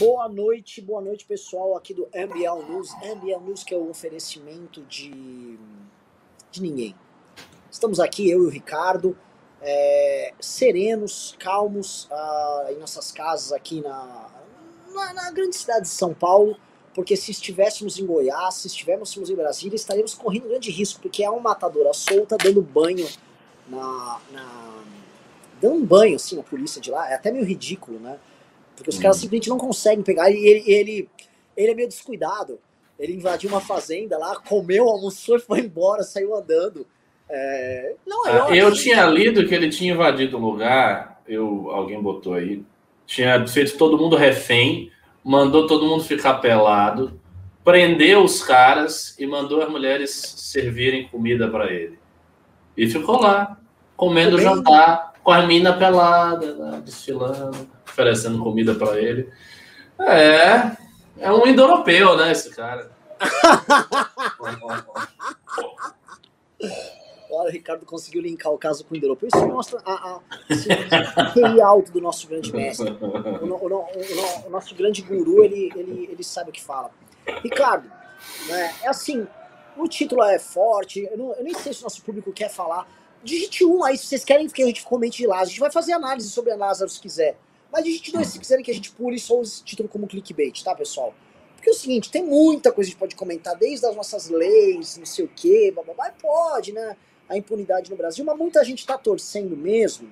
Boa noite, boa noite pessoal aqui do MBL News. MBL News que é o oferecimento de, de ninguém. Estamos aqui, eu e o Ricardo, é, serenos, calmos uh, em nossas casas aqui na, na, na, grande cidade de São Paulo, porque se estivéssemos em Goiás, se estivéssemos em Brasília, estaríamos correndo grande risco, porque é uma matadora solta dando banho na, na dando um banho assim na polícia de lá, é até meio ridículo, né? Porque os caras simplesmente não conseguem pegar. E ele, ele, ele é meio descuidado. Ele invadiu uma fazenda lá, comeu, almoçou e foi embora, saiu andando. É... Não, é ah, eu tinha lido que ele tinha invadido o lugar, eu, alguém botou aí, tinha feito todo mundo refém, mandou todo mundo ficar pelado, prendeu os caras e mandou as mulheres servirem comida para ele. E ficou lá, comendo jantar, com a mina pelada, lá, desfilando oferecendo comida para ele. É, é um indo-europeu, né, esse cara. Olha, o Ricardo conseguiu linkar o caso com o indo-europeu. Isso mostra a, a, alto do nosso grande mestre. O, o, o, o, nosso grande guru, ele, ele, ele sabe o que fala. Ricardo, né, é assim, o título é forte, eu, não, eu nem sei se o nosso público quer falar. Digite um aí, se vocês querem que a gente comente de lá. A gente vai fazer análise sobre a Lázaro se quiser. Mas gente não, se quiserem que a gente pule só esse título como clickbait, tá, pessoal? Porque é o seguinte, tem muita coisa que a gente pode comentar, desde as nossas leis, não sei o quê, blá, blá, blá, pode, né? A impunidade no Brasil, mas muita gente tá torcendo mesmo.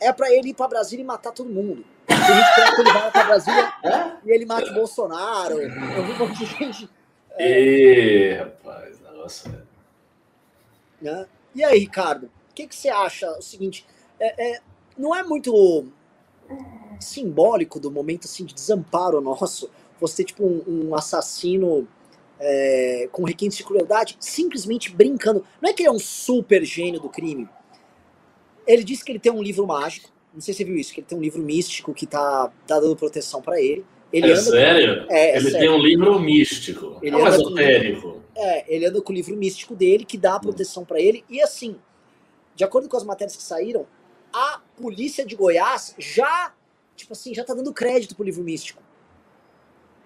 É para ele ir para Brasília e matar todo mundo. Tem gente que quer que ele vá para Brasília e ele mate Bolsonaro. Eu vi um monte de gente. É... E, rapaz, nossa. Né? E aí, Ricardo, o que, que você acha? O seguinte, é, é, não é muito simbólico do momento assim de desamparo nosso, você tipo um, um assassino é, com requintes de crueldade, simplesmente brincando. Não é que ele é um super gênio do crime. Ele disse que ele tem um livro mágico. Não sei se você viu isso, que ele tem um livro místico que tá, tá dando proteção para ele. Ele é sério? Com... É, é, ele sério. tem um livro místico. Ele é um esotérico. É, ele anda com o livro místico dele que dá proteção para ele. E assim, de acordo com as matérias que saíram, a polícia de Goiás já, tipo assim, já tá dando crédito pro livro místico.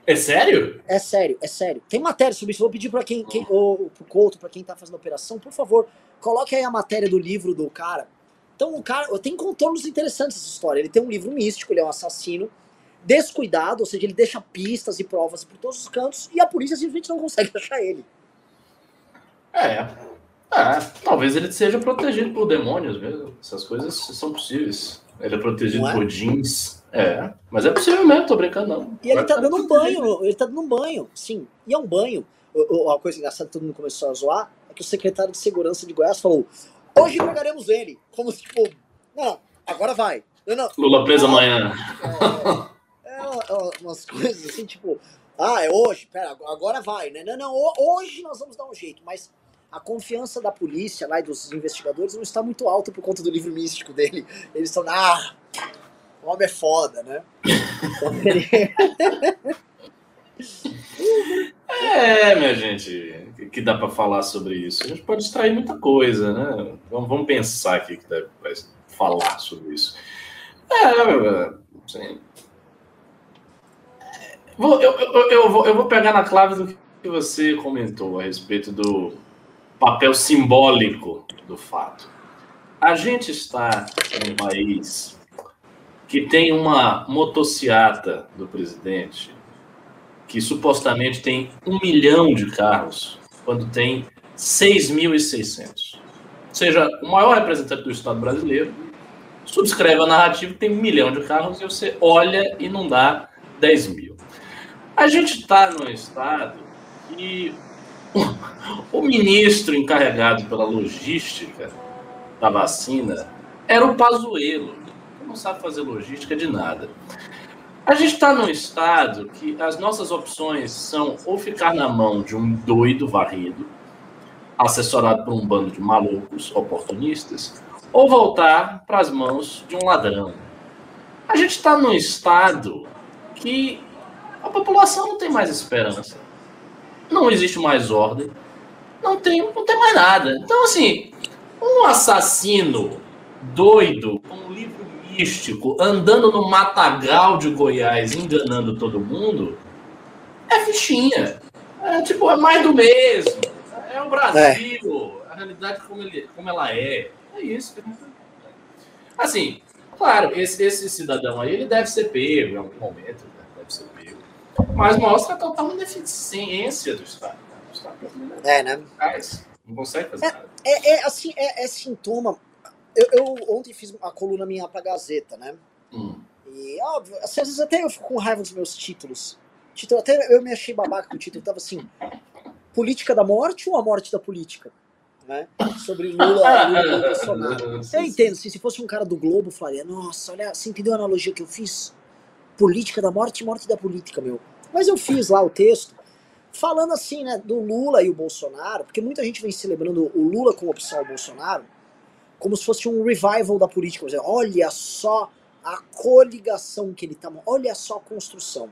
É sério? É sério, é sério. Tem matéria sobre isso. Vou pedir para quem, quem ou pro Couto, para quem tá fazendo a operação, por favor, coloque aí a matéria do livro do cara. Então, o cara tem contornos interessantes essa história. Ele tem um livro místico, ele é um assassino descuidado, ou seja, ele deixa pistas e provas por todos os cantos e a polícia simplesmente não consegue achar ele. É, é, talvez ele seja protegido por demônios mesmo. Essas coisas são possíveis. Ele é protegido é? por jeans. É, mas é possível mesmo, tô brincando não. E ele tá dando um banho, ele tá dando um banho, sim. E é um banho. Uma coisa engraçada que todo mundo começou a zoar é que o secretário de segurança de Goiás falou: hoje pegaremos ele. Como se, tipo, não, agora vai. Não, não. Lula preso amanhã. É, é, é, umas coisas assim, tipo, ah, é hoje, pera, agora vai, né? Não, não, hoje nós vamos dar um jeito, mas a confiança da polícia lá e dos investigadores não está muito alta por conta do livro místico dele. Eles estão, ah, o homem é foda, né? é, minha gente, que dá para falar sobre isso? A gente pode extrair muita coisa, né? Vamos, vamos pensar aqui que deve falar sobre isso. É, assim, eu, eu, eu, eu, vou, eu vou pegar na clave do que você comentou a respeito do papel simbólico do fato. A gente está em um país que tem uma motociata do presidente que supostamente tem um milhão de carros, quando tem 6.600. Ou seja, o maior representante do Estado brasileiro subscreve a narrativa que tem um milhão de carros e você olha e não dá 10 mil. A gente está num estado que o ministro encarregado pela logística da vacina era o Pazuello, que não sabe fazer logística de nada. A gente está num estado que as nossas opções são ou ficar na mão de um doido varrido, assessorado por um bando de malucos oportunistas, ou voltar para as mãos de um ladrão. A gente está num estado que a população não tem mais esperança não existe mais ordem, não tem, não tem mais nada. Então, assim, um assassino doido com um livro turístico, andando no matagal de Goiás, enganando todo mundo, é fichinha. É tipo, é mais do mesmo. É o Brasil, é. a realidade como, ele, como ela é. É isso. Assim, claro, esse, esse cidadão aí, ele deve ser pego em algum momento, né? deve ser pego. Mas mostra a total ineficiência do Estado. Estado é, né? Não consegue fazer é, nada. É, é, assim, é, é sintoma. Eu, eu, ontem fiz a coluna minha pra Gazeta, né? Hum. E, óbvio, assim, às vezes até eu fico com raiva dos meus títulos. Título, até eu me achei babaca com o título. Tava assim: Política da morte ou a morte da política? Né? Sobre Lula, Lula e Bolsonaro. Eu entendo, assim, se fosse um cara do Globo, falaria: Nossa, olha, você entendeu a analogia que eu fiz? Política da morte morte da política, meu. Mas eu fiz lá o texto falando assim, né, do Lula e o Bolsonaro, porque muita gente vem celebrando o Lula como opção ao Bolsonaro como se fosse um revival da política. Dizer, olha só a coligação que ele tá, olha só a construção.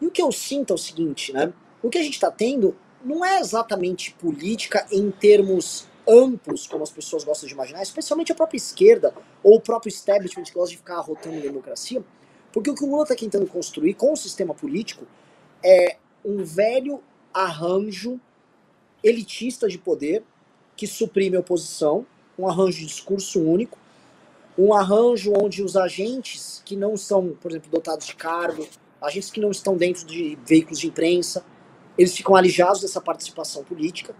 E o que eu sinto é o seguinte, né? O que a gente está tendo não é exatamente política em termos amplos, como as pessoas gostam de imaginar, especialmente a própria esquerda ou o próprio establishment que gosta de ficar arrotando em democracia, porque o que o Lula está tentando construir com o sistema político é um velho arranjo elitista de poder que suprime a oposição, um arranjo de discurso único, um arranjo onde os agentes que não são, por exemplo, dotados de cargo, agentes que não estão dentro de veículos de imprensa, eles ficam alijados dessa participação política,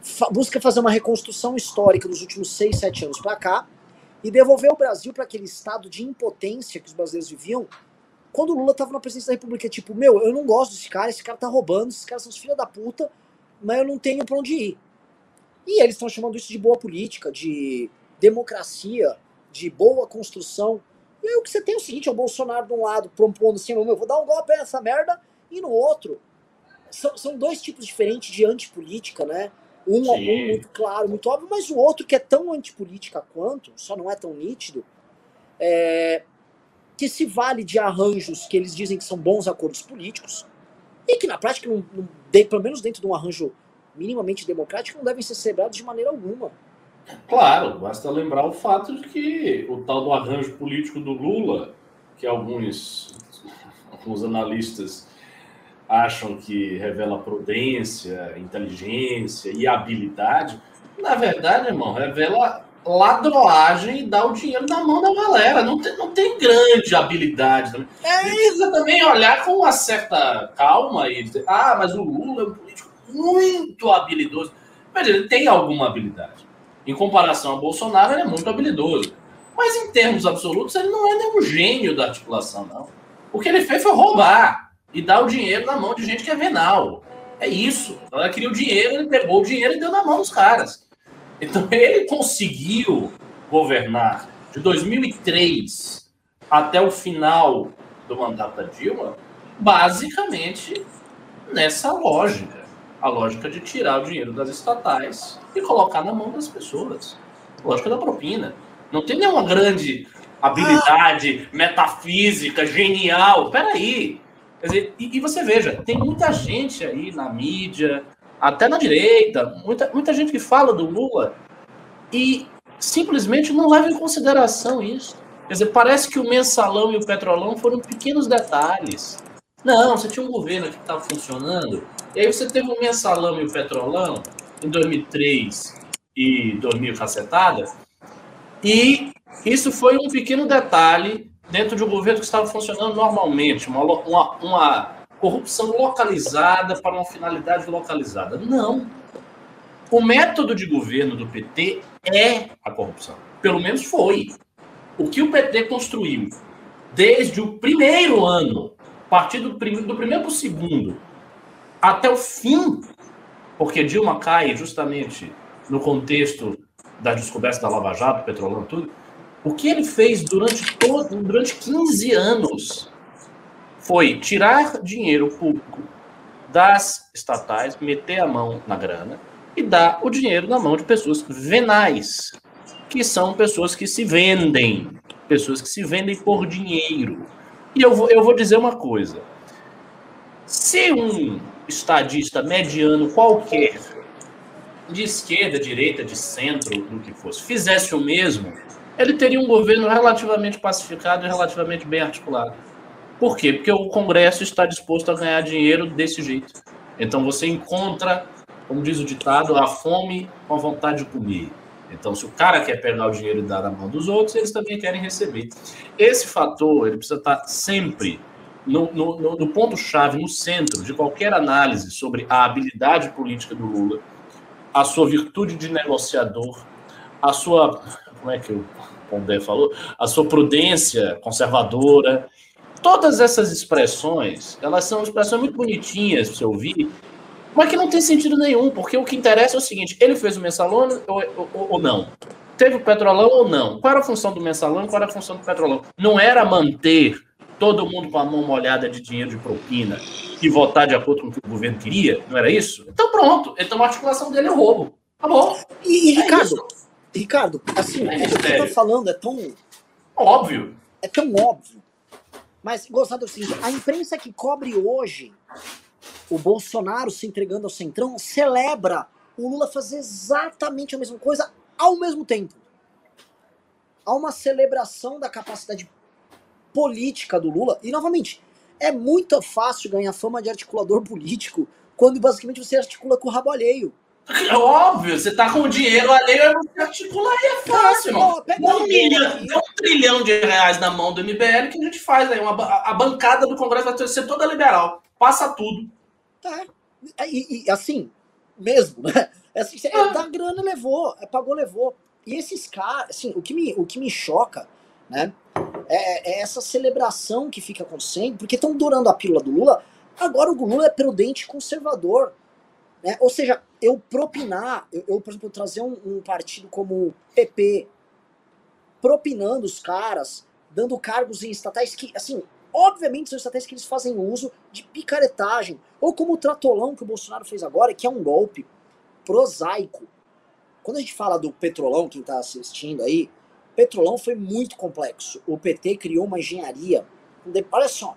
fa busca fazer uma reconstrução histórica dos últimos seis, sete anos para cá e devolver o Brasil para aquele estado de impotência que os brasileiros viviam quando o Lula estava na presidência da República. Tipo, meu, eu não gosto desse cara, esse cara tá roubando, esses caras são os filhos da puta, mas eu não tenho para onde ir. E eles estão chamando isso de boa política, de democracia, de boa construção. E aí o que você tem é o seguinte, é o Bolsonaro de um lado propondo assim, meu, vou dar um golpe nessa merda, e no outro, são, são dois tipos diferentes de antipolítica, né? Um, um muito claro, muito óbvio, mas o outro que é tão antipolítica quanto, só não é tão nítido, é, que se vale de arranjos que eles dizem que são bons acordos políticos, e que na prática, não, não, pelo menos dentro de um arranjo minimamente democrático, não devem ser celebrados de maneira alguma. Claro, basta lembrar o fato de que o tal do arranjo político do Lula, que alguns, alguns analistas acham que revela prudência, inteligência e habilidade, na verdade, irmão, revela ladroagem e dá o dinheiro na mão da galera. Não tem, não tem grande habilidade. Também. É. Precisa também olhar com uma certa calma e dizer, ah, mas o Lula é um político muito habilidoso. Mas ele tem alguma habilidade. Em comparação ao Bolsonaro, ele é muito habilidoso. Mas em termos absolutos, ele não é nenhum gênio da articulação, não. O que ele fez foi roubar e dar o dinheiro na mão de gente que é venal. É isso. Ela queria o dinheiro, ele pegou o dinheiro e deu na mão dos caras. Então ele conseguiu governar de 2003 até o final do mandato da Dilma, basicamente nessa lógica a lógica de tirar o dinheiro das estatais e colocar na mão das pessoas. A lógica da propina. Não tem nenhuma grande habilidade ah. metafísica, genial. Peraí. Dizer, e, e, você veja, tem muita gente aí na mídia, até na direita, muita, muita gente que fala do Lula e simplesmente não leva em consideração isso. Quer dizer, parece que o mensalão e o petrolão foram pequenos detalhes. Não, você tinha um governo que estava funcionando, e aí você teve o mensalão e o petrolão em 2003 e 2000 cacetada, e isso foi um pequeno detalhe dentro de um governo que estava funcionando normalmente, uma, uma, uma corrupção localizada para uma finalidade localizada. Não. O método de governo do PT é a corrupção. Pelo menos foi. O que o PT construiu desde o primeiro ano, a partir do, prim do primeiro para o segundo, até o fim, porque Dilma cai justamente no contexto da descoberta da Lava Jato, Petrolão, tudo. O que ele fez durante todo, durante 15 anos foi tirar dinheiro público das estatais, meter a mão na grana e dar o dinheiro na mão de pessoas venais, que são pessoas que se vendem, pessoas que se vendem por dinheiro. E eu vou, eu vou dizer uma coisa: se um estadista mediano qualquer, de esquerda, direita, de centro, do que fosse, fizesse o mesmo, ele teria um governo relativamente pacificado e relativamente bem articulado. Por quê? Porque o Congresso está disposto a ganhar dinheiro desse jeito. Então você encontra, como diz o ditado, a fome com a vontade de comer. Então, se o cara quer pegar o dinheiro e dar na mão dos outros, eles também querem receber. Esse fator ele precisa estar sempre no, no, no ponto-chave, no centro de qualquer análise sobre a habilidade política do Lula, a sua virtude de negociador, a sua. Como é que o Pondé falou? A sua prudência conservadora. Todas essas expressões, elas são expressões muito bonitinhas para você ouvir, mas que não tem sentido nenhum, porque o que interessa é o seguinte: ele fez o mensalão ou, ou, ou não? Teve o petrolão ou não? Qual era a função do mensalão? Qual era a função do petrolão? Não era manter todo mundo com a mão molhada de dinheiro de propina e votar de acordo com o que o governo queria? Não era isso? Então pronto. Então a articulação dele é roubo. Acabou. E, e é Ricardo. Ricardo, assim, é o que você tá falando é tão. Óbvio. É tão óbvio. Mas, gostado do seguinte, a imprensa que cobre hoje o Bolsonaro se entregando ao Centrão celebra o Lula fazer exatamente a mesma coisa ao mesmo tempo. Há uma celebração da capacidade política do Lula. E, novamente, é muito fácil ganhar fama de articulador político quando basicamente você articula com o rabo alheio. É óbvio, você tá com o dinheiro alheio, você articula aí, é fácil, irmão. Um, milhão, um trilhão de reais na mão do MBL que a gente faz aí. Uma, a bancada do Congresso vai ser toda liberal. Passa tudo. Tá. E, e assim, mesmo, né? É assim, é, ah. da grana levou, é, pagou, levou. E esses caras, assim, o que me, o que me choca, né? É, é essa celebração que fica acontecendo, porque estão durando a pílula do Lula. Agora o Lula é prudente e conservador. Né? Ou seja, eu propinar, eu, eu por exemplo, trazer um, um partido como o PP, propinando os caras, dando cargos em estatais que, assim, obviamente são estatais que eles fazem uso de picaretagem, ou como o tratolão que o Bolsonaro fez agora, que é um golpe prosaico. Quando a gente fala do petrolão, quem está assistindo aí, petrolão foi muito complexo. O PT criou uma engenharia, olha só,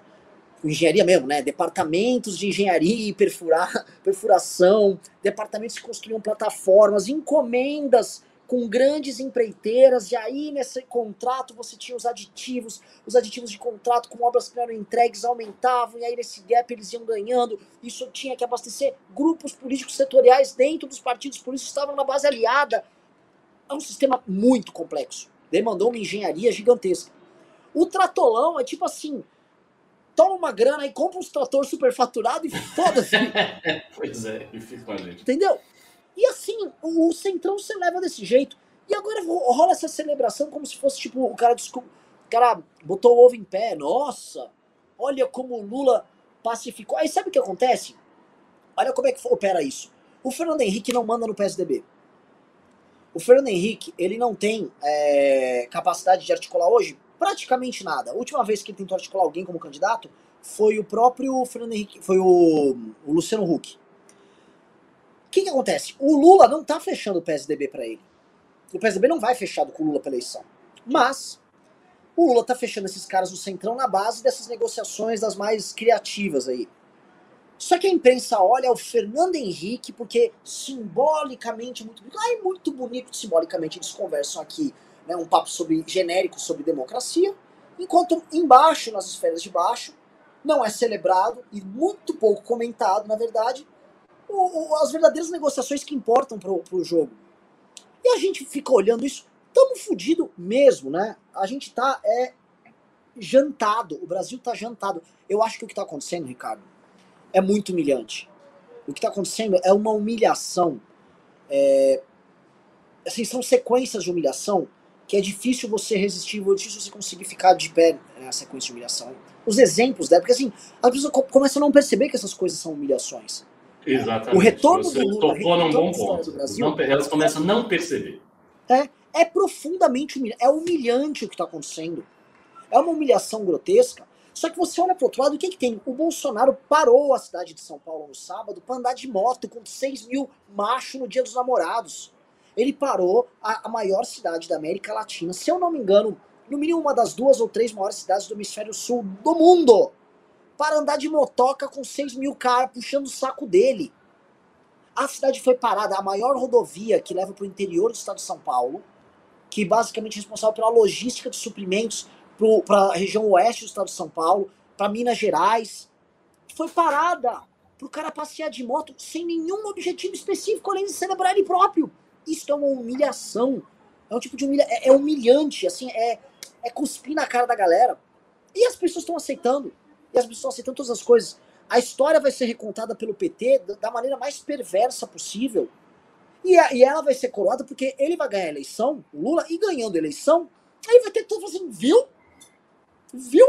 engenharia mesmo, né? Departamentos de engenharia e perfurar, perfuração, departamentos que construíam plataformas, encomendas com grandes empreiteiras, e aí nesse contrato você tinha os aditivos, os aditivos de contrato com obras que eram entregues aumentavam, e aí nesse gap eles iam ganhando, isso tinha que abastecer grupos políticos setoriais dentro dos partidos políticos que estavam na base aliada. É um sistema muito complexo, demandou uma engenharia gigantesca. O tratolão é tipo assim, toma uma grana e compra uns trator superfaturado e foda-se. pois é, e fica com a gente. Entendeu? E assim, o, Centrão se leva desse jeito. E agora rola essa celebração como se fosse tipo, o cara, o cara botou o ovo em pé. Nossa, olha como o Lula pacificou. Aí sabe o que acontece? Olha como é que opera isso. O Fernando Henrique não manda no PSDB. O Fernando Henrique, ele não tem é, capacidade de articular hoje praticamente nada. A última vez que ele tentou articular alguém como candidato foi o próprio Fernando Henrique, foi o, o Luciano Huck. O que, que acontece? O Lula não tá fechando o PSDB para ele. O PSDB não vai fechado com o Lula pra eleição. Mas o Lula tá fechando esses caras do Centrão na base dessas negociações das mais criativas aí. Só que a imprensa olha o Fernando Henrique, porque simbolicamente muito bonito. Ah, é muito bonito simbolicamente, eles conversam aqui né, um papo sobre, genérico sobre democracia, enquanto embaixo, nas esferas de baixo, não é celebrado e muito pouco comentado, na verdade, o, o, as verdadeiras negociações que importam para o jogo. E a gente fica olhando isso, tamo fudido mesmo, né? A gente tá é, jantado, o Brasil tá jantado. Eu acho que o que tá acontecendo, Ricardo, é muito humilhante. O que tá acontecendo é uma humilhação. É, assim, são sequências de humilhação que é difícil você resistir, é difícil você conseguir ficar de pé na sequência de humilhação. Os exemplos dela, porque assim, as pessoas começam a não perceber que essas coisas são humilhações. Exatamente. O retorno você do Lula, tocou num bom ponto. Brasil, não, elas começam a não perceber. É, é profundamente humilhante. É humilhante o que está acontecendo. É uma humilhação grotesca. Só que você olha pro outro lado, o que, que tem? O Bolsonaro parou a cidade de São Paulo no sábado para andar de moto com 6 mil machos no dia dos namorados ele parou a, a maior cidade da América Latina, se eu não me engano, no mínimo uma das duas ou três maiores cidades do hemisfério sul do mundo, para andar de motoca com 6 mil caras puxando o saco dele. A cidade foi parada, a maior rodovia que leva para o interior do estado de São Paulo, que basicamente é responsável pela logística de suprimentos para a região oeste do estado de São Paulo, para Minas Gerais, foi parada para o cara passear de moto sem nenhum objetivo específico além de celebrar ele próprio. Isso é uma humilhação. É um tipo de humilha é, é humilhante, assim, é, é cuspir na cara da galera. E as pessoas estão aceitando. E as pessoas estão aceitando todas as coisas. A história vai ser recontada pelo PT da maneira mais perversa possível. E, a, e ela vai ser coroada porque ele vai ganhar a eleição, o Lula, e ganhando a eleição, aí vai ter todo assim, viu? Viu?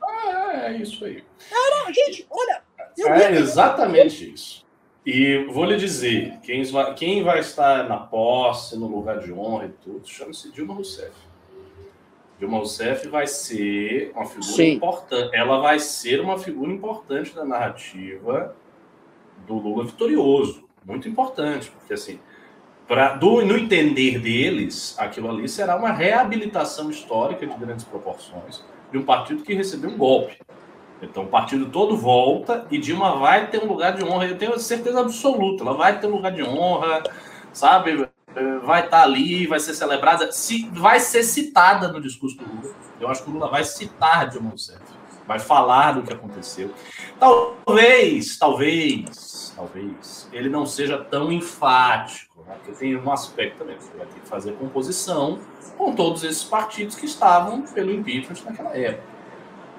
Ah, é, é isso aí. Ah, não, gente, olha. é exatamente isso. E vou lhe dizer, quem vai, quem vai estar na posse, no lugar de honra e tudo, chama-se Dilma Rousseff. Dilma Rousseff vai ser uma figura Sim. importante. Ela vai ser uma figura importante da narrativa do Lula vitorioso. Muito importante, porque assim, pra, do, no entender deles, aquilo ali será uma reabilitação histórica de grandes proporções de um partido que recebeu um golpe. Então o partido todo volta e Dilma vai ter um lugar de honra. Eu tenho certeza absoluta, ela vai ter um lugar de honra, sabe? Vai estar ali, vai ser celebrada, se, vai ser citada no discurso do Lula. Eu acho que o Lula vai citar Dilma Rousseff, vai falar do que aconteceu. Talvez, talvez, talvez ele não seja tão enfático, né? porque tem um aspecto também, você vai ter que fazer composição com todos esses partidos que estavam pelo impeachment naquela época.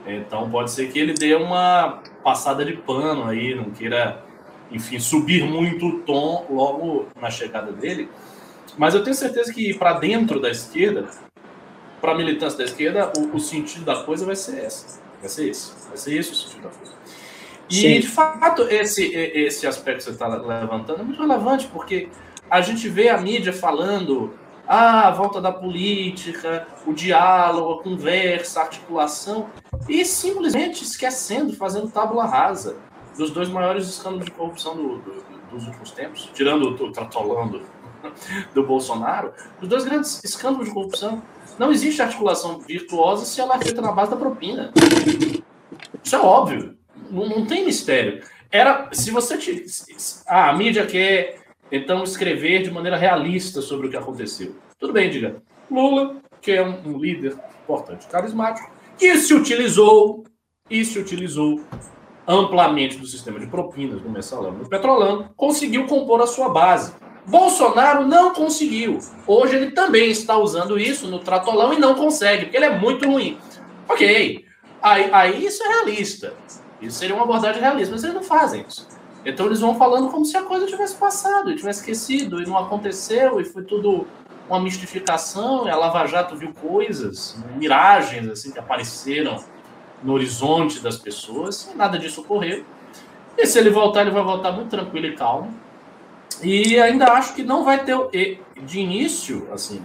Então pode ser que ele dê uma passada de pano aí, não queira, enfim, subir muito o tom logo na chegada dele. Mas eu tenho certeza que para dentro da esquerda, para a militância da esquerda, o, o, sentido da coisa vai ser essa. Vai ser esse. Vai ser esse o sentido da coisa. E, Sim. de fato, esse, esse aspecto que você está levantando é muito relevante, porque a gente vê a mídia falando ah, a volta da política, o diálogo, a conversa, a articulação, e simplesmente esquecendo, fazendo tábula rasa dos dois maiores escândalos de corrupção do, do, dos últimos tempos, tirando o tratolando do Bolsonaro, os dois grandes escândalos de corrupção. Não existe articulação virtuosa se ela é feita na base da propina. Isso é óbvio. Não, não tem mistério. Era, se você te, ah, a mídia quer então escrever de maneira realista sobre o que aconteceu. Tudo bem, diga. Lula, que é um, um líder importante, carismático, e se utilizou, e se utilizou amplamente do sistema de propinas do mensalão do petrolão, conseguiu compor a sua base. Bolsonaro não conseguiu. Hoje ele também está usando isso no tratolão e não consegue, porque ele é muito ruim. Ok, aí, aí isso é realista. Isso seria uma abordagem realista, mas eles não fazem isso. Então eles vão falando como se a coisa tivesse passado, tivesse esquecido, e não aconteceu, e foi tudo uma mistificação, e a Lava Jato viu coisas, miragens assim que apareceram no horizonte das pessoas, e nada disso ocorreu. E se ele voltar, ele vai voltar muito tranquilo e calmo. E ainda acho que não vai ter de início, assim.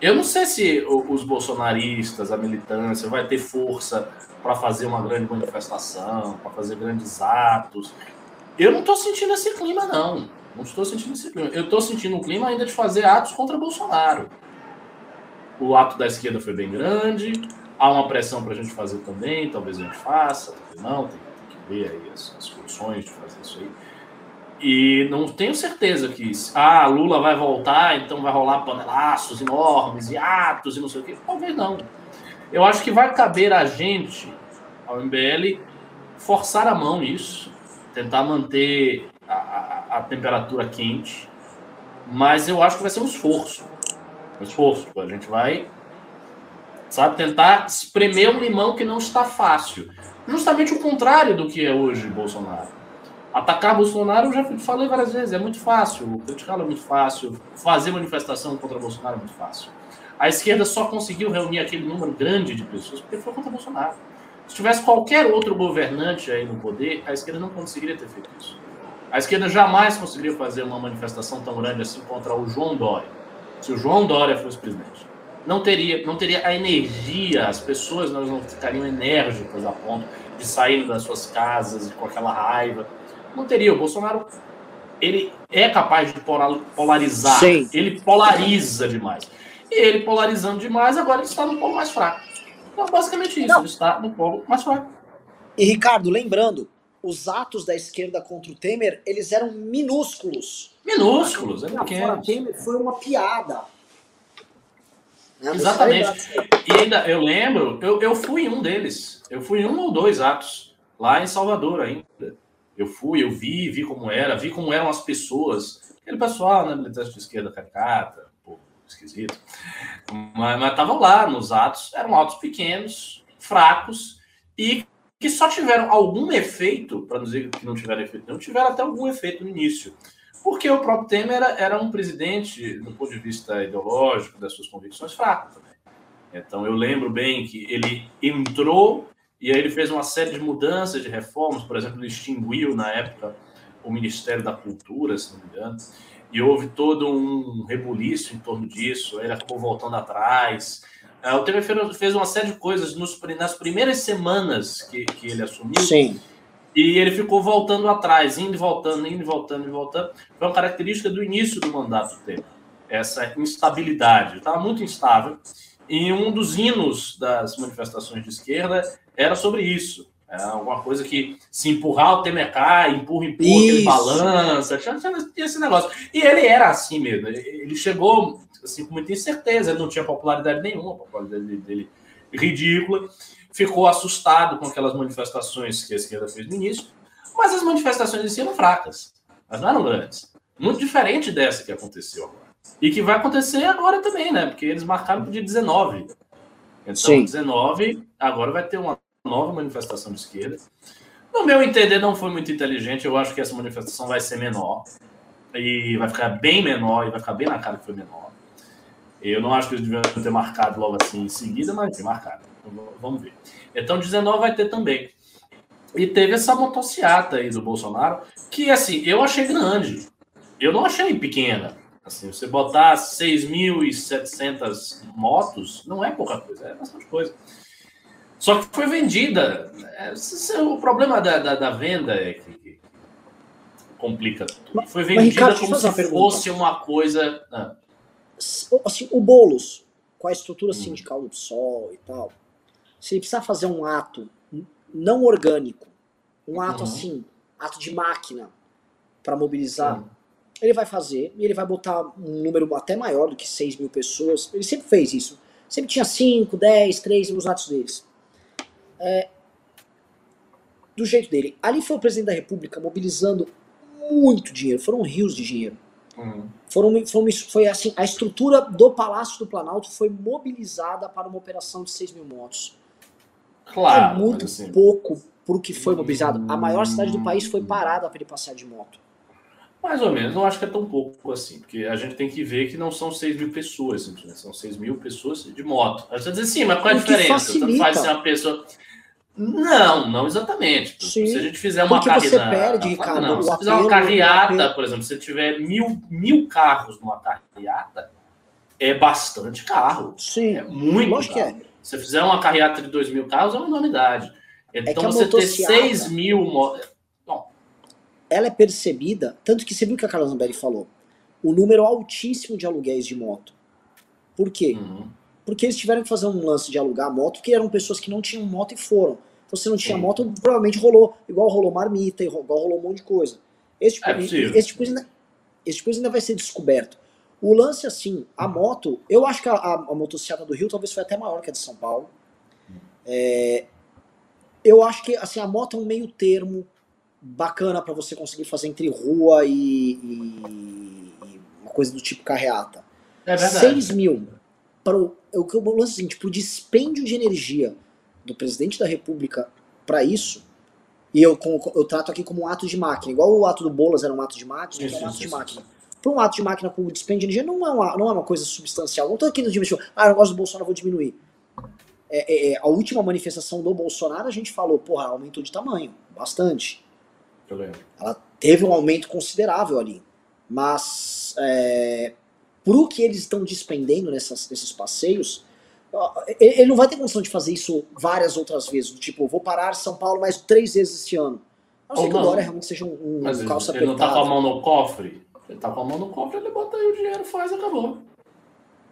Eu não sei se os bolsonaristas, a militância, vai ter força para fazer uma grande manifestação, para fazer grandes atos. Eu não estou sentindo esse clima, não. Não estou sentindo esse clima. Eu estou sentindo um clima ainda de fazer atos contra Bolsonaro. O ato da esquerda foi bem grande. Há uma pressão para a gente fazer também. Talvez a gente faça, talvez não. Tem, tem que ver aí as, as condições de fazer isso aí. E não tenho certeza que ah, Lula vai voltar, então vai rolar panelaços enormes e atos e não sei o quê. Talvez não. Eu acho que vai caber a gente, ao MBL, forçar a mão nisso tentar manter a, a, a, temperatura quente, mas eu acho que vai ser um esforço. Um esforço. A gente vai, sabe, tentar espremer um limão que não está fácil. Justamente o contrário do que é hoje Bolsonaro. Atacar Bolsonaro, eu já falei várias vezes, é muito fácil. Criticá-lo é muito fácil. Fazer manifestação contra Bolsonaro é muito fácil. A esquerda só conseguiu reunir aquele número grande de pessoas porque foi contra Bolsonaro. Se tivesse qualquer outro governante aí no poder, a esquerda não conseguiria ter feito isso. A esquerda jamais conseguiria fazer uma manifestação tão grande assim contra o João Dória. Se o João Dória fosse presidente, não teria, não teria a energia, as pessoas não ficariam enérgicas a ponto de sair das suas casas com aquela raiva. Não teria. O Bolsonaro ele é capaz de polarizar. Sim. Ele polariza demais. E ele polarizando demais, agora ele está no polo mais fraco. Então, basicamente isso, Não. ele está no polo mais fraco. E Ricardo, lembrando, os atos da esquerda contra o Temer, eles eram minúsculos. Minúsculos, é Temer foi uma piada. Né? Exatamente. E ainda, eu lembro, eu, eu fui um deles. Eu fui um ou dois atos, lá em Salvador ainda. Eu fui, eu vi, vi como era, vi como eram as pessoas. Aquele pessoal, né, militante de esquerda caricata, esquisito. Mas estavam lá nos atos, eram atos pequenos, fracos, e que só tiveram algum efeito, para não dizer que não tiveram efeito, não tiveram até algum efeito no início. Porque o próprio Temer era, era um presidente, do ponto de vista ideológico, das suas convicções, fraco também. Então eu lembro bem que ele entrou e aí ele fez uma série de mudanças, de reformas, por exemplo, ele extinguiu na época o Ministério da Cultura, se não me engano, e houve todo um rebuliço em torno disso, ele acabou voltando atrás. É, o Temer fez uma série de coisas nos, nas primeiras semanas que, que ele assumiu. Sim. E ele ficou voltando atrás, indo e voltando, indo e voltando, e voltando. Foi uma característica do início do mandato dele, essa instabilidade. Estava muito instável. E um dos hinos das manifestações de esquerda era sobre isso. É alguma coisa que se empurrar o Temer cai, empurra, empurra, ele balança, tinha, tinha, esse negócio. E ele era assim mesmo. Ele chegou assim, com muita incerteza, ele não tinha popularidade nenhuma, a popularidade dele ridícula ficou assustado com aquelas manifestações que a esquerda fez no início, mas as manifestações em si eram fracas, mas não eram grandes. Muito diferente dessa que aconteceu agora. E que vai acontecer agora também, né? Porque eles marcaram para o dia 19. Então, Sim. 19, agora vai ter uma nova manifestação de esquerda. No meu entender, não foi muito inteligente. Eu acho que essa manifestação vai ser menor. E vai ficar bem menor, e vai ficar bem na cara que foi menor. Eu não acho que eles deviam ter marcado logo assim em seguida, mas tem marcado. Vamos ver. Então, 19 vai ter também. E teve essa motociata aí do Bolsonaro, que assim, eu achei grande. Eu não achei pequena. Assim, você botar 6.700 motos não é pouca coisa, é bastante coisa. Só que foi vendida. É, o problema da, da, da venda é que, que complica tudo. Foi vendida mas, Ricardo, como se fosse uma coisa. Ah. Assim, o Boulos, com a estrutura sindical do PSOL e tal, se ele precisar fazer um ato não orgânico, um ato uhum. assim, ato de máquina para mobilizar, uhum. ele vai fazer e ele vai botar um número até maior do que 6 mil pessoas. Ele sempre fez isso. Sempre tinha 5, 10, 3 nos atos deles. É, do jeito dele. Ali foi o presidente da República mobilizando muito dinheiro, foram rios de dinheiro. Uhum. Foram, foram, foi assim, a estrutura do Palácio do Planalto foi mobilizada para uma operação de 6 mil motos. Claro. É muito assim, pouco para o que foi mobilizado. A maior cidade do país foi parada para ele passear de moto. Mais ou menos, não acho que é tão pouco assim, porque a gente tem que ver que não são 6 mil pessoas, são 6 mil pessoas de moto. Aí você diz assim, mas qual é a diferença? Tanto faz ser uma pessoa. Não, não exatamente. Sim, se a gente fizer uma carreata. Você perde, Ricardo, não, se fizer uma carreata, por exemplo, se tiver mil, mil carros numa carreata, é bastante carro. Sim. É muito. Acho que é. Se fizer uma carreata de 2 mil carros, é uma enormidade. É então, é você ter 6 mil. Bom. Ela é percebida, tanto que você viu que a Carla Zambelli falou, o número altíssimo de aluguéis de moto. Por quê? Uhum. Porque eles tiveram que fazer um lance de alugar moto, porque eram pessoas que não tinham moto e foram. Então, se não tinha moto, provavelmente rolou, igual rolou marmita, igual rolou um monte de coisa. Esse tipo, é esse tipo, ainda, esse tipo ainda vai ser descoberto. O lance, assim, a moto, eu acho que a, a, a motocicleta do Rio talvez foi até maior que a de São Paulo. É, eu acho que, assim, a moto é um meio termo bacana para você conseguir fazer entre rua e, e, e, uma coisa do tipo carreata. É verdade. 6 mil para o, o eu lance assim, tipo, o dispêndio de energia do presidente da república para isso, e eu, eu trato aqui como um ato de máquina, igual o ato do Bolas era um ato de máquina, isso, é um ato isso, de isso. máquina para um ato de máquina com dispêndio de energia não é uma, não é uma coisa substancial. Não estou aqui no diminuir, ah, eu gosto do Bolsonaro, vou diminuir. É, é, é, a última manifestação do Bolsonaro, a gente falou, porra, aumentou de tamanho, bastante. Eu lembro. Ela teve um aumento considerável ali. Mas, é, pro que eles estão despendendo nessas, nesses passeios, ele não vai ter condição de fazer isso várias outras vezes. Tipo, vou parar São Paulo mais três vezes esse ano. A não ser que agora realmente seja um, um calça ele, ele não tá com a mão no cofre? Ele tá com a mão no cofre, ele bota aí o dinheiro, faz, acabou.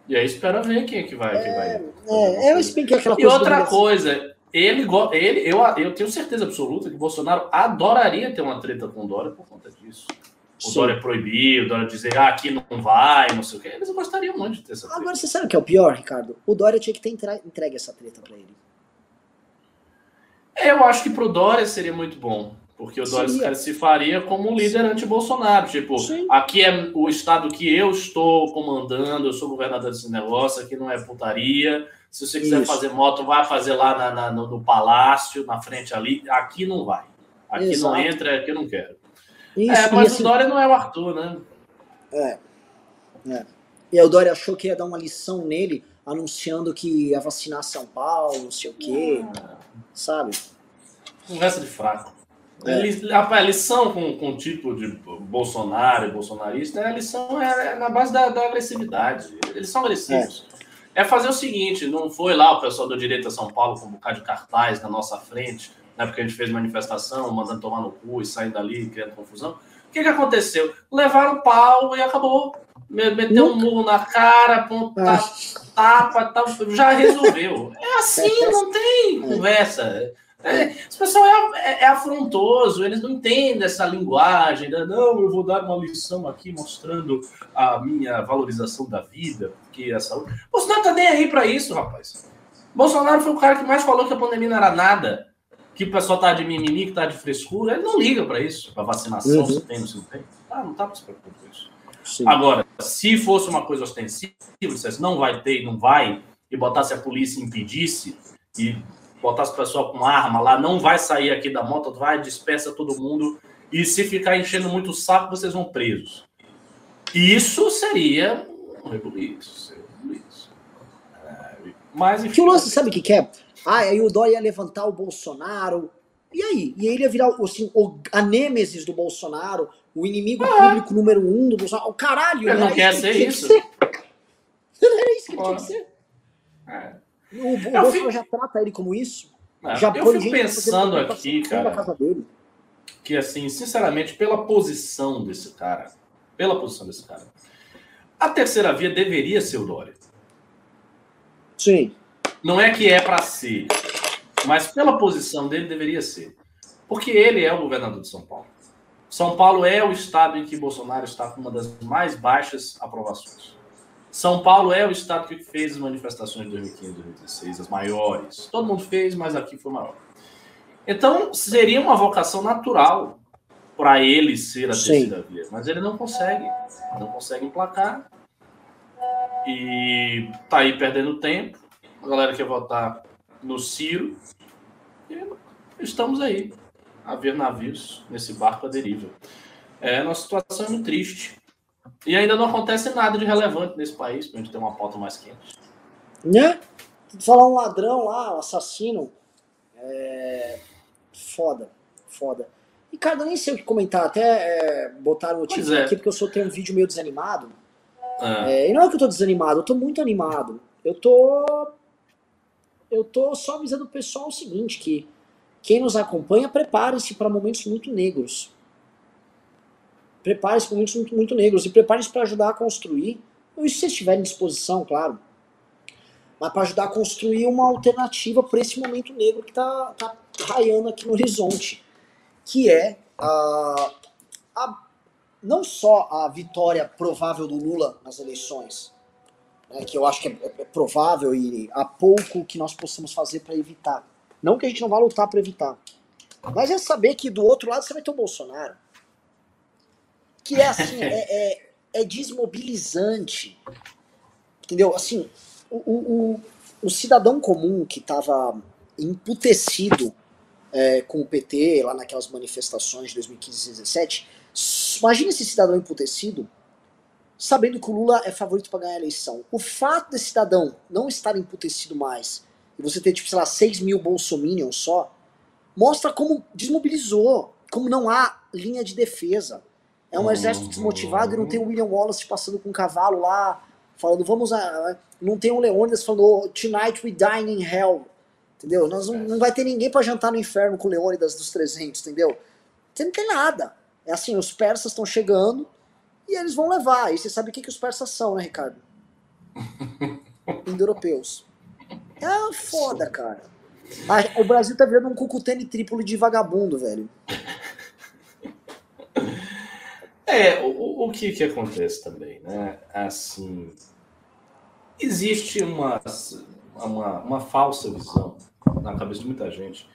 E aí espera ver quem é que vai. É, que vai é, é, eu expliquei aquela coisa. E outra coisa, ele, ele eu, eu tenho certeza absoluta que Bolsonaro adoraria ter uma treta com Dória por conta disso. O Dória proibir, o Dória dizer, ah, aqui não vai, não sei o quê. Eles gostariam muito de ter essa treta. Agora, você sabe o que é o pior, Ricardo? O Dória tinha que ter entregue essa treta para ele. Eu acho que pro Dória seria muito bom. Porque o Dória se faria como um líder anti-Bolsonaro. Tipo, Sim. aqui é o estado que eu estou comandando, eu sou governador desse negócio, aqui não é putaria. Se você quiser Isso. fazer moto, vai fazer lá na, na, no, no, palácio, na frente ali. Aqui não vai. Aqui Exato. não entra, aqui eu não quero. Isso, é, mas assim, o Dória não é o Arthur, né? É. é. E aí o Dória achou que ia dar uma lição nele, anunciando que ia vacinar São Paulo, não sei o quê. Ah. Sabe? Conversa de fraco. É. A lição com, com o tipo de Bolsonaro e bolsonarista, a lição é, é na base da, da, agressividade. Eles são agressivos. É. é. fazer o seguinte: não foi lá o pessoal do Direito a São Paulo com um bocado de cartaz na nossa frente, né, porque a gente fez manifestação, mandando tomar no cu e saindo dali, criando confusão. O que, que aconteceu? Levaram pau e acabou. Meteu um murro na cara, ponta, ah. tapa, tapa, já resolveu. É assim, não tem conversa. É, esse pessoal é, é, é, afrontoso, eles não entendem essa linguagem. Né? Não, eu vou dar uma lição aqui mostrando a minha valorização da vida, que a saúde. Bolsonaro tá nem aí para isso, rapaz. Bolsonaro foi o cara que mais falou que a pandemia não era nada, que o pessoal tá de mimimi, que tá de frescura. Ele não liga para isso, para vacinação, uhum. se tem, se não tem. Ah, não tá para se preocupar com isso. Sim. Agora, se fosse uma coisa ostensiva, dissesse não vai ter, não vai, e botasse a polícia e impedisse, e botasse o pessoal com arma lá, não vai sair aqui da moto, vai, dispersa todo mundo. E se ficar enchendo muito o saco, vocês vão presos. Isso seria um rebuliço. É, mas, enfim, que o lance, sabe o que, que é? Ah, aí o Dória ia levantar o Bolsonaro. E aí? E aí ele ia virar assim, o, a nêmesis do Bolsonaro, o inimigo ah. público número um do Bolsonaro. O caralho! Ele não quer ser isso. Era isso que ele tinha que ser. É. O, o Bolsonaro fico... já trata ele como isso. É, já eu fico pensando aqui, cara, que assim, sinceramente, pela posição desse cara, pela posição desse cara, a terceira via deveria ser o Dória. Sim. Não é que é para ser, mas pela posição dele deveria ser. Porque ele é o governador de São Paulo. São Paulo é o estado em que Bolsonaro está com uma das mais baixas aprovações. São Paulo é o estado que fez as manifestações de 2015 2016, as maiores. Todo mundo fez, mas aqui foi maior. Então, seria uma vocação natural para ele ser a terceira via, mas ele não consegue. Não consegue emplacar. E tá aí perdendo tempo. A galera quer votar no Ciro. E estamos aí, a ver navios nesse barco a deriva. É uma situação muito triste. E ainda não acontece nada de relevante nesse país, pra gente ter uma pauta mais quente. Né? Falar um ladrão lá, um assassino. É. Foda, foda. E, cara, eu nem sei o que comentar. Até é, botaram o título é. aqui porque eu só tenho um vídeo meio desanimado. É. É, e não é que eu tô desanimado, eu tô muito animado. Eu tô. Eu tô só avisando o pessoal o seguinte: que quem nos acompanha, prepare-se para momentos muito negros. Prepare-se para momentos muito, muito negros e prepare-se para ajudar a construir, isso se vocês tiverem disposição, claro, mas para ajudar a construir uma alternativa para esse momento negro que está tá raiando aqui no horizonte, que é a, a, não só a vitória provável do Lula nas eleições, né, que eu acho que é, é provável e há pouco que nós possamos fazer para evitar. Não que a gente não vá lutar para evitar, mas é saber que do outro lado você vai ter o Bolsonaro que é assim, é, é, é, desmobilizante. Entendeu? Assim, o, o, o cidadão comum que estava emputecido é, com o PT lá naquelas manifestações de 2015 e 2017, imagina esse cidadão emputecido sabendo que o Lula é favorito para ganhar a eleição. O fato desse cidadão não estar emputecido mais e você ter, tipo, sei lá, 6 mil bolsominions só, mostra como desmobilizou, como não há linha de defesa. É um exército desmotivado e não tem o William Wallace passando com um cavalo lá, falando, vamos a. Não tem o Leônidas falando, oh, tonight we dine in hell. Entendeu? Nós não, não vai ter ninguém para jantar no inferno com o Leônidas dos 300, entendeu? Você não tem nada. É assim, os persas estão chegando e eles vão levar. E você sabe o que, que os persas são, né, Ricardo? Indo-europeus. É foda, cara. o Brasil tá virando um cucutene triplo de vagabundo, velho. É, o, o que, que acontece também, né? Assim, existe uma, uma, uma falsa visão na cabeça de muita gente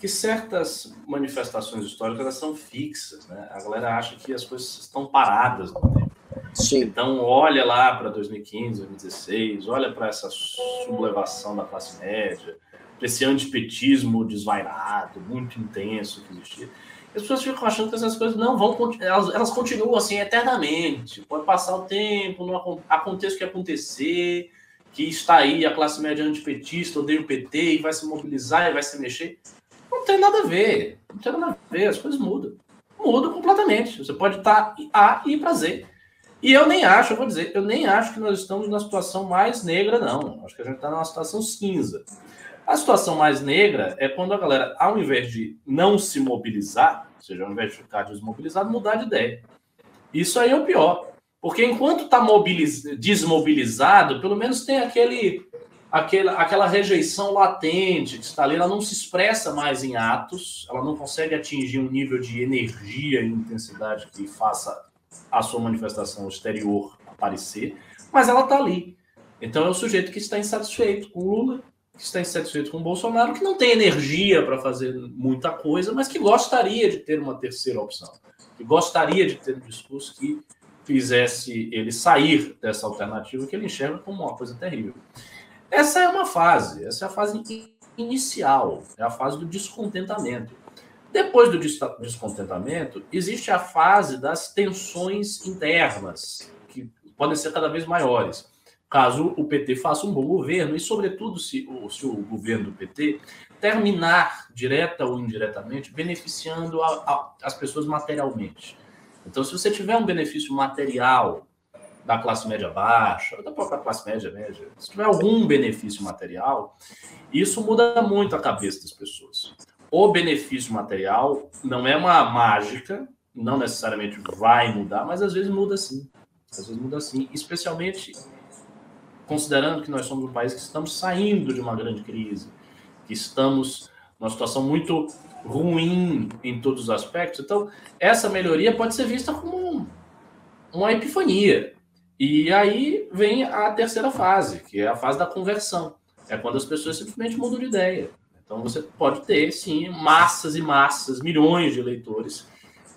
que certas manifestações históricas são fixas, né? A galera acha que as coisas estão paradas no tempo. Sim. Então, olha lá para 2015, 2016, olha para essa sublevação da classe média, para esse antipetismo desvairado, muito intenso que existia. As pessoas ficam achando que essas coisas não vão, elas, elas continuam assim eternamente. Pode passar o tempo, não aconteça o que acontecer, que está aí a classe média antipetista, odeia o PT e vai se mobilizar e vai se mexer. Não tem nada a ver. Não tem nada a ver. As coisas mudam. Mudam completamente. Você pode estar A e ir para Z. E eu nem acho, eu vou dizer, eu nem acho que nós estamos na situação mais negra, não. Acho que a gente está numa situação cinza. A situação mais negra é quando a galera, ao invés de não se mobilizar, ou seja, ao invés de ficar desmobilizado, mudar de ideia. Isso aí é o pior. Porque enquanto está desmobilizado, pelo menos tem aquele, aquela, aquela rejeição latente que está ali, ela não se expressa mais em atos, ela não consegue atingir um nível de energia e intensidade que faça a sua manifestação exterior aparecer, mas ela está ali. Então é o sujeito que está insatisfeito com Lula, que está insatisfeito com Bolsonaro, que não tem energia para fazer muita coisa, mas que gostaria de ter uma terceira opção, que gostaria de ter um discurso que fizesse ele sair dessa alternativa que ele enxerga como uma coisa terrível. Essa é uma fase, essa é a fase inicial, é a fase do descontentamento. Depois do descontentamento, existe a fase das tensões internas, que podem ser cada vez maiores. Caso o PT faça um bom governo, e, sobretudo, se, se o governo do PT terminar, direta ou indiretamente, beneficiando a, a, as pessoas materialmente. Então, se você tiver um benefício material da classe média baixa, da própria classe média média, se tiver algum benefício material, isso muda muito a cabeça das pessoas. O benefício material não é uma mágica, não necessariamente vai mudar, mas às vezes muda sim. Às vezes muda sim, especialmente considerando que nós somos um país que estamos saindo de uma grande crise, que estamos numa situação muito ruim em todos os aspectos. Então, essa melhoria pode ser vista como uma epifania. E aí vem a terceira fase, que é a fase da conversão. É quando as pessoas simplesmente mudam de ideia. Então, você pode ter, sim, massas e massas, milhões de eleitores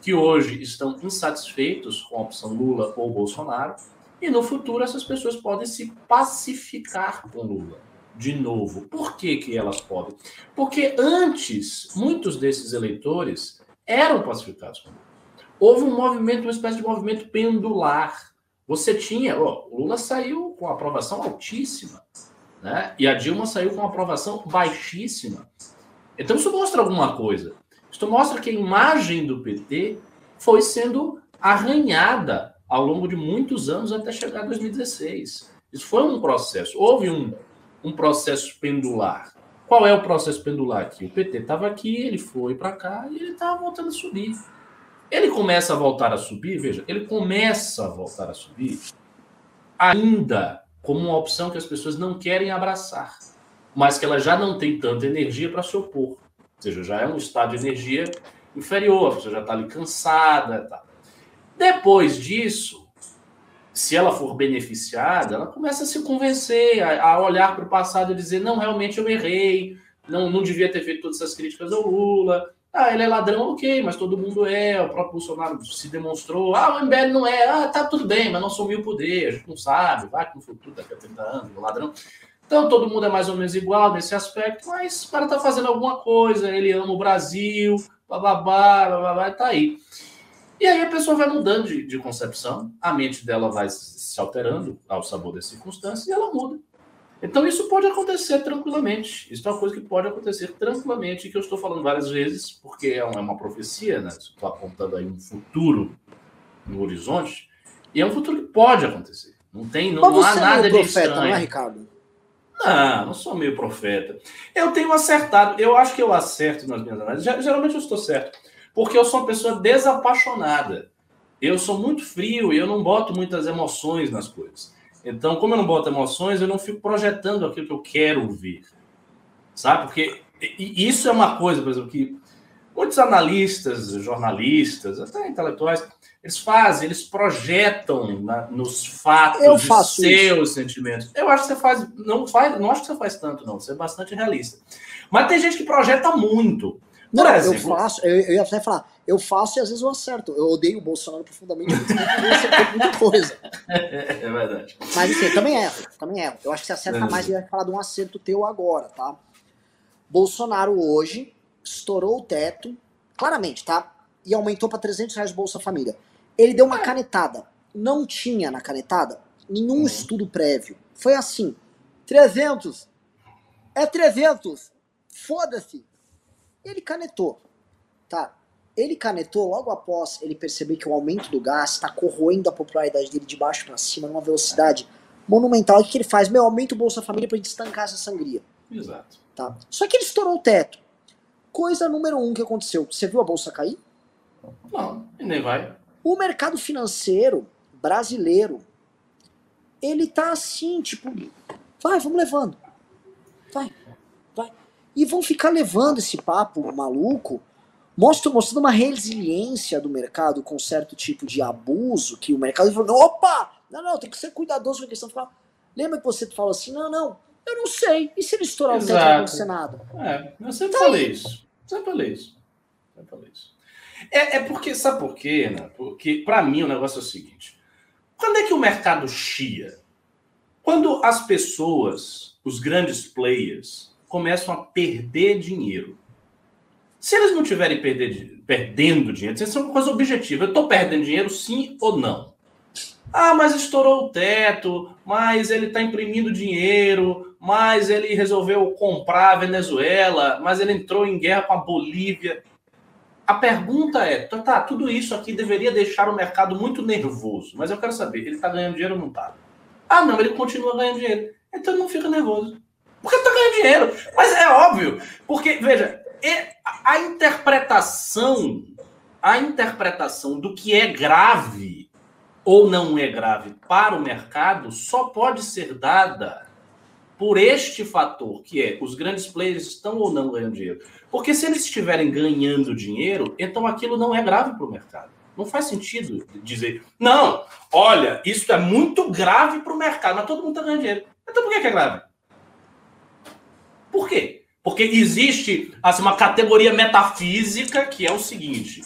que hoje estão insatisfeitos com a opção Lula ou Bolsonaro, e no futuro essas pessoas podem se pacificar com Lula de novo. Por que, que elas podem? Porque antes, muitos desses eleitores eram pacificados com Lula. Houve um movimento, uma espécie de movimento pendular. Você tinha, ó, o Lula saiu com aprovação altíssima, né? E a Dilma saiu com aprovação baixíssima. Então isso mostra alguma coisa. Isso mostra que a imagem do PT foi sendo arranhada ao longo de muitos anos até chegar a 2016. Isso foi um processo. Houve um, um processo pendular. Qual é o processo pendular aqui? O PT estava aqui, ele foi para cá e ele estava voltando a subir. Ele começa a voltar a subir, veja, ele começa a voltar a subir ainda como uma opção que as pessoas não querem abraçar, mas que ela já não tem tanta energia para se opor. Ou seja, já é um estado de energia inferior, pessoa já está ali cansada. Tá. Depois disso, se ela for beneficiada, ela começa a se convencer, a, a olhar para o passado e dizer: não, realmente eu errei, não, não devia ter feito todas essas críticas ao Lula. Ah, ele é ladrão, ok, mas todo mundo é. O próprio Bolsonaro se demonstrou. Ah, o MBL não é. Ah, tá tudo bem, mas não sumiu o poder. A gente não sabe. Vai que no futuro, daqui a 30 anos, o ladrão. Então todo mundo é mais ou menos igual nesse aspecto, mas o cara tá fazendo alguma coisa. Ele ama o Brasil, bababá, bababá, tá aí. E aí a pessoa vai mudando de, de concepção, a mente dela vai se alterando ao sabor das circunstâncias e ela muda. Então isso pode acontecer tranquilamente. Isso é uma coisa que pode acontecer tranquilamente, que eu estou falando várias vezes, porque é uma, é uma profecia, né? Estou apontando aí um futuro no horizonte, e é um futuro que pode acontecer. Não tem, não, não há é nada de profeta, estranho. Não é, Ricardo? Não, não sou meio profeta. Eu tenho acertado, eu acho que eu acerto nas minhas análises. Geralmente eu estou certo. Porque eu sou uma pessoa desapaixonada. Eu sou muito frio e eu não boto muitas emoções nas coisas. Então, como eu não boto emoções, eu não fico projetando aquilo que eu quero ver. Sabe? Porque isso é uma coisa, por exemplo, que muitos analistas, jornalistas, até intelectuais, Eles fazem, eles projetam na, nos fatos faço seus isso. sentimentos. Eu acho que você faz, não faz, não acho que você faz tanto, não. Você é bastante realista. Mas tem gente que projeta muito. Por não, exemplo, eu faço, eu, eu ia até falar, eu faço e às vezes eu acerto. Eu odeio o Bolsonaro profundamente, eu muita coisa. É verdade. Mas assim, também erro, também erro. Eu acho que você acerta é mais e vai falar de um acerto teu agora, tá? Bolsonaro hoje estourou o teto, claramente, tá? E aumentou para 300 reais Bolsa Família. Ele deu uma canetada. Não tinha na canetada nenhum uhum. estudo prévio. Foi assim: 300. É 300. Foda-se. Ele canetou. Tá? Ele canetou logo após ele perceber que o aumento do gás está corroendo a popularidade dele de baixo para cima numa velocidade monumental. O que ele faz? Meu, aumenta o Bolsa Família gente estancar essa sangria. Exato. Tá? Só que ele estourou o teto. Coisa número um que aconteceu. Você viu a bolsa cair? Não, nem vai. O mercado financeiro brasileiro, ele tá assim, tipo, vai, vamos levando. Vai. E vão ficar levando esse papo maluco, mostra, mostrando uma resiliência do mercado com certo tipo de abuso, que o mercado falou, opa, não, não, tem que ser cuidadoso com a questão de falar. Lembra que você falou assim, não, não, eu não sei. E se ele estourar Exato. o teto no Senado? É, eu sempre tá falei aí. isso. Sempre falei isso. Sempre falei isso. É, é porque, sabe por quê, né? Porque, para mim, o negócio é o seguinte: quando é que o mercado chia? Quando as pessoas, os grandes players, começam a perder dinheiro. Se eles não tiverem perder, perdendo dinheiro, isso é uma coisa objetiva. Eu estou perdendo dinheiro, sim ou não? Ah, mas estourou o teto, mas ele está imprimindo dinheiro, mas ele resolveu comprar a Venezuela, mas ele entrou em guerra com a Bolívia. A pergunta é, tá, tá, tudo isso aqui deveria deixar o mercado muito nervoso, mas eu quero saber, ele está ganhando dinheiro ou não está? Ah, não, ele continua ganhando dinheiro. Então não fica nervoso. Porque está ganhando dinheiro. Mas é óbvio, porque, veja, a interpretação, a interpretação do que é grave ou não é grave para o mercado só pode ser dada por este fator, que é os grandes players estão ou não ganhando dinheiro. Porque se eles estiverem ganhando dinheiro, então aquilo não é grave para o mercado. Não faz sentido dizer, não, olha, isso é muito grave para o mercado, mas todo mundo está ganhando dinheiro. Então por que é grave? Por quê? Porque existe assim, uma categoria metafísica que é o seguinte: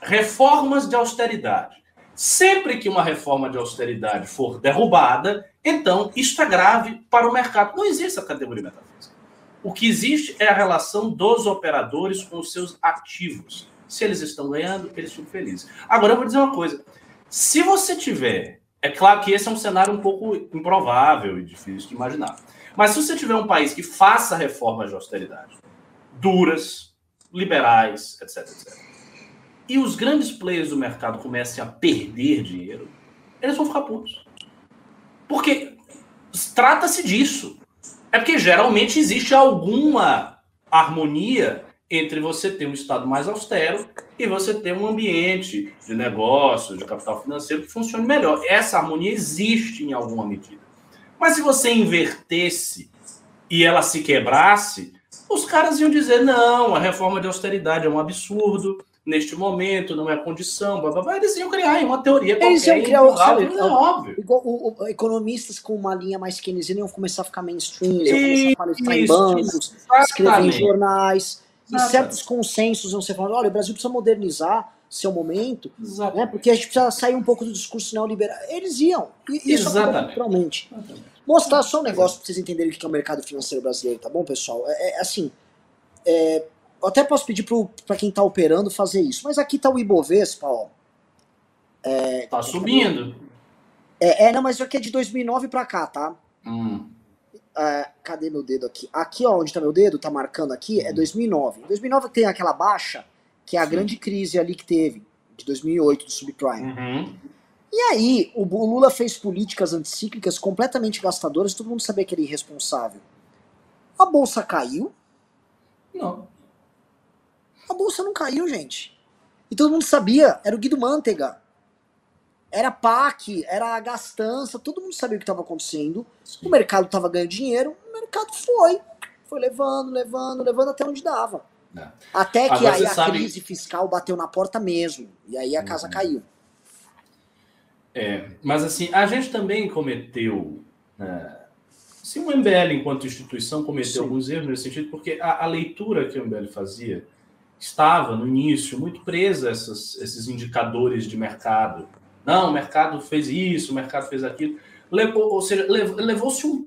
reformas de austeridade. Sempre que uma reforma de austeridade for derrubada, então isto é grave para o mercado. Não existe essa categoria metafísica. O que existe é a relação dos operadores com os seus ativos. Se eles estão ganhando, eles ficam felizes. Agora eu vou dizer uma coisa: se você tiver, é claro que esse é um cenário um pouco improvável e difícil de imaginar. Mas se você tiver um país que faça reformas de austeridade duras, liberais, etc, etc, e os grandes players do mercado comecem a perder dinheiro, eles vão ficar putos. Porque trata-se disso. É porque geralmente existe alguma harmonia entre você ter um Estado mais austero e você ter um ambiente de negócio, de capital financeiro que funcione melhor. Essa harmonia existe em alguma medida. Mas se você invertesse e ela se quebrasse, os caras iam dizer: não, a reforma de austeridade é um absurdo, neste momento, não é condição, blá, blá, blá. eles iam criar uma teoria Eles iam criar, o, sabe, é óbvio. O, o, economistas com uma linha mais keynesiana iam começar a ficar mainstream, iam começar a palestrar em bancos, escrever em jornais, Exatamente. e certos consensos vão ser falando, olha, o Brasil precisa modernizar seu momento, né, porque a gente precisa sair um pouco do discurso neoliberal. Eles iam, isso Exatamente. naturalmente. Mostrar só um negócio para vocês entenderem o que é o mercado financeiro brasileiro, tá bom, pessoal? É, é assim, é, eu até posso pedir para quem está operando fazer isso. Mas aqui está o Ibovespa, ó. É, tá subindo. É, é, não, mas aqui é de 2009 para cá, tá? Hum. É, cadê meu dedo aqui? Aqui, ó, onde está meu dedo, tá marcando aqui, é 2009. Em 2009 tem aquela baixa, que é a Sim. grande crise ali que teve, de 2008, do subprime. Uhum. E aí, o Lula fez políticas anticíclicas completamente gastadoras, todo mundo sabia que ele é irresponsável. A bolsa caiu? Não. A bolsa não caiu, gente. E todo mundo sabia, era o Guido Mantega. Era PAC, era a gastança, todo mundo sabia o que estava acontecendo. Sim. O mercado estava ganhando dinheiro, o mercado foi. Foi levando, levando, levando até onde dava. É. Até que aí a sabe... crise fiscal bateu na porta mesmo. E aí a casa uhum. caiu. É, mas assim, a gente também cometeu. Né, se o MBL, enquanto instituição, cometeu Sim. alguns erros nesse sentido, porque a, a, leitura que o MBL fazia estava, no início, muito presa a essas, esses indicadores de mercado. Não, o mercado fez isso, o mercado fez aquilo. Levou, ou seja, levou-se um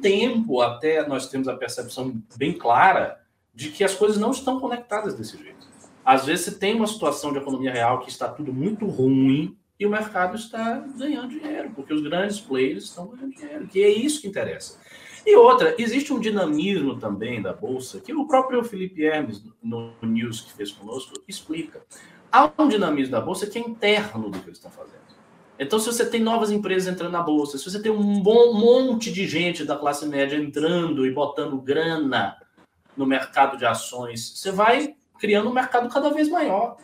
tempo até nós termos a percepção bem clara de que as coisas não estão conectadas desse jeito. Às vezes você tem uma situação de economia real que está tudo muito ruim e o mercado está ganhando dinheiro, porque os grandes players estão ganhando dinheiro, que é isso que interessa. E outra, existe um dinamismo também da Bolsa, que o próprio Felipe Hermes, no News que fez conosco, explica. Há um dinamismo da Bolsa que é interno do que eles estão fazendo. Então, se você tem novas empresas entrando na Bolsa, se você tem um bom monte de gente da classe média entrando e botando grana no mercado de ações, você vai criando um mercado cada vez maior.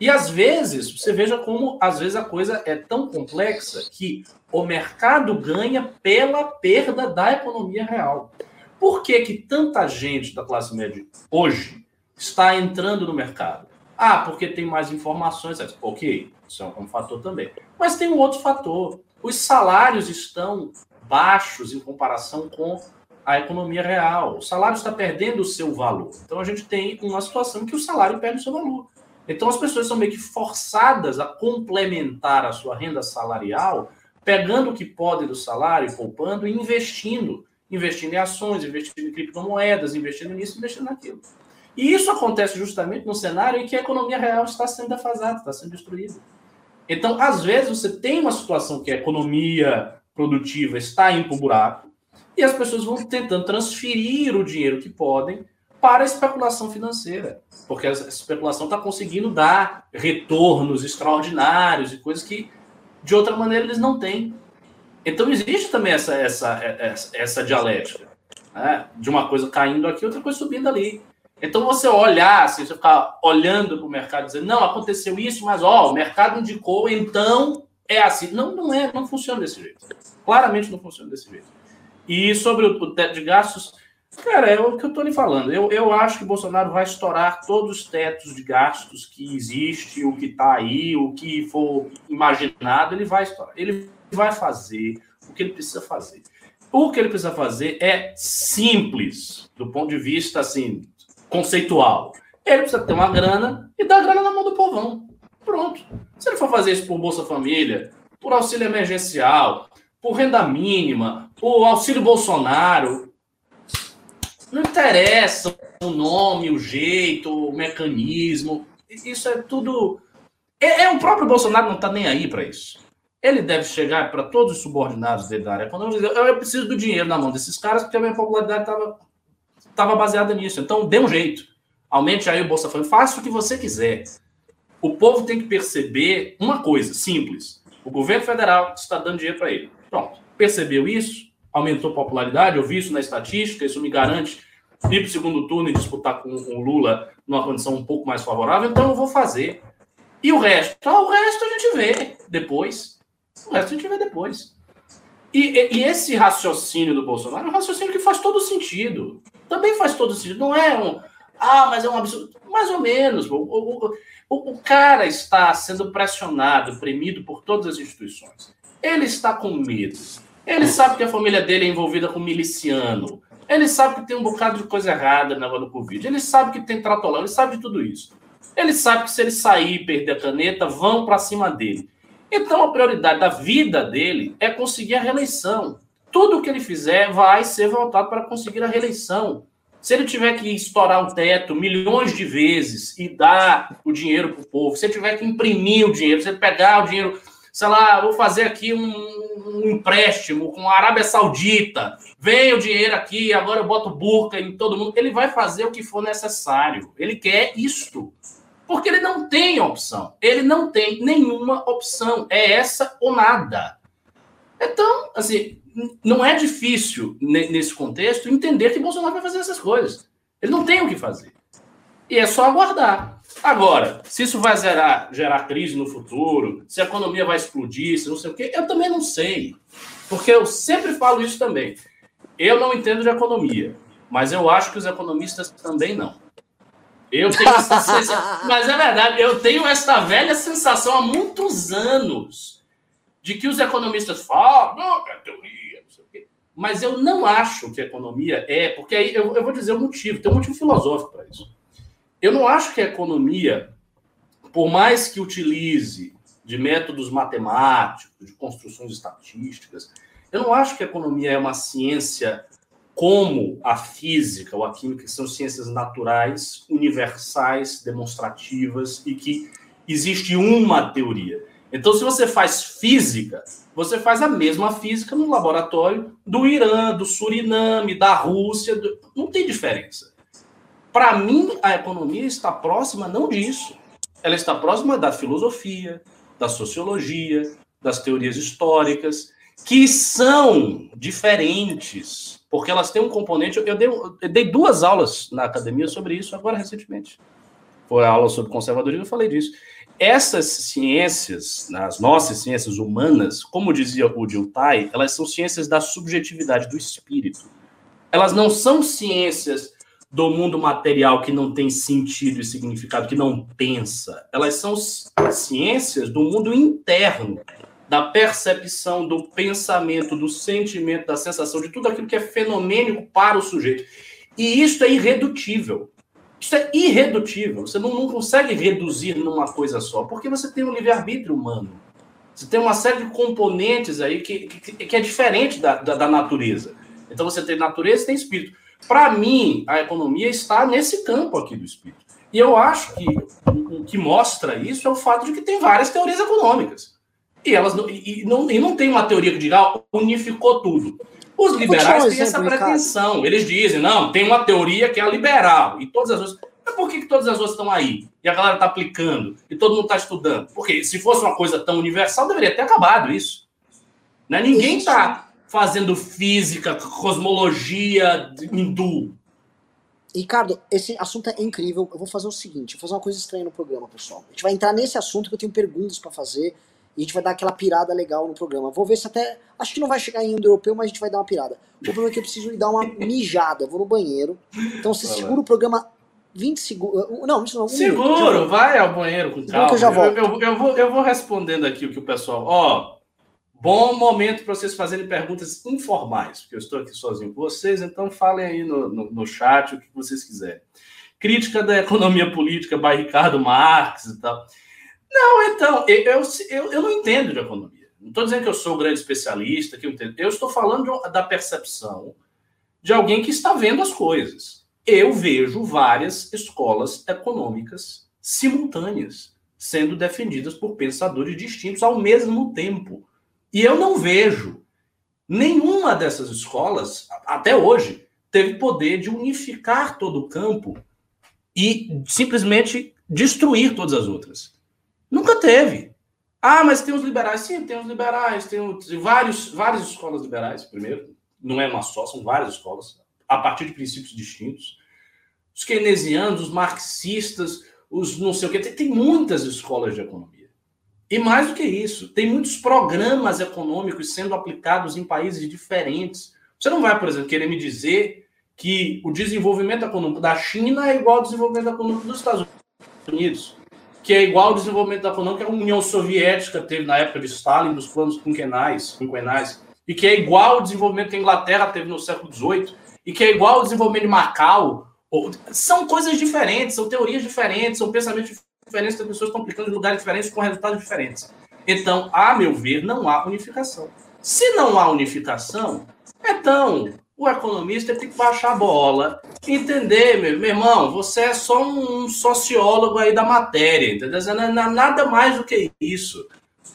E às vezes, você veja como às vezes a coisa é tão complexa que o mercado ganha pela perda da economia real. Por que, que tanta gente da classe média hoje está entrando no mercado? Ah, porque tem mais informações. Ok, isso é um fator também. Mas tem um outro fator. Os salários estão baixos em comparação com a economia real. O salário está perdendo o seu valor. Então a gente tem uma situação que o salário perde o seu valor. Então as pessoas são meio que forçadas a complementar a sua renda salarial, pegando o que pode do salário, poupando e investindo. Investindo em ações, investindo em criptomoedas, investindo nisso, investindo naquilo. E isso acontece justamente no cenário em que a economia real está sendo defasada, está sendo destruída. Então, às vezes, você tem uma situação que a economia produtiva está indo para o buraco, e as pessoas vão tentando transferir o dinheiro que podem para a especulação financeira, porque a especulação está conseguindo dar retornos extraordinários e coisas que de outra maneira eles não têm. Então existe também essa essa essa, essa dialética né? de uma coisa caindo aqui, outra coisa subindo ali. Então você olhar, assim, você ficar olhando para o mercado dizer, não, aconteceu isso, mas ó, o mercado indicou, então é assim. Não, não é, não funciona desse jeito. Claramente não funciona desse jeito. E sobre o teto de gastos, cara, é o que eu estou lhe falando. Eu, eu acho que Bolsonaro vai estourar todos os tetos de gastos que existe, o que está aí, o que for imaginado, ele vai estourar. Ele vai fazer o que ele precisa fazer. O que ele precisa fazer é simples, do ponto de vista assim conceitual. Ele precisa ter uma grana e dar grana na mão do povão. Pronto. Se ele for fazer isso por Bolsa Família, por auxílio emergencial, por renda mínima, por auxílio Bolsonaro. Não interessa o nome, o jeito, o mecanismo. Isso é tudo. É, é o próprio Bolsonaro não está nem aí para isso. Ele deve chegar para todos os subordinados dele da área econômica e dizer: eu preciso do dinheiro na mão desses caras porque a minha popularidade estava tava baseada nisso. Então, dê um jeito. Aumente aí o Bolsa Família. Faça o que você quiser. O povo tem que perceber uma coisa simples: o governo federal está dando dinheiro para ele. Pronto. Percebeu isso? Aumentou popularidade? Eu vi isso na estatística, isso me garante ir para o segundo turno e disputar com o Lula numa condição um pouco mais favorável, então eu vou fazer. E o resto? Ah, o resto a gente vê depois. O resto a gente vê depois. E, e, e, esse raciocínio do Bolsonaro é um raciocínio que faz todo sentido. Também faz todo sentido. Não é um. Ah, mas é um absurdo. Mais ou menos. O, o, o, o cara está sendo pressionado, premido por todas as instituições. Ele está com medo. Ele sabe que a família dele é envolvida com miliciano. Ele sabe que tem um bocado de coisa errada na do Covid. Ele sabe que tem tratolão. Ele sabe de tudo isso. Ele sabe que se ele sair e perder a caneta, vão para cima dele. Então a prioridade da vida dele é conseguir a reeleição. Tudo que ele fizer vai ser voltado para conseguir a reeleição. Se ele tiver que estourar o teto milhões de vezes e dar o dinheiro para o povo, se ele tiver que imprimir o dinheiro, se ele pegar o dinheiro sei lá, vou fazer aqui um, um empréstimo com a Arábia Saudita, vem o dinheiro aqui, agora eu boto burca em todo mundo. Ele vai fazer o que for necessário. Ele quer isto. Porque ele não tem opção. Ele não tem nenhuma opção. É essa ou nada. Então, assim, não é difícil, nesse contexto, entender que Bolsonaro vai fazer essas coisas. Ele não tem o que fazer. E é só aguardar. Agora, se isso vai gerar, gerar crise no futuro, se a economia vai explodir, se não sei o quê, eu também não sei. Porque eu sempre falo isso também. Eu não entendo de economia, mas eu acho que os economistas também não. Eu tenho essa sensação, mas é verdade, eu tenho essa velha sensação há muitos anos de que os economistas falam, não, é teoria, não sei o quê. Mas eu não acho que a economia é, porque aí eu, eu vou dizer o motivo, tem um motivo filosófico para isso. Eu não acho que a economia, por mais que utilize de métodos matemáticos, de construções estatísticas, eu não acho que a economia é uma ciência como a física ou a química, que são ciências naturais, universais, demonstrativas e que existe uma teoria. Então, se você faz física, você faz a mesma física no laboratório do Irã, do Suriname, da Rússia, do... não tem diferença. Para mim, a economia está próxima não disso. Ela está próxima da filosofia, da sociologia, das teorias históricas, que são diferentes, porque elas têm um componente. Eu dei, eu dei duas aulas na academia sobre isso agora recentemente. Foi a aula sobre conservadorismo, eu falei disso essas ciências, as nossas ciências humanas, como dizia o Dilthey, elas são ciências da subjetividade do espírito. Elas não são ciências do mundo material que não tem sentido e significado, que não pensa. Elas são ciências do mundo interno, da percepção, do pensamento, do sentimento, da sensação, de tudo aquilo que é fenomênico para o sujeito. E isso é irredutível. Isso é irredutível. Você não, não consegue reduzir numa coisa só, porque você tem um livre-arbítrio humano. Você tem uma série de componentes aí que, que, que é diferente da, da, da, natureza. Então você tem natureza e tem espírito. Para mim, a economia está nesse campo aqui do espírito. E eu acho que o que mostra isso é o fato de que tem várias teorias econômicas. E elas não, e não, e não tem uma teoria que diga ah, unificou tudo. Os liberais têm essa pretensão. Eles dizem, não, tem uma teoria que é a liberal. E todas as outras. Mas por que, que todas as outras estão aí? E a galera está aplicando? E todo mundo está estudando? Porque se fosse uma coisa tão universal, deveria ter acabado isso. Né? Ninguém está fazendo física, cosmologia hindu. Ricardo, esse assunto é incrível. Eu vou fazer o seguinte: vou fazer uma coisa estranha no programa, pessoal. A gente vai entrar nesse assunto que eu tenho perguntas para fazer e a gente vai dar aquela pirada legal no programa. Vou ver se até. Acho que não vai chegar em indo europeu, mas a gente vai dar uma pirada. O problema é que eu preciso ir dar uma mijada. Vou no banheiro. Então você segura o programa 20 segundos. Uh, não, isso não. Um Seguro, minuto, vai ao banheiro com calma. Eu, volto. Eu, eu, eu, vou, eu vou respondendo aqui o que o pessoal. Ó, bom momento para vocês fazerem perguntas informais, porque eu estou aqui sozinho com vocês, então falem aí no, no, no chat o que vocês quiserem. Crítica da economia política by Ricardo Marx e tal. Não, então, eu, eu, eu não entendo de economia. Não estou dizendo que eu sou um grande especialista, que eu entendo. Eu estou falando de, da percepção de alguém que está vendo as coisas. Eu vejo várias escolas econômicas simultâneas sendo defendidas por pensadores distintos ao mesmo tempo. E eu não vejo nenhuma dessas escolas, até hoje, teve poder de unificar todo o campo e simplesmente destruir todas as outras. Nunca teve. Ah, mas tem os liberais. Sim, tem os liberais, tem, vários, várias escolas liberais, primeiro. Não é uma só, são várias escolas, a partir de princípios distintos. Os keynesianos, os marxistas, os não sei o quê. Tem, tem muitas escolas de economia. E mais do que isso, tem muitos programas econômicos sendo aplicados em países diferentes. Você não vai, por exemplo, querer me dizer que o desenvolvimento econômico da China é igual ao desenvolvimento econômico dos Estados Unidos que é igual ao desenvolvimento da econômica que a União Soviética teve na época de Stalin, nos planos quinquenais, quinquenais e que é igual ao desenvolvimento que a Inglaterra teve no século XVIII, e que é igual ao desenvolvimento de Macau. São coisas diferentes, são teorias diferentes, são pensamentos diferentes as pessoas estão em lugares diferentes com resultados diferentes. Então, a meu ver, não há unificação. Se não há unificação, então o economista tem que baixar a bola, entender, meu, meu irmão, você é só um sociólogo aí da matéria, entendeu? Não é nada mais do que isso.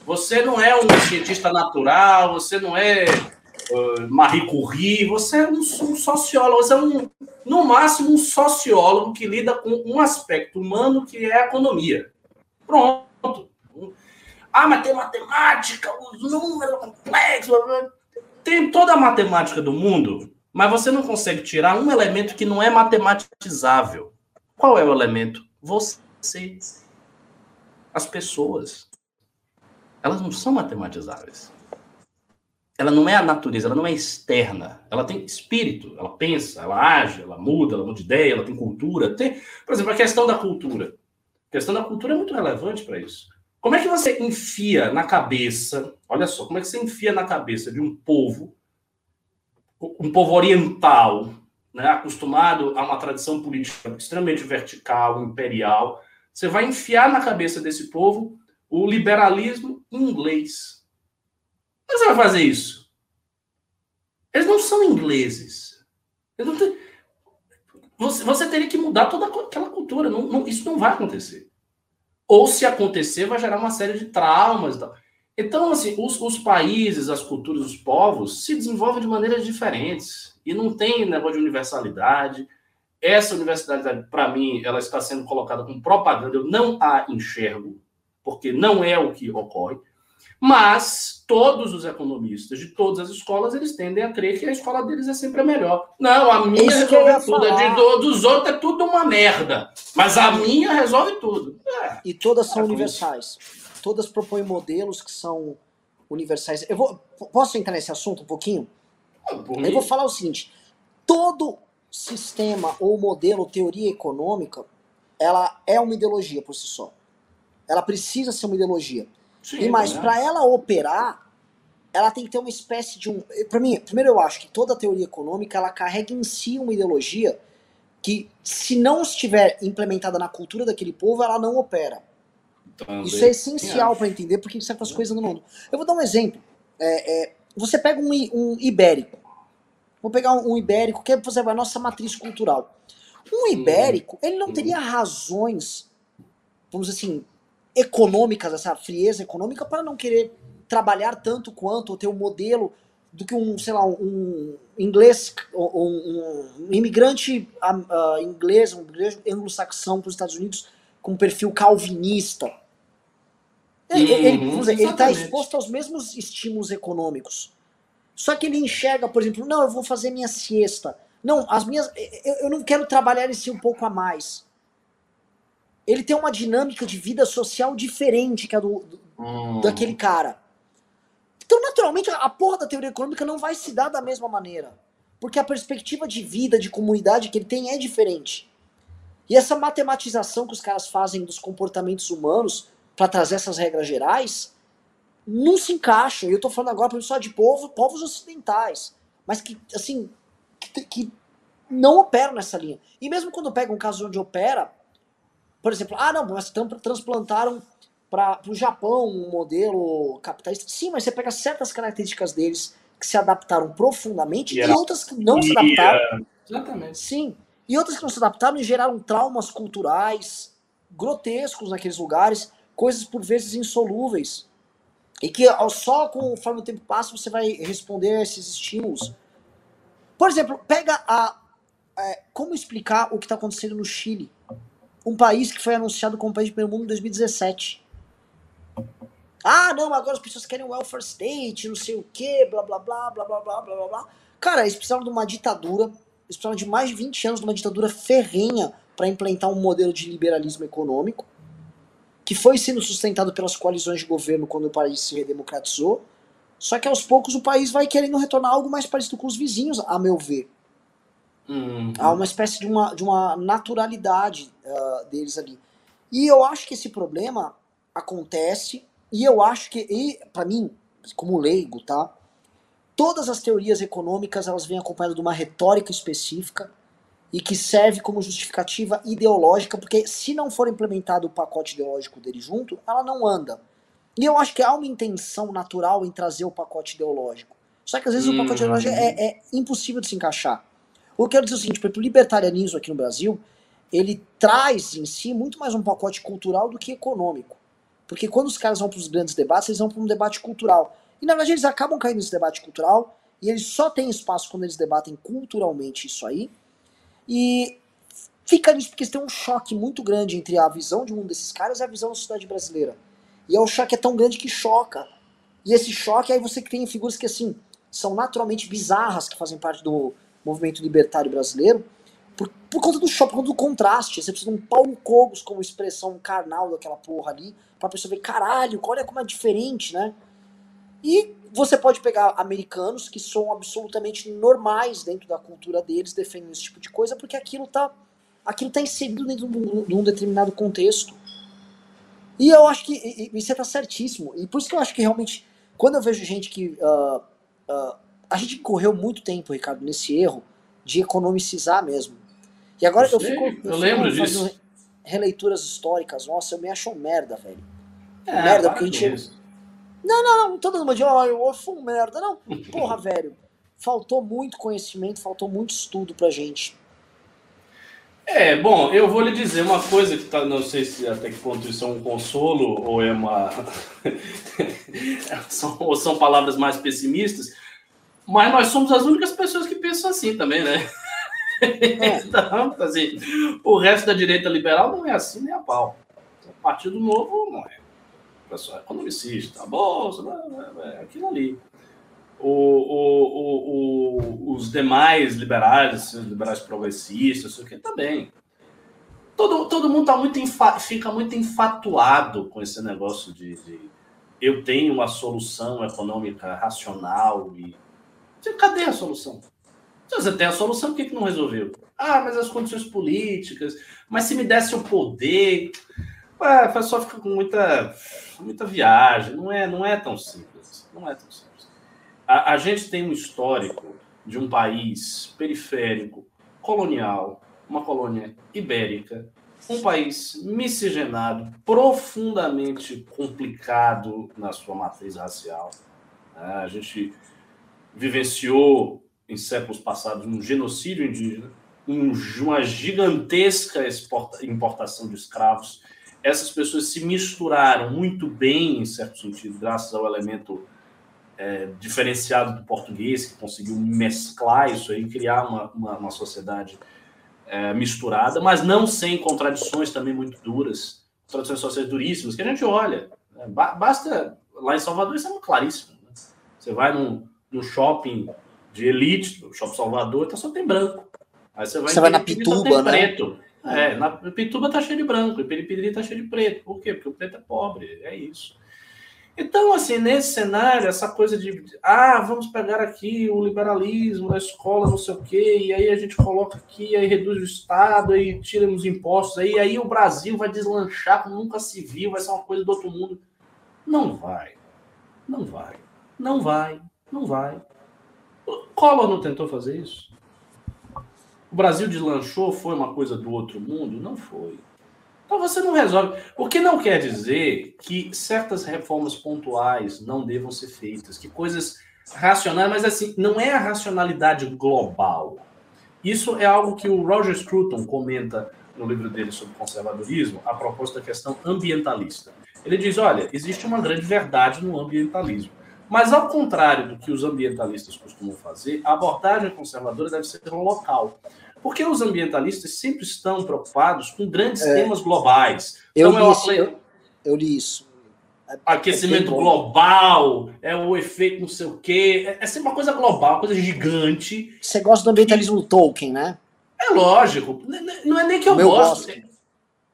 Você não é um cientista natural, você não é Marie Curie, você é um, um, sociólogo, você é um, no máximo um sociólogo que lida com um aspecto humano que é a economia. Pronto. Ah, mas tem matemática, os números complexos tem toda a matemática do mundo, mas você não consegue tirar um elemento que não é matematizável. Qual é o elemento? Você. As pessoas. Elas não são matematizáveis. Ela não é a natureza, ela não é externa. Ela tem espírito, ela pensa, ela age, ela muda, ela muda de ideia, ela tem cultura. Tem, por exemplo, a questão da cultura. A questão da cultura é muito relevante para isso. Como é que você enfia na cabeça, olha só, como é que você enfia na cabeça de um povo, um povo oriental, né, acostumado a uma tradição política extremamente vertical, imperial, você vai enfiar na cabeça desse povo o liberalismo inglês. Como você vai fazer isso? Eles não são ingleses. Não têm... você, você, teria que mudar toda aquela cultura. Não, não, isso não vai acontecer. Ou se acontecer, vai gerar uma série de traumas. Então, assim, os, os países, as culturas, os povos se desenvolvem de maneiras diferentes. E não tem negócio de universalidade. Essa universidade, para mim, ela está sendo colocada como propaganda. Eu não a enxergo, porque não é o que ocorre. Mas todos os economistas de todas as escolas, eles tendem a crer que a escola deles é sempre a melhor. Não, a minha Isso resolve tudo. A de dos outros é tudo uma merda. Mas a minha resolve tudo. É. E todas são é universais. Isso. Todas propõem modelos que são universais. Eu vou, posso entrar nesse assunto um pouquinho? Eu vou falar o seguinte: todo sistema ou modelo, teoria econômica, ela é uma ideologia por si só. Ela precisa ser uma ideologia. Sim, e mais, para ela operar, ela tem que ter uma espécie de um. Para mim, primeiro eu acho que toda teoria econômica ela carrega em si uma ideologia que, se não estiver implementada na cultura daquele povo, ela não opera. Também. Isso é essencial para entender porque certas coisas não mundo. Eu vou dar um exemplo. É, é, você pega um, um ibérico. Vou pegar um, um ibérico, que é por exemplo, a nossa matriz cultural. Um ibérico, ele não teria razões, vamos dizer assim, econômicas, essa frieza econômica, para não querer trabalhar tanto quanto, ou ter um modelo do que um, sei lá, um inglês, um, um, imigrante uh, inglês, um inglês anglo-saxão para os Estados Unidos com perfil calvinista. Ele uhum, está exposto aos mesmos estímulos econômicos. Só que ele enxerga, por exemplo, não, eu vou fazer minha siesta. Não, as minhas. Eu, eu não quero trabalhar esse um pouco a mais ele tem uma dinâmica de vida social diferente que a do, do hum. daquele cara. Então, naturalmente, a porra da teoria econômica não vai se dar da mesma maneira. Porque a perspectiva de vida, de comunidade que ele tem é diferente. E essa matematização que os caras fazem dos comportamentos humanos para trazer essas regras gerais não se encaixa. E eu tô falando agora só de povo, povos ocidentais, mas que, assim, que, que não operam nessa linha. E mesmo quando pega um caso onde opera, por exemplo, ah, não, mas transplantaram para o Japão um modelo capitalista. Sim, mas você pega certas características deles que se adaptaram profundamente e, e outras que não se adaptaram. Exatamente. Sim. E outras que não se adaptaram e geraram traumas culturais grotescos naqueles lugares, coisas por vezes insolúveis. E que só conforme o tempo passa você vai responder a esses estímulos. Por exemplo, pega a. É, como explicar o que está acontecendo no Chile? um país que foi anunciado como país de primeiro mundo em 2017. Ah, não, agora as pessoas querem welfare state, não sei o quê, blá blá blá, blá blá blá blá blá. Cara, eles precisaram de uma ditadura, eles precisaram de mais de 20 anos de uma ditadura ferrenha para implantar um modelo de liberalismo econômico, que foi sendo sustentado pelas coalizões de governo quando o país se redemocratizou. Só que aos poucos o país vai querendo retornar algo mais parecido com os vizinhos, a meu ver. Uhum. Há uma espécie de uma, de uma naturalidade uh, deles ali. E eu acho que esse problema acontece, e eu acho que, para mim, como leigo, tá? Todas as teorias econômicas elas vêm acompanhadas de uma retórica específica e que serve como justificativa ideológica, porque se não for implementado o pacote ideológico dele junto, ela não anda. E eu acho que há uma intenção natural em trazer o pacote ideológico. Só que às vezes o pacote ideológico é, é impossível de se encaixar. Eu quero dizer o seguinte, o libertarianismo aqui no Brasil, ele traz em si muito mais um pacote cultural do que econômico. Porque quando os caras vão para os grandes debates, eles vão para um debate cultural. E na verdade eles acabam caindo nesse debate cultural, e eles só têm espaço quando eles debatem culturalmente isso aí. E fica nisso porque têm um choque muito grande entre a visão de um desses caras e a visão da sociedade brasileira. E é um choque é tão grande que choca. E esse choque, aí você tem figuras que assim, são naturalmente bizarras, que fazem parte do, movimento libertário brasileiro, por, por conta do shopping, por conta do contraste. Você precisa de um Paulo Cogos como expressão carnal daquela porra ali, pra pessoa ver, caralho, olha como é diferente, né? E você pode pegar americanos que são absolutamente normais dentro da cultura deles, defendendo esse tipo de coisa, porque aquilo tá, aquilo tá inserido dentro de um, de determinado contexto. E eu acho que e, e você está certíssimo. E por isso que eu acho que realmente, quando eu vejo gente que. Uh, uh, a gente correu muito tempo, Ricardo, nesse erro de economicizar mesmo. E agora eu, eu fico. Eu, eu lembro disso. Releituras históricas, nossa, eu me acho um merda, velho. É, merda, porque a gente. Isso. Não, não, não, todo mundo de, oh, eu sou um merda. Não, porra, velho. Faltou muito conhecimento, faltou muito estudo pra gente. É, bom, eu vou lhe dizer uma coisa que tá, não sei se até que ponto isso é um consolo ou é uma. são, ou são palavras mais pessimistas, mas nós somos as únicas pessoas que pensam assim também, né? É. então, assim, o resto da direita liberal não é assim nem a pau. O Partido Novo não é. O pessoal é economicista, a bolsa, é aquilo ali o, o, o, os demais liberais, os liberais progressistas, isso aqui também. Todo, todo mundo tá muito fica muito enfatuado com esse negócio de, de, eu tenho uma solução econômica racional e cadê a solução? Se você tem a solução, por que, que não resolveu? Ah, mas as condições políticas, mas se me desse o poder, ué, o pessoal fica com muita, muita viagem, não é, não é tão simples, não é tão simples. A, a gente tem um histórico de um país periférico, colonial, uma colônia ibérica, um país miscigenado, profundamente complicado na sua matriz racial. A gente vivenciou em séculos passados um genocídio indígena, uma gigantesca importação de escravos. Essas pessoas se misturaram muito bem, em certo sentido, graças ao elemento é, diferenciado do português, que conseguiu mesclar isso aí, criar uma, uma, uma sociedade é, misturada, mas não sem contradições também muito duras, contradições sociais duríssimas, que a gente olha. Né? Basta, lá em Salvador, isso é muito claríssimo. Né? Você vai num, num shopping de elite, no Shopping Salvador, então só tem branco. Aí você vai, você vai na Pituba, né? Preto. É, na Pituba tá cheio de branco, e Peripedri tá cheio de preto. Por quê? Porque o preto é pobre, é isso. Então, assim, nesse cenário, essa coisa de ah, vamos pegar aqui o liberalismo na escola, não sei o quê, e aí a gente coloca aqui, aí reduz o Estado, aí tira os impostos, aí, aí o Brasil vai deslanchar como nunca se viu, vai ser uma coisa do outro mundo. Não vai. Não vai. Não vai. Não vai. O Collor não tentou fazer isso? O Brasil deslanchou, foi uma coisa do outro mundo? Não foi. Então você não resolve. O que não quer dizer que certas reformas pontuais não devam ser feitas, que coisas racionais, mas assim, não é a racionalidade global. Isso é algo que o Roger Scruton comenta no livro dele sobre conservadorismo, a propósito da questão ambientalista. Ele diz: olha, existe uma grande verdade no ambientalismo. Mas, ao contrário do que os ambientalistas costumam fazer, a abordagem conservadora deve ser local. Porque os ambientalistas sempre estão preocupados com grandes é, temas globais. Eu, então, li, isso, eu, eu li isso. Aquecimento é global, é o efeito não sei o quê. É, é sempre uma coisa global, uma coisa gigante. Você gosta do ambientalismo que... Tolkien, né? É lógico. Não é nem que eu gosto. Gosto.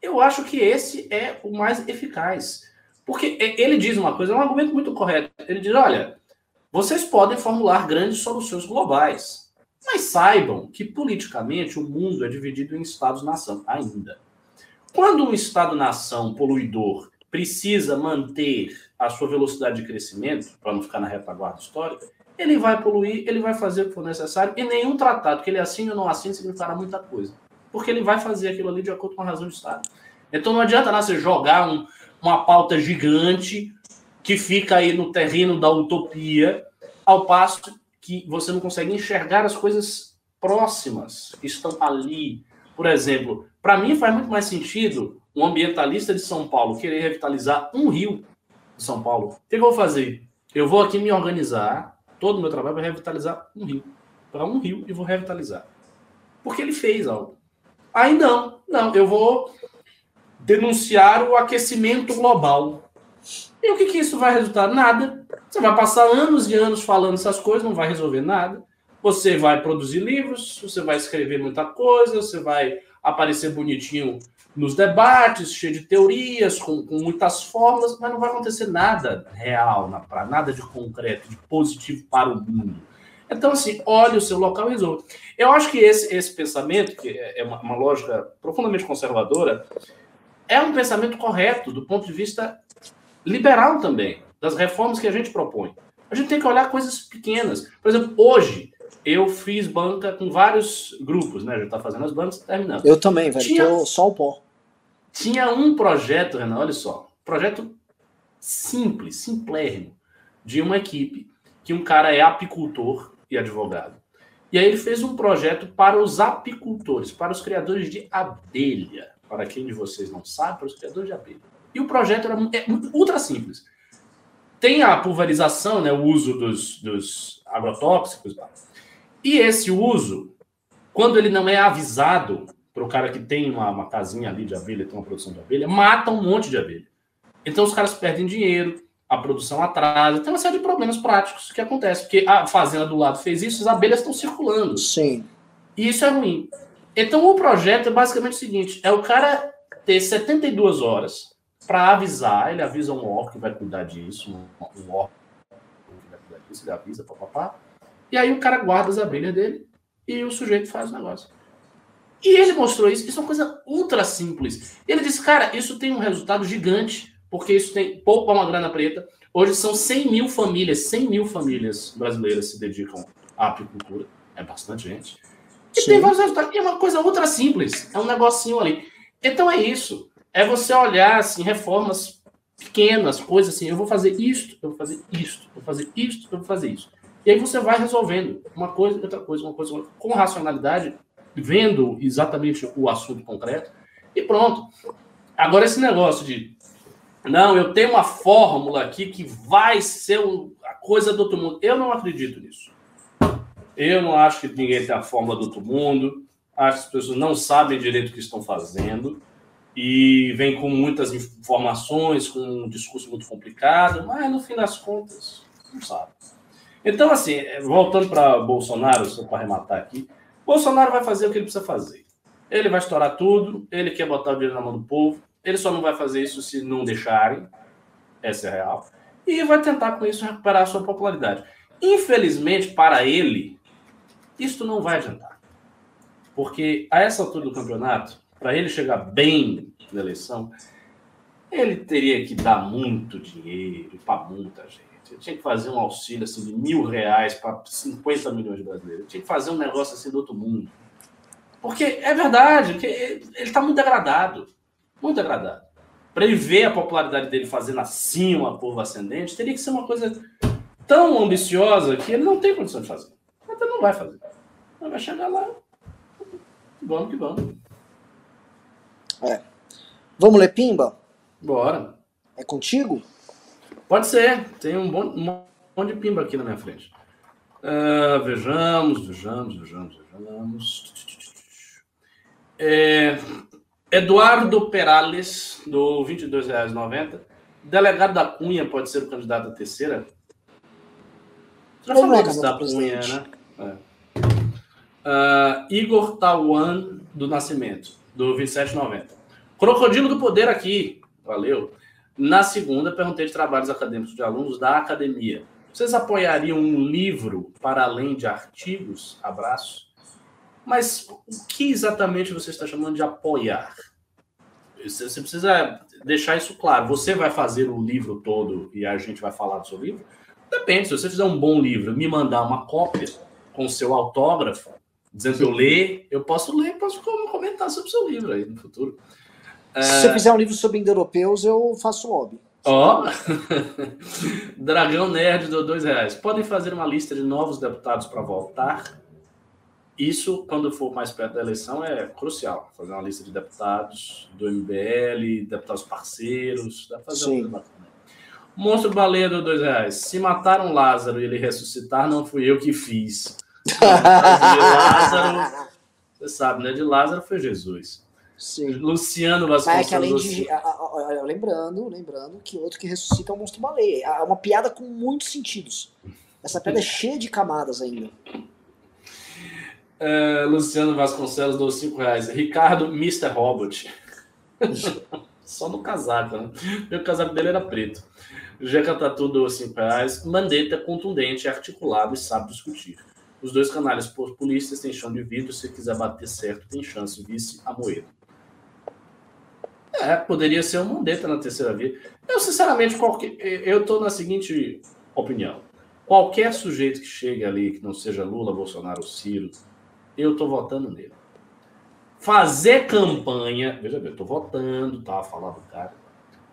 Eu acho que esse é o mais eficaz. Porque ele diz uma coisa, é um argumento muito correto. Ele diz: olha, vocês podem formular grandes soluções globais mas saibam que politicamente o mundo é dividido em estados-nação ainda. Quando um estado-nação poluidor precisa manter a sua velocidade de crescimento, para não ficar na retaguarda histórica, ele vai poluir, ele vai fazer o que for necessário, e nenhum tratado que ele assine ou não assine significará muita coisa. Porque ele vai fazer aquilo ali de acordo com a razão de Estado. Então não adianta nada você jogar um, uma pauta gigante que fica aí no terreno da utopia, ao passo que você não consegue enxergar as coisas próximas que estão ali. Por exemplo, para mim faz muito mais sentido um ambientalista de São Paulo querer revitalizar um rio de São Paulo. O que eu vou fazer? Eu vou aqui me organizar, todo o meu trabalho vai revitalizar um rio. Para um rio e vou revitalizar. Porque ele fez algo. Aí não, não, eu vou denunciar o aquecimento global. E o que, que isso vai resultar? Nada. Você vai passar anos e anos falando essas coisas, não vai resolver nada. Você vai produzir livros, você vai escrever muita coisa, você vai aparecer bonitinho nos debates, cheio de teorias, com, com muitas fórmulas, mas não vai acontecer nada real, na, nada de concreto, de positivo para o mundo. Então, assim, olhe o seu local e resolva. Eu acho que esse, esse pensamento, que é uma, uma lógica profundamente conservadora, é um pensamento correto do ponto de vista liberal também, das reformas que a gente propõe. A gente tem que olhar coisas pequenas. Por exemplo, hoje eu fiz banca com vários grupos, né? A gente está fazendo as bancas terminando. Eu também, velho. Tinha, Tô só o pó. Tinha um projeto, Renan, olha só. Projeto simples, simplérrimo, de uma equipe que um cara é apicultor e advogado. E aí ele fez um projeto para os apicultores, para os criadores de abelha. Para quem de vocês não sabe, para os criadores de abelha. E o projeto era é ultra simples. Tem a pulverização, né, o uso dos, dos agrotóxicos. E esse uso, quando ele não é avisado para o cara que tem uma, uma casinha ali de abelha, tem uma produção de abelha, mata um monte de abelha. Então os caras perdem dinheiro, a produção atrasa, tem uma série de problemas práticos que acontecem, porque a fazenda do lado fez isso, as abelhas estão circulando. Sim. E isso é ruim. Então o projeto é basicamente o seguinte: é o cara ter 72 horas para avisar, ele avisa um órgão que vai cuidar disso, um órgão que vai cuidar disso, ele avisa, papapá. E aí o cara guarda as abelhas dele e o sujeito faz o negócio. E ele mostrou isso, isso é uma coisa ultra simples. Ele disse, cara, isso tem um resultado gigante porque isso tem pouco uma grana preta. Hoje são 100 mil famílias, 100 mil famílias brasileiras se dedicam à apicultura. É bastante gente. E Sim. tem vários resultados. E é uma coisa ultra simples. É um negocinho ali. Então é isso. É você olhar assim, reformas pequenas, coisas assim. Eu vou fazer isto, eu vou fazer isto, eu vou fazer isto, eu vou fazer isso. E aí você vai resolvendo uma coisa, outra coisa, uma coisa, com racionalidade, vendo exatamente o assunto concreto, e pronto. Agora, esse negócio de não, eu tenho uma fórmula aqui que vai ser a coisa do outro mundo. Eu não acredito nisso. Eu não acho que ninguém tem a fórmula do outro mundo. Acho que as pessoas não sabem direito o que estão fazendo e vem com muitas informações, com um discurso muito complicado, mas no fim das contas, não sabe. Então, assim, voltando para Bolsonaro, só para arrematar aqui, Bolsonaro vai fazer o que ele precisa fazer. Ele vai estourar tudo, ele quer botar o dinheiro na mão do povo, ele só não vai fazer isso se não deixarem. Essa é real. E vai tentar com isso recuperar a sua popularidade. Infelizmente, para ele, isto não vai adiantar. Porque a essa altura do campeonato, para ele chegar bem na eleição, ele teria que dar muito dinheiro para muita gente. Ele tinha que fazer um auxílio assim, de mil reais para 50 milhões de brasileiros. Ele tinha que fazer um negócio assim do outro mundo. Porque é verdade, que ele está muito degradado. Muito ele ver a popularidade dele fazendo assim uma curva ascendente, teria que ser uma coisa tão ambiciosa que ele não tem condição de fazer. Até não vai fazer. Mas vai chegar lá. Vamos que vamos. É. Vamos ler Pimba? Bora. É contigo? Pode ser. Tem um, bom, um monte de Pimba aqui na minha frente. Uh, vejamos, vejamos, vejamos, vejamos. É, Eduardo Perales, do R$ 22,90. Delegado da Cunha pode ser o candidato à terceira? Já falou da Cunha, né? Uh, Igor Tawan, do Nascimento, do 27,90. Crocodilo do Poder aqui, valeu. Na segunda, perguntei de trabalhos acadêmicos de alunos da academia. Vocês apoiariam um livro para além de artigos? Abraço. Mas o que exatamente você está chamando de apoiar? Você precisa deixar isso claro. Você vai fazer o livro todo e a gente vai falar do seu livro? Depende. Se você fizer um bom livro, me mandar uma cópia com o seu autógrafo, dizendo que eu ler, eu posso ler, posso comentar sobre o seu livro aí no futuro. Se você fizer um livro sobre indo-europeus, eu faço lobby. Ó, oh. Dragão Nerd deu dois reais. Podem fazer uma lista de novos deputados para voltar? Isso, quando for mais perto da eleição, é crucial. Fazer uma lista de deputados do MBL, deputados parceiros, dá pra fazer Sim. bacana. Monstro Baleiro, dois reais. Se mataram Lázaro e ele ressuscitar, não fui eu que fiz. De Lázaro, você sabe, né? De Lázaro foi Jesus. Sim. Luciano Vasconcelos. Mas é que além de. Lembrando, lembrando que outro que ressuscita é o monstro baleia. É uma piada com muitos sentidos. Essa piada é cheia de camadas ainda. Uh, Luciano Vasconcelos deu 5 reais. Ricardo, Mr. Robot. Só no casaco, né? Meu casaco dele era preto. Jeca Tatu deu 5 reais. Mandetta contundente, articulado e sabe discutir. Os dois canais populistas têm chão de vidro. Se quiser bater certo, tem chance. Vice a moeda. É, poderia ser um Mandetta na terceira via. Eu, sinceramente, qualquer, eu estou na seguinte opinião. Qualquer sujeito que chegue ali, que não seja Lula, Bolsonaro ou Ciro, eu estou votando nele. Fazer campanha, veja bem, eu estou votando, tá? Falar do cara.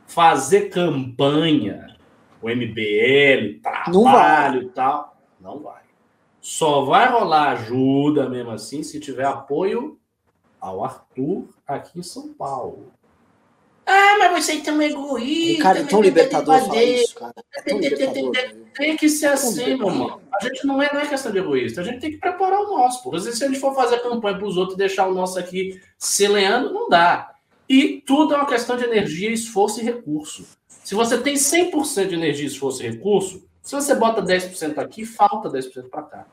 Fazer campanha, o MBL, trabalho e tal, não vai. Só vai rolar ajuda mesmo assim se tiver apoio ao Arthur aqui em São Paulo. Ah, mas você é tão egoísta. Cara, é tão libertador falar isso, cara. É tão libertador. Tem que ser assim, meu irmão. A gente não é, não é questão de egoísta, a gente tem que preparar o nosso. Porque se a gente for fazer campanha para os outros e deixar o nosso aqui seleando, não dá. E tudo é uma questão de energia, esforço e recurso. Se você tem 100% de energia, esforço e recurso, se você bota 10% aqui, falta 10% para cá.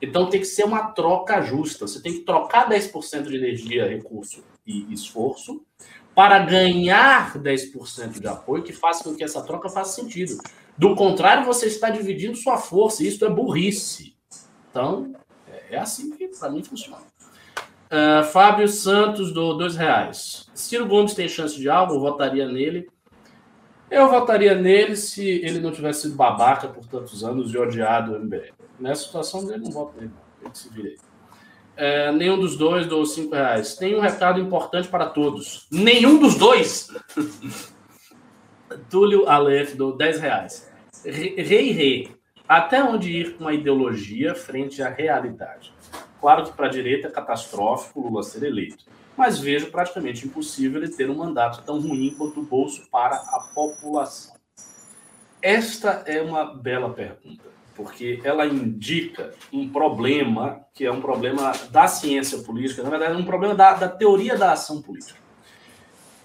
Então tem que ser uma troca justa. Você tem que trocar 10% de energia, recurso e esforço para ganhar 10% de apoio que faça com que essa troca faça sentido. Do contrário, você está dividindo sua força, e isso é burrice. Então, é assim que para mim funciona. Uh, Fábio Santos do dois reais. Ciro Gomes tem chance de algo? Votaria nele. Eu votaria nele se ele não tivesse sido babaca por tantos anos e odiado o MBL. Nessa situação dele, não voto nele. Ele se virei. É, nenhum dos dois dou cinco reais. Tem um recado importante para todos. Nenhum dos dois. Túlio Aleph do 10 reais. Rei, rei. Até onde ir com a ideologia frente à realidade? Claro que para a direita é catastrófico Lula ser eleito, mas vejo praticamente impossível ele ter um mandato tão ruim quanto o bolso para a população. Esta é uma bela pergunta porque ela indica um problema que é um problema da ciência política, na verdade, é um problema da, da teoria da ação política.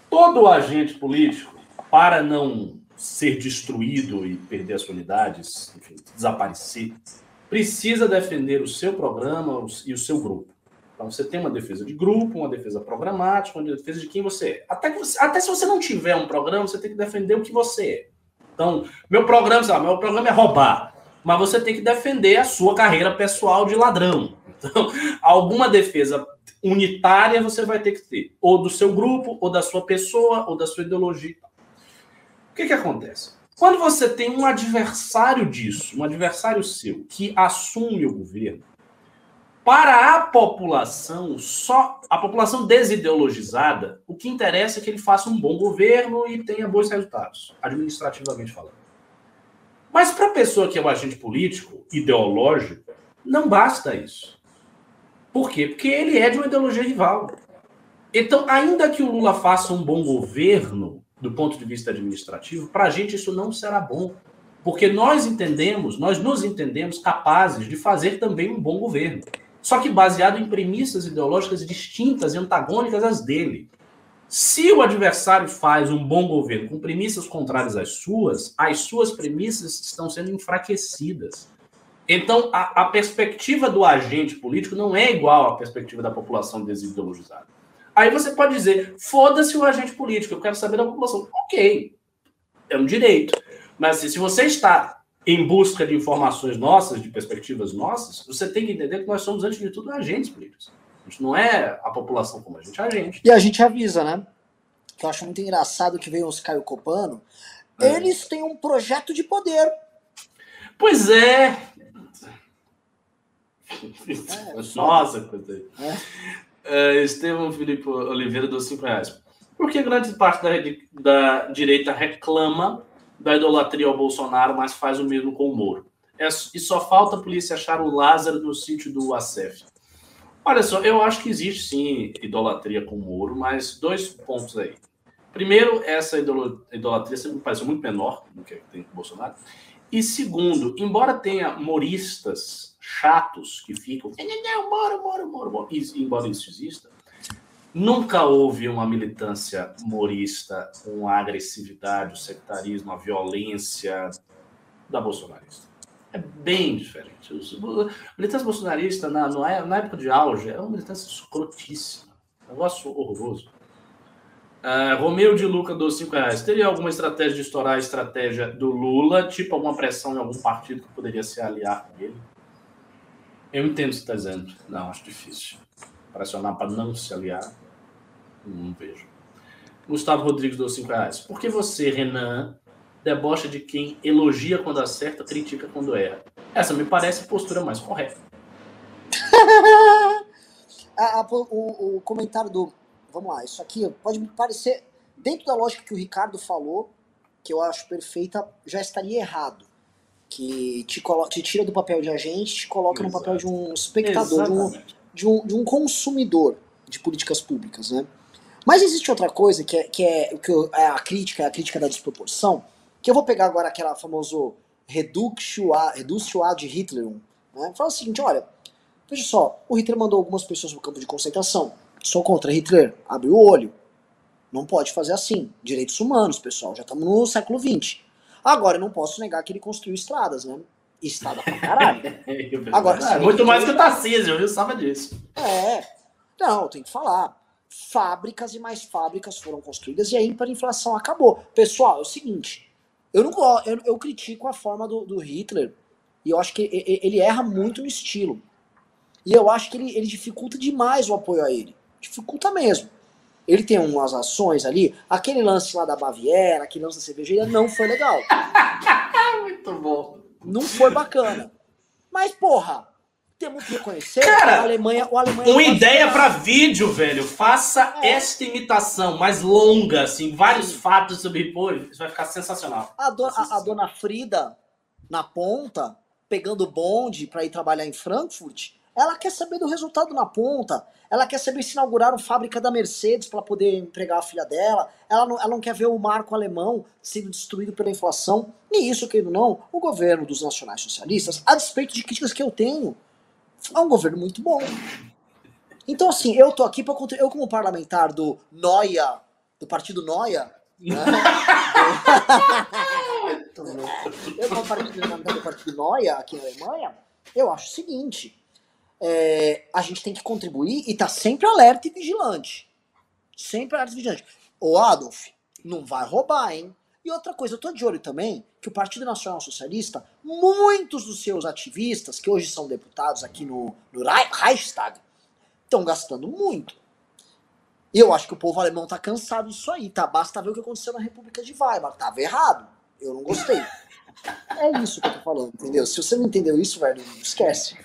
Todo agente político, para não ser destruído e perder as unidades, enfim, desaparecer, precisa defender o seu programa e o seu grupo. Então, você tem uma defesa de grupo, uma defesa programática, uma defesa de quem você é. Até, você, até se você não tiver um programa, você tem que defender o que você é. Então, meu programa, sabe, meu programa é roubar mas você tem que defender a sua carreira pessoal de ladrão. Então, alguma defesa unitária você vai ter que ter, ou do seu grupo, ou da sua pessoa, ou da sua ideologia. O que, que acontece? Quando você tem um adversário disso, um adversário seu, que assume o governo, para a população, só a população desideologizada, o que interessa é que ele faça um bom governo e tenha bons resultados, administrativamente falando. Mas para a pessoa que é um agente político, ideológico, não basta isso. Por quê? Porque ele é de uma ideologia rival. Então, ainda que o Lula faça um bom governo, do ponto de vista administrativo, para a gente isso não será bom. Porque nós entendemos, nós nos entendemos capazes de fazer também um bom governo. Só que baseado em premissas ideológicas distintas e antagônicas às dele. Se o adversário faz um bom governo com premissas contrárias às suas, as suas premissas estão sendo enfraquecidas. Então, a, a perspectiva do agente político não é igual à perspectiva da população desideologizada. Aí você pode dizer, foda-se o agente político, eu quero saber da população. Ok, é um direito. Mas se você está em busca de informações nossas, de perspectivas nossas, você tem que entender que nós somos, antes de tudo, agentes políticos. A gente não é a população como a gente, é a gente. E a gente avisa, né? Que eu acho muito engraçado que veio os Caio Copano. É. Eles têm um projeto de poder. Pois é. é. Nossa, coisa é. é. Estevam Felipe Oliveira dos 5 reais. Por que grande parte da, da direita reclama da idolatria ao Bolsonaro, mas faz o mesmo com o Moro? É, e só falta a polícia achar o Lázaro no sítio do ACF. Olha só, eu acho que existe sim idolatria com o Moro, mas dois pontos aí. Primeiro, essa idolatria sempre me muito menor do que tem com o Bolsonaro. E segundo, embora tenha moristas chatos que ficam, Moro, Moro, Moro, Moro, embora isso exista, nunca houve uma militância morista com a agressividade, o sectarismo, a violência da bolsonarista é bem diferente. O militância bolsonarista, na, na época de auge, era uma militância escrotíssima. Negócio horroroso. Uh, Romeu de Luca dos 5 reais. Teria alguma estratégia de estourar a estratégia do Lula, tipo alguma pressão em algum partido que poderia se aliar com ele? Eu entendo o que você está dizendo. Não, acho difícil. Pressionar para não se aliar, não vejo. Gustavo Rodrigues deu 5 reais. Por que você, Renan, debocha de quem elogia quando acerta, critica quando erra? Essa me parece a postura mais correta. a, a, o, o, comentário do. Vamos lá, isso aqui pode me parecer. Dentro da lógica que o Ricardo falou, que eu acho perfeita, já estaria errado. Que te, coloca, te tira do papel de agente, te coloca Exato. no papel de um espectador, de um, de um, de um, consumidor de políticas públicas, né? Mas existe outra coisa que é, que é, que é a crítica, a crítica da desproporção, que eu vou pegar agora aquela famoso reductio ad Hitlerum, né? Fala o seguinte, olha, veja só, o Hitler mandou algumas pessoas no campo de concentração. Sou contra Hitler, abre o olho. Não pode fazer assim. Direitos humanos, pessoal, já estamos no século XX. Agora, eu não posso negar que ele construiu estradas, né? Estrada pra caralho. Agora, ah, muito mais que o Tarcísio, viu? Sabe disso. É. Não, tem que falar. Fábricas e mais fábricas foram construídas e a hiperinflação acabou. Pessoal, é o seguinte. Eu não eu, eu critico a forma do, do Hitler e eu acho que ele erra muito no estilo. E eu acho que ele, ele dificulta demais o apoio a ele. Dificulta mesmo. Ele tem umas ações ali. Aquele lance lá da Baviera, aquele lance da cervejaria, não foi legal. Muito bom. Não foi bacana. Mas, porra, temos que reconhecer Cara, a Alemanha. O Alemanha uma ideia para vídeo, velho. Faça é. esta imitação mais longa, assim, vários Sim. fatos sobre. Pô, isso vai ficar sensacional. A, do, a, a dona Frida, na ponta, pegando bonde para ir trabalhar em Frankfurt, ela quer saber do resultado na ponta. Ela quer saber se inauguraram fábrica da Mercedes para poder empregar a filha dela. Ela não, ela não quer ver o marco alemão sendo destruído pela inflação. E isso, querido não, o governo dos nacionais socialistas, a despeito de críticas que eu tenho, é um governo muito bom. Então, assim, eu tô aqui para eu como parlamentar do Noia, do partido Noia, né? eu como parlamentar do partido Noia aqui na Alemanha, eu acho o seguinte, é, a gente tem que contribuir e tá sempre alerta e vigilante. Sempre alerta e vigilante. Ô Adolf, não vai roubar, hein? E outra coisa, eu tô de olho também que o Partido Nacional Socialista, muitos dos seus ativistas, que hoje são deputados aqui no, no Reichstag, estão gastando muito. E eu acho que o povo alemão tá cansado disso aí, tá? Basta ver o que aconteceu na República de Weimar. Tava errado. Eu não gostei. É isso que eu tô falando, entendeu? Se você não entendeu isso, velho, esquece.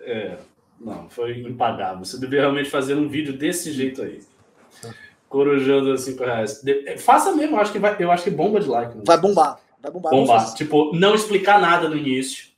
É. Não, foi impagável. Você deveria realmente fazer um vídeo desse jeito aí. Corujando assim 5 reais. É, faça mesmo, eu acho que, vai, eu acho que bomba de like. Vai bombar. Vai bombar. Bombar. Tipo, não explicar nada no início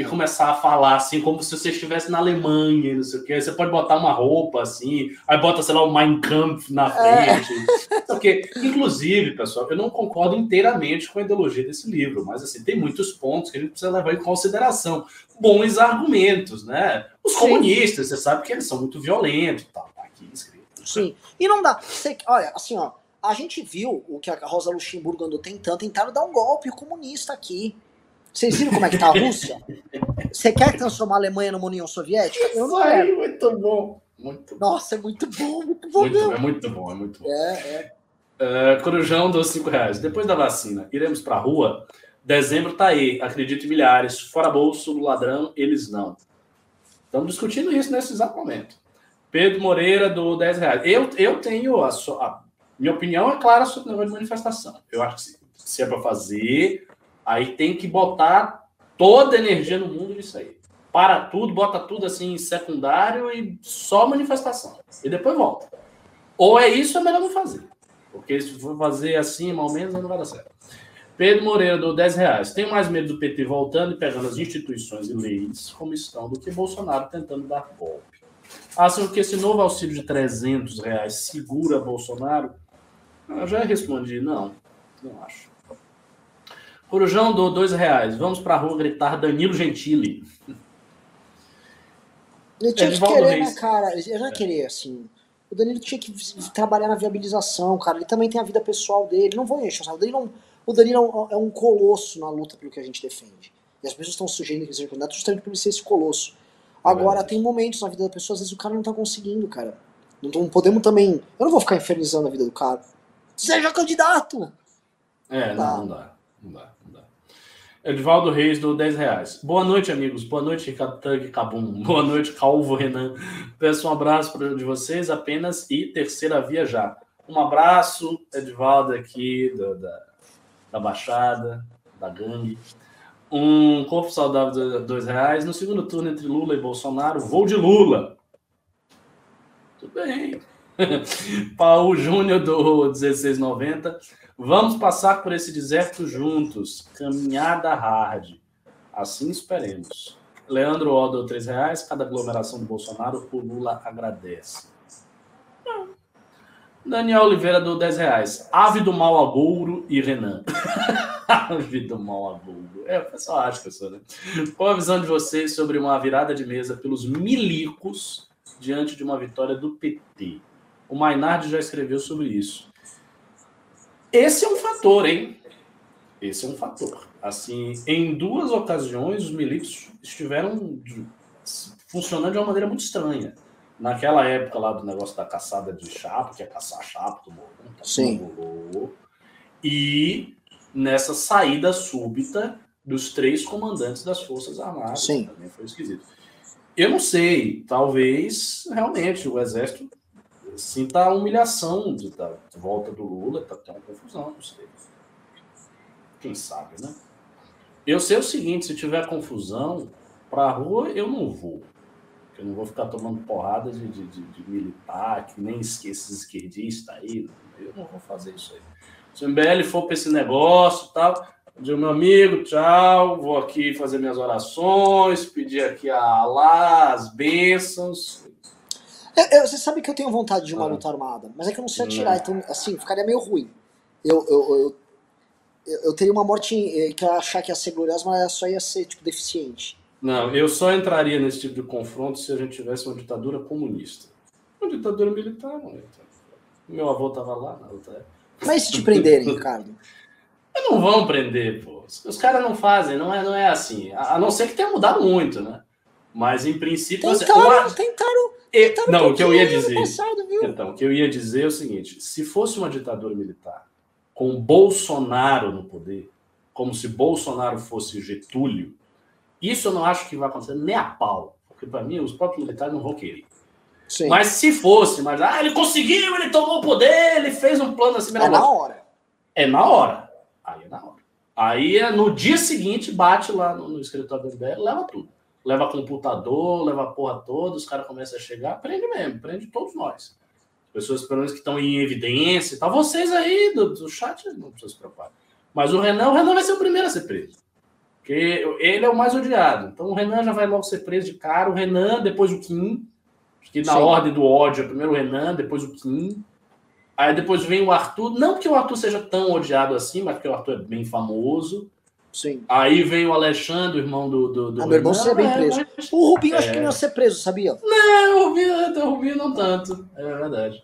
e começar a falar assim, como se você estivesse na Alemanha, não sei o quê. Aí você pode botar uma roupa assim, aí bota, sei lá, o Mein Kampf na é. frente. É. Porque, inclusive, pessoal, eu não concordo inteiramente com a ideologia desse livro, mas assim, tem muitos pontos que a gente precisa levar em consideração. Bons argumentos, né? Os Sim. comunistas, você sabe que eles são muito violentos e tal, tá aqui escrito. Sim. E não dá. Você, olha, assim, ó, a gente viu o que a Rosa Luxemburgo andou tentando, tentaram dar um golpe comunista aqui. Vocês viram como é que tá a Rússia? Você quer transformar a Alemanha numa União Soviética? Eu não quero. Muito bom. Muito bom. Nossa, é muito bom, muito bom. Muito, é muito bom, é muito bom. É, é. Uh, Corujão dos 5 reais. Depois da vacina, iremos pra rua? Dezembro tá aí, acredito em milhares. Fora bolso do ladrão, eles não. Estamos discutindo isso nesse exato momento. Pedro Moreira, do 10 reais. Eu, eu tenho a, a minha opinião é clara sobre o negócio de manifestação. Eu acho que se, se é para fazer, aí tem que botar toda a energia no mundo nisso aí. Para tudo, bota tudo assim secundário e só manifestação. E depois volta. Ou é isso, é melhor não fazer. Porque se for fazer assim, mal menos, não vai dar certo. Pedro Moreira, do 10 reais. Tenho mais medo do PT voltando e pegando as instituições e leis como estão do que Bolsonaro tentando dar golpe. Acham que esse novo auxílio de 300 reais segura Bolsonaro? Eu já respondi, não, não acho. Corujão do dois reais. Vamos para a rua gritar Danilo Gentili. Ele tinha que querer, Reis. né, cara? Ele já é. querer, assim. O Danilo tinha que trabalhar na viabilização, cara. Ele também tem a vida pessoal dele. Não vou encher o Danilo, não, o Danilo é um colosso na luta pelo que a gente defende. E as pessoas estão sugerindo que ele seja candidato justamente por ele ser esse colosso. Agora, é tem momentos na vida da pessoa, às vezes o cara não tá conseguindo, cara. Não podemos também. Eu não vou ficar infernizando a vida do cara. Seja candidato! É, não, não dá. Não dá, não dá. Edvaldo Reis do 10 reais. Boa noite, amigos. Boa noite, Ricardo Tug Cabum. Boa noite, Calvo Renan. Peço um abraço para de vocês apenas e terceira via já. Um abraço, Edvaldo aqui da, da, da Baixada, da gangue. Um corpo saudável de dois reais. No segundo turno entre Lula e Bolsonaro, vou de Lula. Tudo bem. Paulo Júnior do 1690. Vamos passar por esse deserto juntos. Caminhada hard. Assim esperemos. Leandro Odo, três reais. Cada aglomeração do Bolsonaro, o Lula agradece. Daniel Oliveira do 10 reais. Ave do mal agouro e Renan. Ave do mal agouro. É, o pessoal acha, pessoal, né? Qual a visão de vocês sobre uma virada de mesa pelos milicos diante de uma vitória do PT? O Mainardi já escreveu sobre isso. Esse é um fator, hein? Esse é um fator. Assim, em duas ocasiões, os milicos estiveram funcionando de uma maneira muito estranha. Naquela época lá do negócio da caçada de chapa, que é caçar chapa do Morro, tá Sim. e nessa saída súbita dos três comandantes das Forças Armadas. Sim. Também foi esquisito. Eu não sei, talvez realmente o Exército sinta a humilhação de, da volta do Lula, tá tendo confusão, não sei. Quem sabe, né? Eu sei o seguinte: se tiver confusão, para a rua eu não vou. Eu não vou ficar tomando porrada de, de, de, de militar, que nem esses esquerdistas aí. Eu não vou fazer isso aí. Se o MBL for para esse negócio e tal, digo, meu amigo, tchau, vou aqui fazer minhas orações, pedir aqui a Allah, as bênçãos. Eu, eu, você sabe que eu tenho vontade de uma Ah. luta armada, mas é que eu não sei atirar, então, assim, ficaria meio ruim. Eu, eu, eu, eu, eu teria uma morte eh, que eu achar que ia ser gloriosa, mas só ia ser, tipo, deficiente. Não, eu só entraria nesse tipo de confronto se a gente tivesse uma ditadura comunista. Uma ditadura militar, não. então. Meu avô estava lá na outra época. Mas se te prenderem, Ricardo? Não vão prender, pô. Os, caras não fazem, não é, não é assim. A, a não ser que tenha mudado muito, né? Mas em princípio. assim, Tentaram, uma- tentaram, tentaram não, o que eu ia dizer. Passado? Então, o que eu ia dizer é o seguinte: se fosse uma ditadura militar com Bolsonaro no poder, como se Bolsonaro fosse Getúlio, isso eu não acho que vai acontecer nem a pau. Porque, para mim, os próprios militares não vão querer. Sim. Mas se fosse, mas ah, ele conseguiu, ele tomou o poder, ele fez um plano assim, é na hora. é na hora. Aí é na hora. Aí é no dia seguinte, bate lá no, no escritório do MBL, leva tudo. Leva computador, leva a porra toda, os caras começam a chegar, prende mesmo, prende todos nós. Pessoas, pelo menos, que estão em evidência e tal. Vocês aí do, do chat não precisam se preocupar. Mas o Renan, o Renan vai ser o primeiro a ser preso. Porque ele é o mais odiado. Então o Renan já vai logo ser preso de cara. O Renan, depois o Kim. Acho que na Sim. ordem do ódio, é primeiro o Renan, depois o Kim. Aí depois vem o Arthur. Não que o Arthur seja tão odiado assim, mas porque o Arthur é bem famoso. Sim. Aí vem o Alexandre, o irmão do. do, do Ah, meu irmão seria bem É, preso. mas- O Rubinho acho que não ia ser preso, sabia? É, o Rubinho, o Rubinho não tanto. É verdade.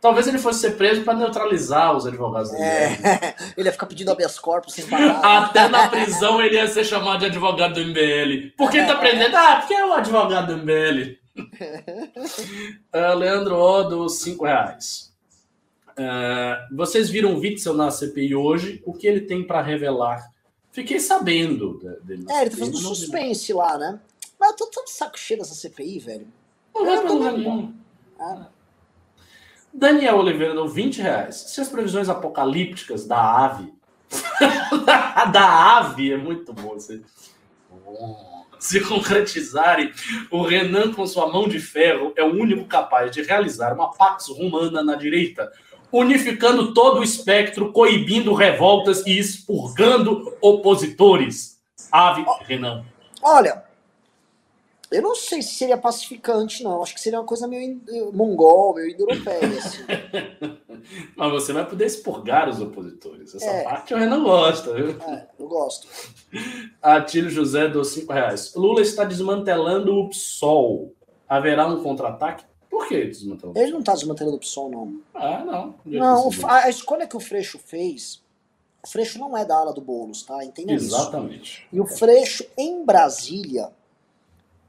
Talvez ele fosse ser preso para neutralizar os advogados dele. É. Ele ia ficar pedindo habeas corpus sem. Até na prisão ele ia ser chamado de advogado do MBL. Por que ele tá prendendo? Ah, porque é o advogado do MBL. Ah, Leandro Odo, 5 reais. Ah, vocês viram o Witzel na CPI hoje? O que ele tem para revelar? Fiquei sabendo de- dele. É, ele tá fazendo não suspense lá, né? Mas eu tô tão saco cheio dessa CPI, velho. Não vai pra lugar nenhum. Ah, Daniel Oliveira deu 20 reais. Se as previsões apocalípticas da ave. da ave é muito bom. Se, se concretizarem, o Renan, com sua mão de ferro, é o único capaz de realizar uma pax romana na direita, unificando todo o espectro, coibindo revoltas e expurgando opositores. Ave Renan. Olha, eu não sei se seria pacificante, não. Acho que seria uma coisa meio mongol, meio indo-europeia, assim. Mas você vai poder expurgar os opositores. Essa É. parte o Renan gosta, viu? É, eu gosto. Atílio José deu 5 reais. Lula está desmantelando o PSOL. Haverá um contra-ataque? Por que desmantelando? Ele não tá desmantelando o PSOL, não. Ah, não. Não, a, a escolha que o Freixo fez. O Freixo não é da ala do Boulos, tá? Entenda isso. Exatamente. E o Freixo, em Brasília,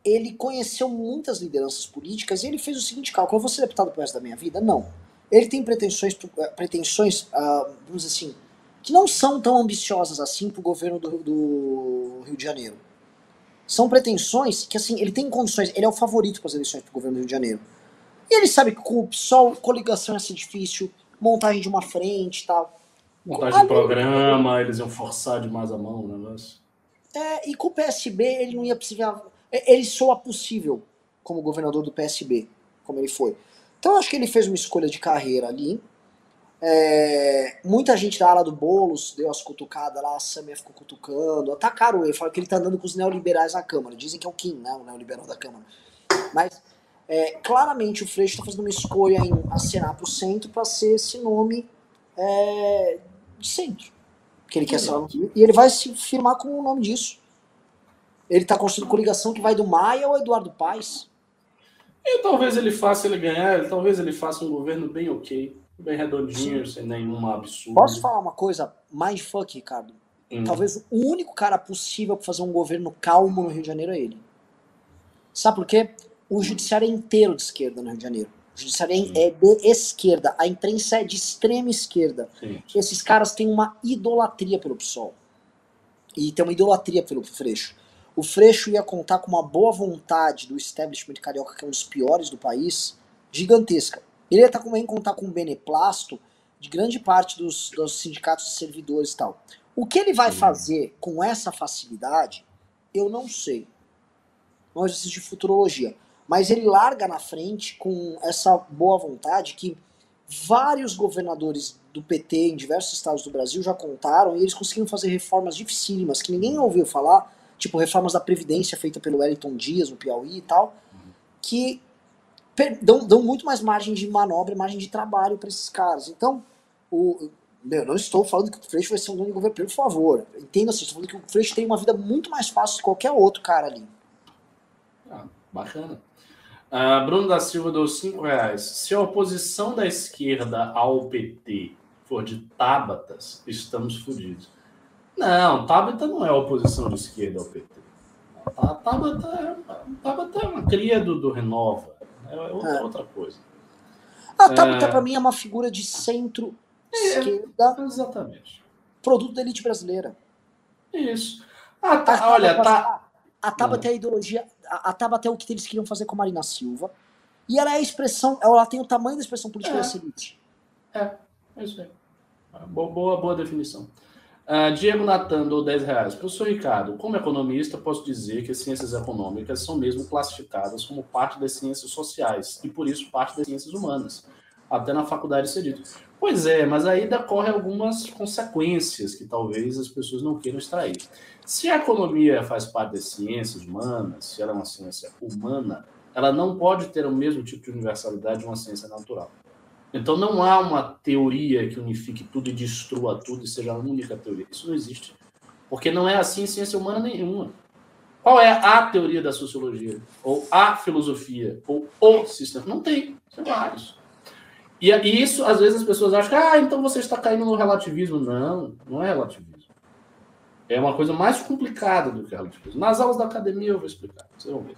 ele conheceu muitas lideranças políticas e ele fez o seguinte cálculo: eu vou ser deputado pro resto da minha vida? Não. Ele tem pretensões, pro- eh, pretensões ah, vamos dizer assim, que não são tão ambiciosas assim para o governo do, do Rio de Janeiro. São pretensões que, assim, ele tem condições, ele é o favorito para as eleições para o governo do Rio de Janeiro. E ele sabe que com o PSOL, coligação ia ser difícil, montagem de uma frente e tal. Montagem de programa, eles iam forçar demais a mão o negócio. É, e com o PSB ele não ia precisar. Ele soa possível como governador do PSB, como ele foi. Então eu acho que ele fez uma escolha de carreira ali. É, muita gente da ala do Boulos deu as cutucadas lá, a Samia ficou cutucando, atacaram ele, falaram que ele tá andando com os neoliberais na Câmara. Dizem que é o Kim, né, o neoliberal da Câmara. Mas é, claramente o Freixo está fazendo uma escolha em acenar para o centro para ser esse nome é, de centro. Que ele quer ser E ele vai se firmar com o nome disso. Ele está construindo coligação que vai do Maia ao Eduardo Paes. E talvez ele faça ele ganhar, talvez ele faça um governo bem ok, bem redondinho, Sim. sem nenhum absurdo. Posso falar uma coisa? Mindfuck, Ricardo. Hum. Talvez o único cara possível para fazer um governo calmo no Rio de Janeiro é ele. Sabe por quê? O judiciário é inteiro de esquerda no Rio de Janeiro. O judiciário Sim. é de esquerda. A imprensa é de extrema esquerda. Sim. Esses caras têm uma idolatria pelo PSOL. E tem uma idolatria pelo Freixo. O Freixo ia contar com uma boa vontade do establishment carioca, que é um dos piores do país, gigantesca. Ele ia também contar com o beneplácito de grande parte dos, dos sindicatos de servidores e tal. O que ele vai fazer com essa facilidade, eu não sei. Não existe de futurologia mas ele larga na frente com essa boa vontade que vários governadores do PT em diversos estados do Brasil já contaram e eles conseguiram fazer reformas dificílimas que ninguém ouviu falar, tipo reformas da Previdência feita pelo Wellington Dias no Piauí e tal, que dão, dão muito mais margem de manobra, margem de trabalho para esses caras. Então, o, meu, não estou falando que o Freixo vai ser um grande governo, por favor. Entenda assim, estou falando que o Freixo tem uma vida muito mais fácil que qualquer outro cara ali. Ah, bacana. Uh, Bruno da Silva deu 5 reais. Se a oposição da esquerda ao PT for de tábatas, estamos fodidos. Não, Tabata não é a oposição de esquerda ao PT. A Tabata é, Tabata é uma cria do, do Renova. É outra, é. outra coisa. A Tabata, é... para mim, é uma figura de centro-esquerda. É, exatamente. Produto da elite brasileira. Isso. Ah, tá, olha, tá. A Tabata é a ideologia a, a Tabata é o que eles queriam fazer com a Marina Silva. E ela é a expressão, ela tem o tamanho da expressão política é. dessa elite. É, é isso aí. Boa, boa, boa definição. Uh, Diego Natan dou 10 reais. Professor Ricardo, como economista, posso dizer que as ciências econômicas são mesmo classificadas como parte das ciências sociais e, por isso, parte das ciências humanas. Até na faculdade ser dito. Pois é, mas aí decorre algumas consequências que talvez as pessoas não queiram extrair. Se a economia faz parte das ciências humanas, se ela é uma ciência humana, ela não pode ter o mesmo tipo de universalidade de uma ciência natural. Então não há uma teoria que unifique tudo e destrua tudo e seja a única teoria. Isso não existe. Porque não é assim ciência humana nenhuma. Qual é a teoria da sociologia? Ou a filosofia? Ou o sistema? Não tem. São vários. E, e isso, às vezes, as pessoas acham que, ah, então você está caindo no relativismo. Não, não é relativismo. É uma coisa mais complicada do que relativismo. Nas aulas da academia eu vou explicar. Vocês vão ver.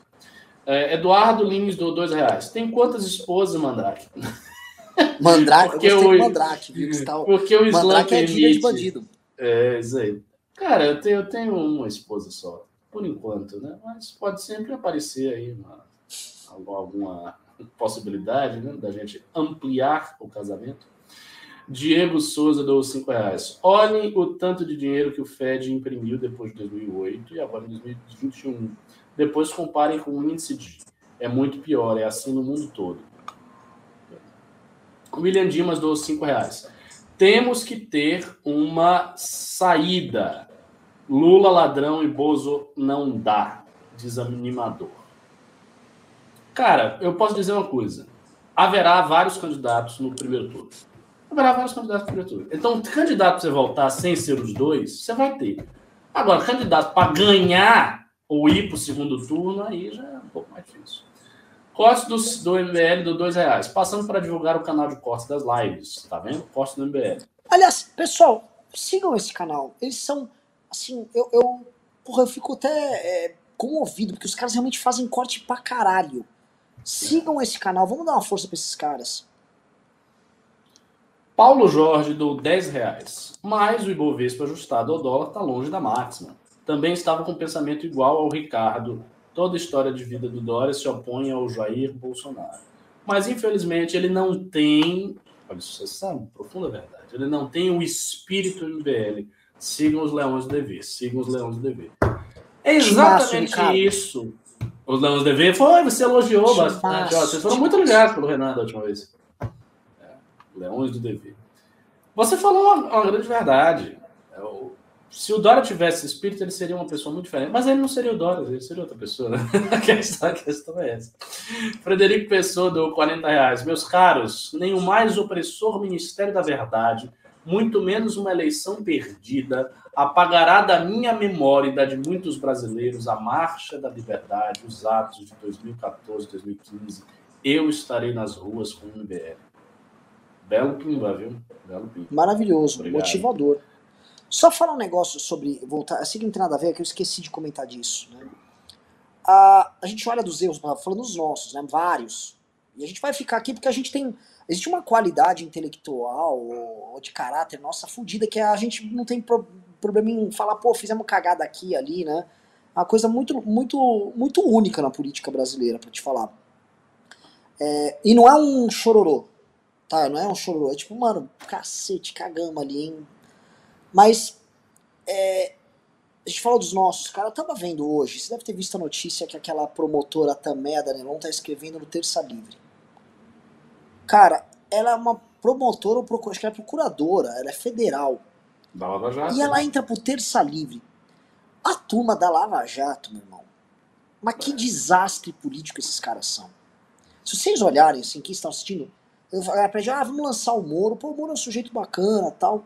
É, Eduardo Lins do dois reais. Tem quantas esposas, Mandrake? Mandrake, porque eu o, Mandrake, viu? Está, porque o Islã Mandrake é permite... é de bandido. É, isso aí. Cara, eu tenho, eu tenho uma esposa só, por enquanto, né? Mas pode sempre aparecer aí uma, alguma possibilidade né, da gente ampliar o casamento. Diego Souza deu 5 reais. Olhem o tanto de dinheiro que o Fed imprimiu depois de 2008 e agora em 2021. Depois comparem com o índice de. É muito pior, é assim no mundo todo. William Dimas deu 5 reais. Temos que ter uma saída. Lula ladrão e Bozo não dá. Desanimador. Cara, eu posso dizer uma coisa. Haverá vários candidatos no primeiro turno. Haverá vários candidatos no primeiro turno. Então, candidato para você voltar sem ser os dois, você vai ter. Agora, candidato para ganhar ou ir para o segundo turno, aí já é um pouco mais difícil. Corte do, do MBL do dois reais. Passando para divulgar o canal de corte das lives. Tá vendo? Corte do MBL. Aliás, pessoal, sigam esse canal. Eles são, assim, eu, eu, porra, eu fico até é, comovido, porque os caras realmente fazem corte pra caralho. Sigam esse canal, vamos dar uma força para esses caras. Paulo Jorge deu 10 reais, mas o Ibovespa ajustado ao dólar está longe da máxima. Também estava com pensamento igual ao Ricardo. Toda a história de vida do Dória se opõe ao Jair Bolsonaro. Mas, infelizmente, ele não tem. Isso é profunda verdade. Ele não tem o espírito MBL. Sigam os leões do dever. Sigam os leões do dever. É exatamente isso. Os leões do dever foi, você elogiou bastante. Ó, vocês foram muito ligados pelo Renan da última vez. É, leões do dever. Você falou uma, uma grande verdade. É o se o Dora tivesse espírito, ele seria uma pessoa muito diferente. Mas ele não seria o Dora, ele seria outra pessoa, né? A questão, a questão é essa. Frederico Pessoa deu 40 reais. Meus caros, nem o mais opressor Ministério da Verdade, muito menos uma eleição perdida, apagará da minha memória e da de muitos brasileiros a marcha da liberdade, os atos de 2014, 2015. Eu estarei nas ruas com o MBL. Belo pimba, viu? Belo pimba. Maravilhoso, Obrigado. motivador. Só falar um negócio sobre. Voltar, assim que não tem nada a ver, é que eu esqueci de comentar disso. Né? A, a gente olha dos erros, falando dos nossos, né? Vários. E a gente vai ficar aqui porque a gente tem. Existe uma qualidade intelectual ou, de caráter nossa fodida que a gente não tem pro, problema em falar, pô, fizemos cagada aqui ali, né? Uma coisa muito, muito, muito única na política brasileira, para te falar. É, e não é um chororô, tá? Não é um chororô. É tipo, mano, cacete, cagamos ali, hein? Mas é, a gente fala dos nossos, cara, eu tava vendo hoje, você deve ter visto a notícia que aquela promotora Tamé da Nelon tá escrevendo no Terça Livre. Cara, ela é uma promotora, ou acho que ela é procuradora, ela é federal. Da Lava Jato. E ela né? entra pro Terça Livre. A turma da Lava Jato, meu irmão. Mas que desastre político esses caras são. Se vocês olharem, assim, quem estão assistindo, eu falei pra gente, ah, vamos lançar o Moro, pô, o Moro é um sujeito bacana tal.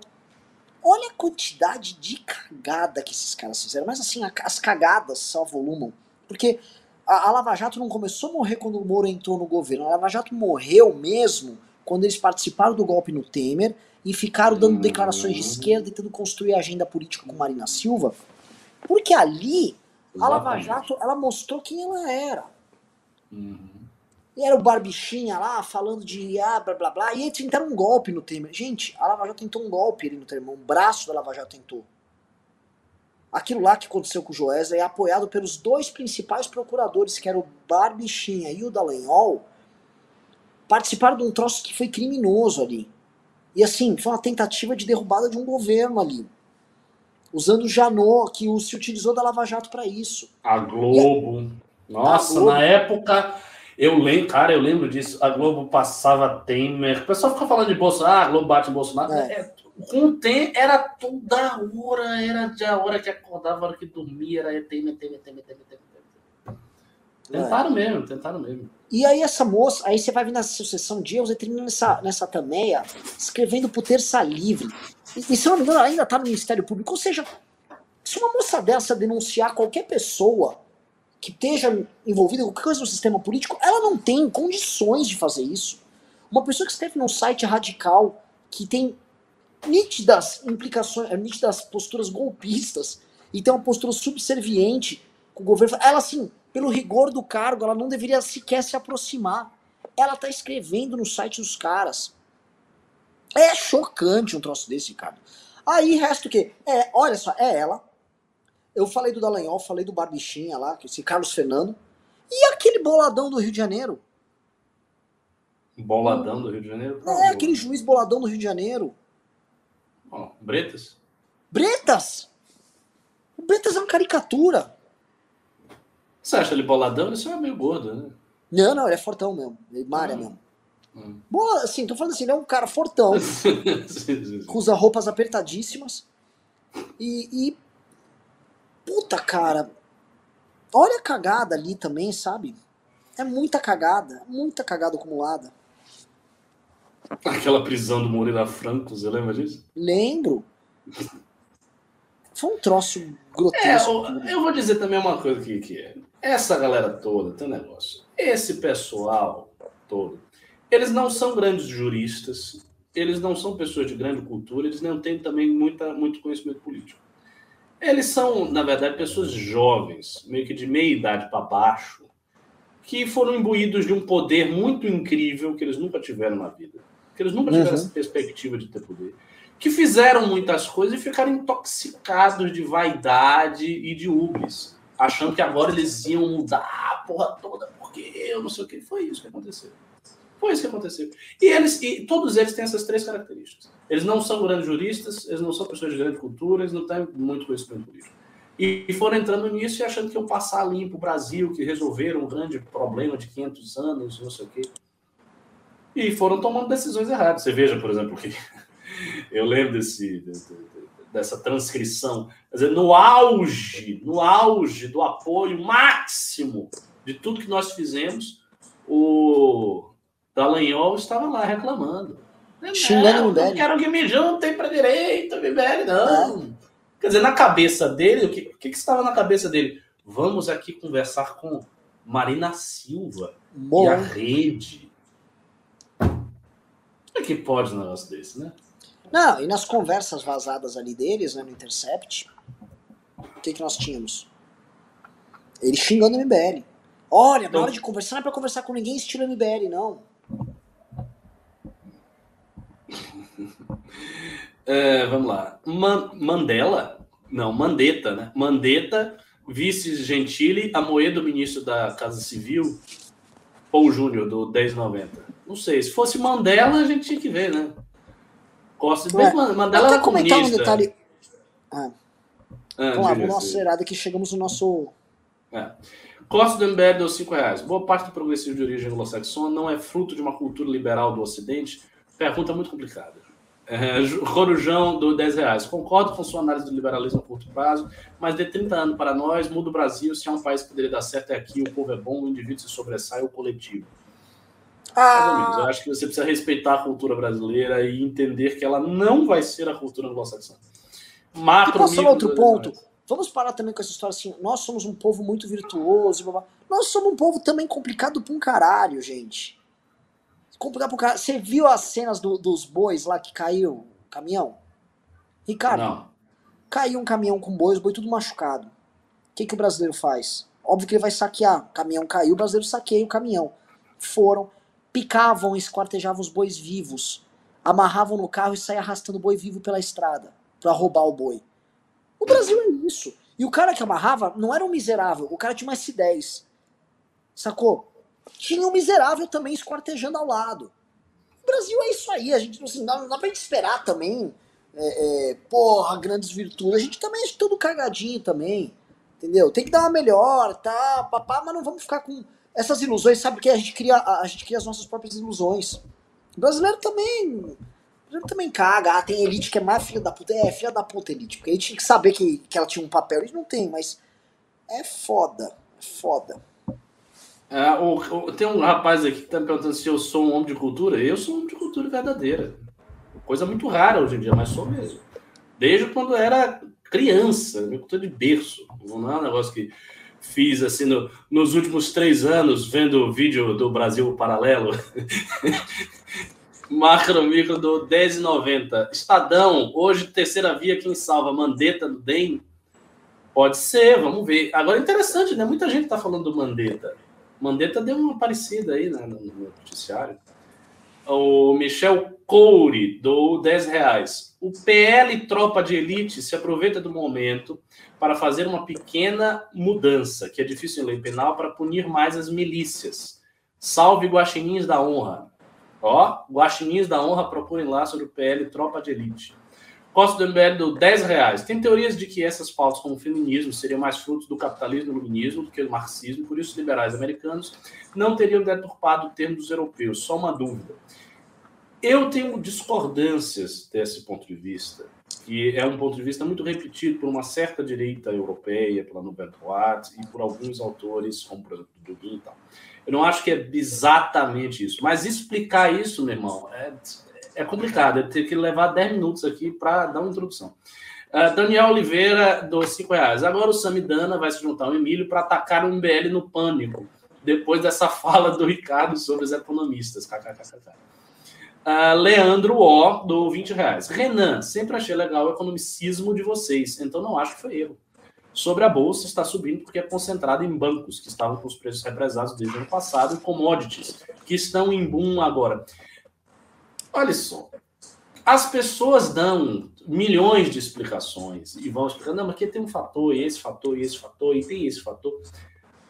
Olha a quantidade de cagada que esses caras fizeram. Mas assim, as cagadas só volumam. Porque a, a Lava Jato não começou a morrer quando o Moro entrou no governo. A Lava Jato morreu mesmo quando eles participaram do golpe no Temer e ficaram dando declarações de esquerda tentando construir agenda política com Marina Silva. Porque ali, a Lava Jato, ela mostrou quem ela era. Uhum. E era o Barbichinha lá falando de ah, blá blá blá. E aí tentaram um golpe no Temer. Gente, a Lava Jato tentou um golpe ali no Temer. Um braço da Lava Jato tentou. Aquilo lá que aconteceu com o Joesley é apoiado pelos dois principais procuradores, que eram o Barbichinha e o Dallagnol, participaram de um troço que foi criminoso ali. E assim, foi uma tentativa de derrubada de um governo ali. Usando o Janot, que se utilizou da Lava Jato para isso. A Globo. Nossa, a Globo. na época eu lembro, cara, eu lembro disso. A Globo passava Temer. O pessoal fica falando de Bolsonaro, ah, a Globo bate Bolsonaro. É. É, com o Temer era toda hora, era de a hora que acordava, a hora que dormia, era Temer, Temer, Temer, Temer, Temer. Tentaram é. mesmo, tentaram mesmo. E aí essa moça, aí você vai vir nessa sucessão de erros e termina nessa, nessa tameia, escrevendo por terça livre. E, e se não me engano, ainda tá no Ministério Público. Ou seja, se uma moça dessa denunciar qualquer pessoa que esteja envolvida em qualquer coisa no sistema político, ela não tem condições de fazer isso. Uma pessoa que escreve num site radical, que tem nítidas implicações, eh, nítidas posturas golpistas, e tem uma postura subserviente com o governo, ela assim, pelo rigor do cargo, ela não deveria sequer se aproximar. Ela tá escrevendo no site dos caras. É chocante um troço desse, cara. Aí resta o quê? É, olha só, é ela, eu falei do Dallagnol, falei do Barbichinha lá, esse Carlos Fernando. E aquele boladão do Rio de Janeiro? Boladão do Rio de Janeiro? Não, é, aquele juiz boladão do Rio de Janeiro. Oh, Bretas? Bretas? O Bretas é uma caricatura. Você acha ele boladão? Ele só é meio gordo, né? Não, não, ele é fortão mesmo. Ele malha hum. mesmo. Hum. Bola, assim, tô falando assim, ele é um cara fortão. sim, sim, sim. Usa roupas apertadíssimas. E, e Puta, cara. Olha a cagada ali também, sabe? É muita cagada, muita cagada acumulada. Aquela prisão do Moreira Franco, você lembra disso? Lembro. Foi um troço grotesco. É, eu vou dizer também uma coisa aqui, que é. Essa galera toda tem um negócio. Esse pessoal todo, eles não são grandes juristas, eles não são pessoas de grande cultura, eles não têm também muita, muito conhecimento político. Eles são, na verdade, pessoas jovens, meio que de meia idade para baixo, que foram imbuídos de um poder muito incrível que eles nunca tiveram na vida. Que eles nunca tiveram uhum. essa perspectiva de ter poder. Que fizeram muitas coisas e ficaram intoxicados de vaidade e de ubris, achando que agora eles iam mudar a porra toda, porque eu não sei o que. Foi isso que aconteceu. Foi isso que aconteceu. E eles, e todos eles têm essas três características. Eles não são grandes juristas, eles não são pessoas de grande cultura, eles não têm muito conhecimento político. E foram entrando nisso e achando que iam passar limpo o Brasil, que resolveram um grande problema de 500 anos, não sei o quê. E foram tomando decisões erradas. Você veja, por exemplo, que eu lembro desse, dessa transcrição. Quer dizer, no auge, no auge do apoio máximo de tudo que nós fizemos, o Dallagnol estava lá reclamando. Xingando o Não quero que me juntem para direita, Mibeli, não. É. Quer dizer, na cabeça dele, o que, o que, que estava na cabeça dele? Vamos aqui conversar com Marina Silva Bom. e a rede. Como é que pode um negócio desse, né? Não, e nas conversas vazadas ali deles, né, no Intercept, o que, que nós tínhamos? Ele xingando o MBL. Olha, na então- hora de conversar não é pra conversar com ninguém estilo MBL, não. É, vamos lá. Man Mandela? Não, Mandetta, né? Mandetta, vice Gentili, Amoedo, ministro da Casa Civil, Paul Júnior, do 1090. Não sei, se fosse Mandela, a gente tinha que ver, né? Costa é, Mandela era comentar um detalhe. Ah. Ah, vamos lá, vamos acelerado aqui, chegamos no nosso. É. Costa do MBL deu 5 reais. Boa parte do progressivo de origem anglo-saxona não é fruto de uma cultura liberal do Ocidente? Pergunta muito complicada. É, Corujão do 10 reais. Concordo com sua análise do liberalismo a curto prazo, mas de 30 anos para nós, muda o Brasil. Se há um país que poderia dar certo é aqui, o povo é bom, o indivíduo se sobressai, o coletivo. Ah. Eu acho que você precisa respeitar a cultura brasileira e entender que ela não vai ser a cultura anglo-saxona. Macro, falar outro ponto? Vamos parar também com essa história assim. Nós somos um povo muito virtuoso. Blá, blá. Nós somos um povo também complicado pra um caralho, gente. Complicado pra um caralho. Você viu as cenas do, dos bois lá que caiu o caminhão? Ricardo, não. caiu um caminhão com bois, boi tudo machucado. O que, que o brasileiro faz? Óbvio que ele vai saquear. O caminhão caiu, o brasileiro saqueia o caminhão. Foram, picavam e esquartejavam os bois vivos, amarravam no carro e saiam arrastando o boi vivo pela estrada para roubar o boi. O Brasil é isso. E o cara que amarrava não era um miserável, o cara tinha uma S10. Sacou? Tinha um miserável também esquartejando ao lado. O Brasil é isso aí, a gente não, não dá pra gente esperar também. É, é, porra, grandes virtudes. A gente também é todo cagadinho também. Entendeu? Tem que dar uma melhor, tá? Papá, mas não vamos ficar com essas ilusões, sabe que a gente cria, a, gente cria as nossas próprias ilusões. O brasileiro também. O brasileiro também caga. Ah, tem elite que é mais filha da puta. É, filha da puta elite. Porque ele tinha que saber que, que ela tinha um papel. Ele não tem, mas é foda. É foda. É, o, o, tem um rapaz aqui que tá me perguntando se eu sou um homem de cultura. Eu sou um homem de cultura verdadeira. Coisa muito rara hoje em dia, mas sou mesmo. Desde quando era criança, minha cultura de berço. Não é um negócio que fiz assim no, nos últimos três anos, vendo o vídeo do Brasil Paralelo. Macro micro do 10,90. Estadão, hoje terceira via, quem salva? Mandetta do DEM? Pode ser, vamos ver. Agora interessante, né? Muita gente está falando do Mandetta. Mandetta deu uma parecida aí né, no noticiário. O Michel Coure do 10 reais. O PL Tropa de Elite se aproveita do momento para fazer uma pequena mudança, que é difícil em lei penal, para punir mais as milícias. Salve Guaxinins da Honra. Ó, Guaxinins da Honra procurem lá sobre o PL Tropa de Elite. Costa do MBL do 10 reais. Tem teorias de que essas pautas como o feminismo seriam mais frutos do capitalismo e do iluminismo do que do marxismo, por isso liberais americanos não teriam deturpado o termo dos europeus. Só uma dúvida. Eu tenho discordâncias desse ponto de vista que é um ponto de vista muito repetido por uma certa direita europeia, pela Nouvelle Droite e por alguns autores, como por exemplo Dugin e tal. Eu não acho que é exatamente isso, mas explicar isso, meu irmão, é, é complicado. Eu tenho que levar 10 minutos aqui para dar uma introdução. Uh, Daniel Oliveira, dos 5 reais. Agora o Samidana vai se juntar ao Emílio para atacar o MBL no pânico, depois dessa fala do Ricardo sobre os economistas. Uh, Leandro O, do 20 reais. Renan, sempre achei legal o economicismo de vocês, então não acho que foi erro. Sobre a bolsa, está subindo porque é concentrada em bancos que estavam com os preços represados desde o ano passado e commodities que estão em boom agora. Olha só, as pessoas dão milhões de explicações e vão explicando, não, mas aqui tem um fator, e esse fator, e esse fator, e tem esse fator.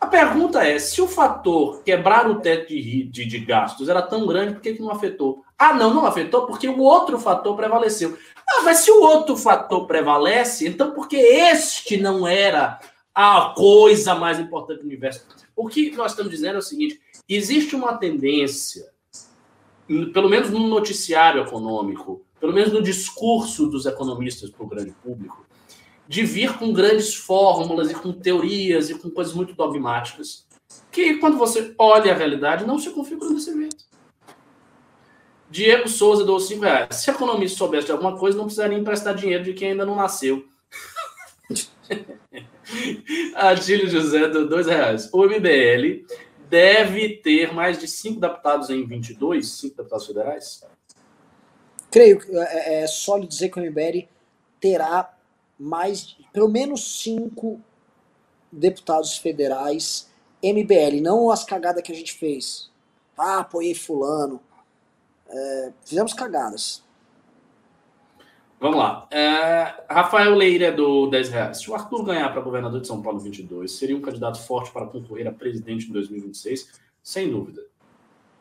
A pergunta é: se o fator quebrar o teto de, de, de gastos era tão grande, por que, que não afetou? Ah, não, não afetou porque o outro fator prevaleceu. Ah, mas se o outro fator prevalece, então por que este não era a coisa mais importante do universo? O que nós estamos dizendo é o seguinte: existe uma tendência, pelo menos no noticiário econômico, pelo menos no discurso dos economistas para o grande público, de vir com grandes fórmulas e com teorias e com coisas muito dogmáticas, que quando você olha a realidade não se configuram desse jeito. Diego Souza deu 5 reais. Se economista soubesse de alguma coisa, não precisaria emprestar dinheiro de quem ainda não nasceu. Atílio José deu 2 reais. O MBL deve ter mais de 5 deputados em 22, 5 deputados federais? Creio que é, é sólido dizer que o MBL terá mais, pelo menos cinco deputados federais MBL, não as cagadas que a gente fez. Ah, apoiei fulano. É, fizemos cagadas. Vamos lá. É, Rafael Leira do 10 reais. Se o Arthur ganhar para governador de São Paulo 22, seria um candidato forte para concorrer a presidente em 2026? Sem dúvida.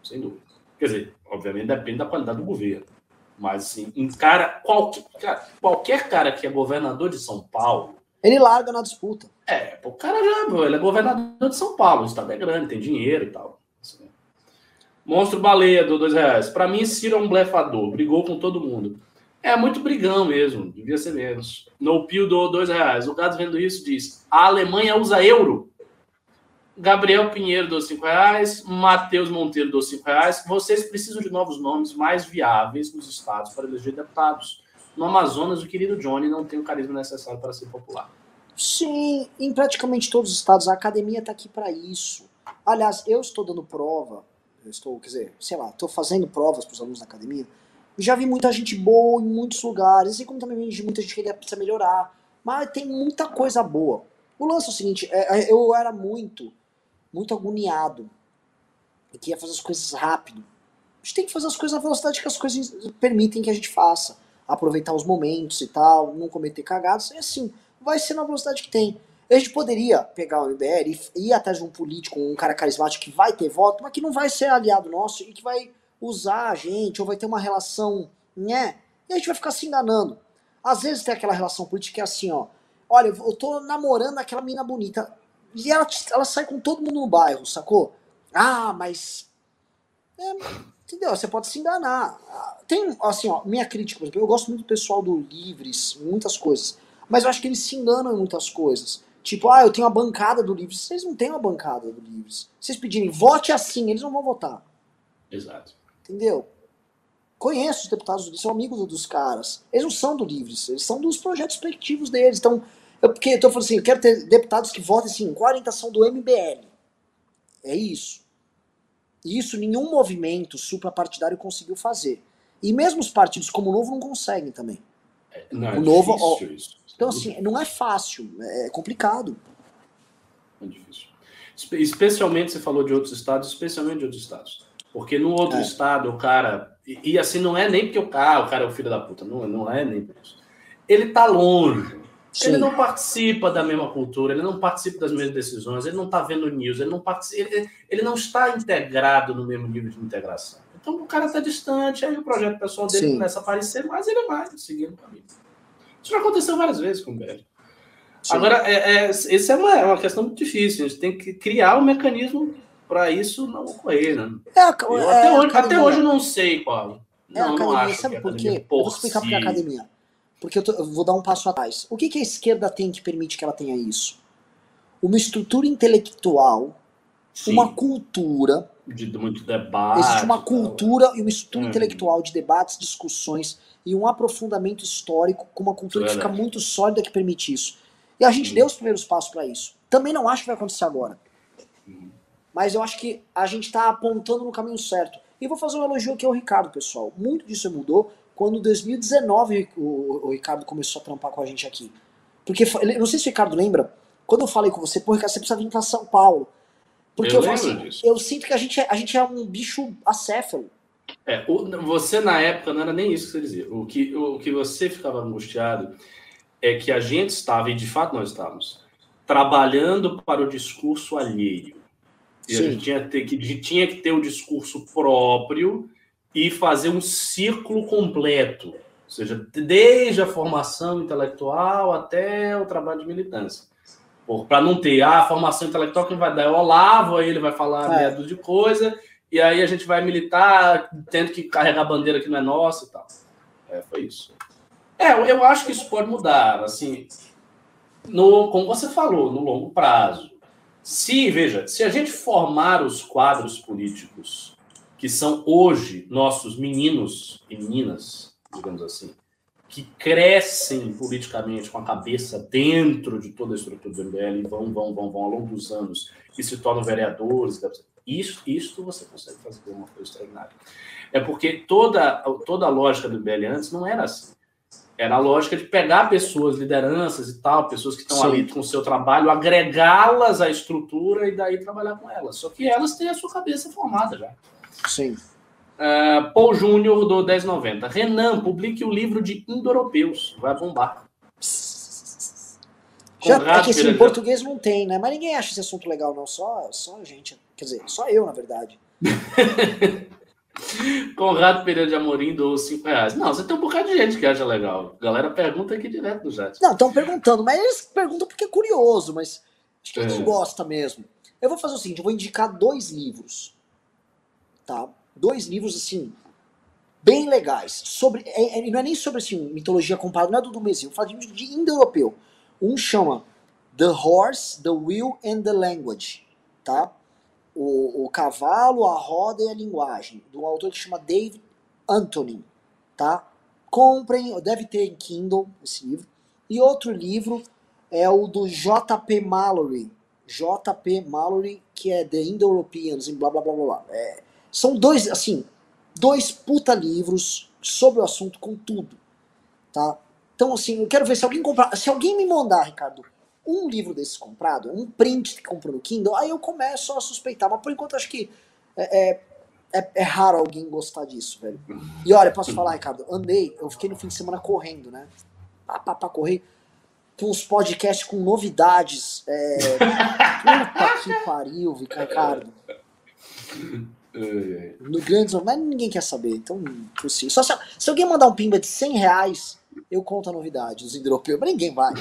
Sem dúvida. Quer dizer, obviamente depende da qualidade do governo. Mas, assim, um cara qualquer, qualquer cara que é governador de São Paulo. Ele larga na disputa. É, o cara já, ele é governador de São Paulo, o estado é grande, tem dinheiro e tal. Assim. Monstro Baleia do dois reais. Para mim, Ciro é um blefador, brigou com todo mundo. É muito brigão mesmo, devia ser menos. No Pio do dois reais. O Gado vendo isso diz: a Alemanha usa euro. Gabriel Pinheiro dos cinco reais, Matheus Monteiro dos cinco reais. Vocês precisam de novos nomes mais viáveis nos estados para eleger deputados. No Amazonas, o querido Johnny não tem o carisma necessário para ser popular. Sim, em praticamente todos os estados a academia está aqui para isso. Aliás, eu estou dando prova, eu estou, quer dizer, sei lá, estou fazendo provas para os alunos da academia. Já vi muita gente boa em muitos lugares, assim como também vi muita gente que precisa melhorar. Mas tem muita coisa boa. O lance é o seguinte, é, é, eu era muito muito agoniado e que ia fazer as coisas rápido. A gente tem que fazer as coisas na velocidade que as coisas permitem que a gente faça. Aproveitar os momentos e tal, não cometer cagadas. É assim, vai ser na velocidade que tem. A gente poderia pegar o MBL e ir atrás de um político, um cara carismático que vai ter voto, mas que não vai ser aliado nosso e que vai usar a gente, ou vai ter uma relação, né? E a gente vai ficar se enganando. Às vezes tem aquela relação política que é assim, ó. Olha, eu tô namorando aquela menina bonita. E ela, ela sai com todo mundo no bairro, sacou? Ah, mas. É, entendeu? Você pode se enganar. Tem, assim, ó, minha crítica, por exemplo, eu gosto muito do pessoal do Livres, muitas coisas. Mas eu acho que eles se enganam em muitas coisas. Tipo, ah, eu tenho a bancada do Livres. Vocês não têm uma bancada do Livres. Vocês pedirem vote assim, eles não vão votar. Exato. Entendeu? Conheço os deputados são amigos dos caras. Eles não são do Livres, eles são dos projetos colectivos deles. Então, eu, porque eu tô falando assim, eu quero ter deputados que votem assim, com a orientação do MBL. É isso. E isso nenhum movimento suprapartidário conseguiu fazer. E mesmo os partidos como o Novo não conseguem também. É, não, é o Novo, ó, isso. Então, assim, não é fácil, é complicado. É difícil. Especialmente, você falou de outros estados, especialmente de outros estados. Porque no outro é. estado, o cara. E, e, assim, não é nem porque o cara, o cara é o filho da puta, não, não é nem por isso. Ele tá longe Sim. Ele não participa da mesma cultura, ele não participa das mesmas decisões, ele não está vendo news, ele não, participa, ele, ele, não está integrado no mesmo nível de integração. Então o cara está distante, aí o projeto pessoal dele Sim. começa a aparecer, mas ele vai seguindo o caminho. Isso já aconteceu várias vezes com o BL. Agora, é, é, isso é uma, é uma questão muito difícil, a gente tem que criar um mecanismo para isso não ocorrer. Né? É, eu, até, é, hoje, até hoje eu não sei qual. É não, academia, não acho sabe por quê? Vou explicar si... porque a academia porque eu, tô, eu, vou dar um passo atrás. O que, que a esquerda tem que permite que ela tenha isso? Uma estrutura intelectual, Sim. uma cultura. De muito debate. Existe uma cultura e uma estrutura hum. intelectual de debates, discussões e um aprofundamento histórico com uma cultura que fica muito sólida que permite isso. E a gente hum. deu os primeiros passos para isso. Também não acho que vai acontecer agora. Hum. Mas eu acho que a gente está apontando no caminho certo. E vou fazer um elogio aqui ao Ricardo, pessoal. Muito disso mudou quando em 2019 o, Ricardo começou a trampar com a gente aqui. Porque, não sei se o Ricardo lembra, quando eu falei com você, pô, Ricardo, você precisa vir para São Paulo. Porque eu, eu, assim, eu sinto que a gente, é, a gente é um bicho acéfalo. É, você na época não era nem isso que você dizia. O que, o que você ficava angustiado é que a gente estava, e de fato nós estávamos, trabalhando para o discurso alheio. E Sim. a gente tinha, ter, que, tinha que ter o discurso próprio e fazer um ciclo completo, ou seja, desde a formação intelectual até o trabalho de militância. Para não ter ah, a formação intelectual, quem vai dar é o Olavo, aí ele vai falar é. medo de coisa, e aí a gente vai militar, tendo que carregar a bandeira que não é nossa e tal. É, foi isso. É, eu acho que isso pode mudar, assim, no, como você falou, no longo prazo. Se, veja, se a gente formar os quadros políticos que são hoje nossos meninos e meninas, digamos assim, que crescem politicamente com a cabeça dentro de toda a estrutura do MBL e vão, vão, vão, vão ao longo dos anos e se tornam vereadores, isso, isso você consegue fazer uma coisa extraordinária. É porque toda, toda a lógica do MBL antes não era assim. Era a lógica de pegar pessoas, lideranças e tal, pessoas que estão Sim. ali com o seu trabalho, agregá-las à estrutura e daí trabalhar com elas. Só que elas têm a sua cabeça formada já. Sim. Uh, Paul Júnior do 1090. Renan, publique o livro de indo-europeus. Vai bombar. Já, é que assim, em português não tem, né? Mas ninguém acha esse assunto legal, não. Só, só a gente. Quer dizer, só eu, na verdade. Conrado Pereira de Amorim do 5 reais. Não, você tem um bocado de gente que acha legal. A galera pergunta aqui direto no chat. Não, estão perguntando, mas eles perguntam porque é curioso, mas acho que é. ninguém gosta mesmo. Eu vou fazer o seguinte, eu vou indicar dois livros. Tá? Dois livros, assim, bem legais. Sobre, é, é, não é nem sobre assim, mitologia comparada, não é do Dumezinho. Eu falar de, de indo-europeu. Um chama The Horse, The Will and the Language. Tá? O, o Cavalo, a Roda e a Linguagem, de um autor que chama Dave Anthony, tá? Comprem, deve ter em Kindle esse livro. E outro livro é o do J.P. Mallory, J.P. Mallory, que é The Indo-Europeans, blá blá blá blá. É, são dois, assim, dois puta livros sobre o assunto com tudo, tá? Então, assim, eu quero ver se alguém comprar. Se alguém me mandar, Ricardo, um livro desse comprado, um print que comprou no Kindle, aí eu começo a suspeitar. Mas por enquanto acho que é, é, é, é raro alguém gostar disso, velho. E olha, posso falar, Ricardo, andei, eu fiquei no fim de semana correndo, né? Pá, pá, pá, correr com uns podcasts com novidades. É... Puta que pariu, Ricardo. No grande, mas ninguém quer saber, então possível. Só se, se alguém mandar um pimba de 100 reais, eu conto a novidade, os europeus, mas ninguém vai.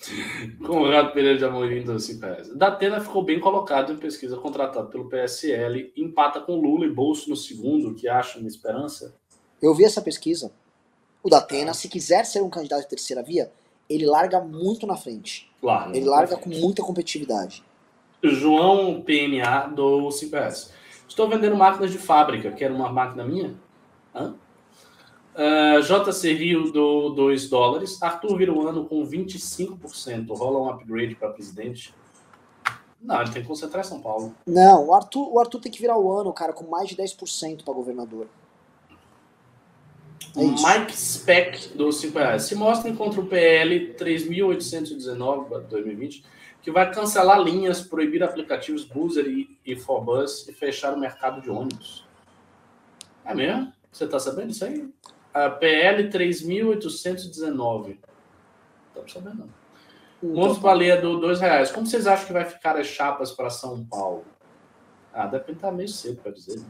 Conrado Pereira de Amorim do Cipés. Datena ficou bem colocado em pesquisa contratado pelo PSL, empata com Lula e Bolso no segundo, que acha uma esperança. Eu vi essa pesquisa. O Datena, se quiser ser um candidato de terceira via, ele larga muito na frente. Claro, ele larga com muita competitividade. João PMA do Cipés. Estou vendendo máquinas de fábrica. Quer uma máquina minha? Hã? Uh, ah, JC Rio do 2 dólares. Arthur vira o ano com 25%. Rola um upgrade para presidente. Não, ele tem que concentrar em São Paulo. Não, o Arthur, o Arthur tem que virar o ano, cara, com mais de 10% para governador. É Mike Speck do 5 reais. Se mostra contra o PL 3.819 2020 que vai cancelar linhas, proibir aplicativos Boozer e, e Forbus e fechar o mercado de ônibus. É mesmo? Você tá sabendo isso aí? A PL 3.819. Não sabendo, não. Montes Baleia do dois reais. Como vocês acham que vai ficar as chapas para São Paulo? Ah, deve estar meio cedo para dizer. Né?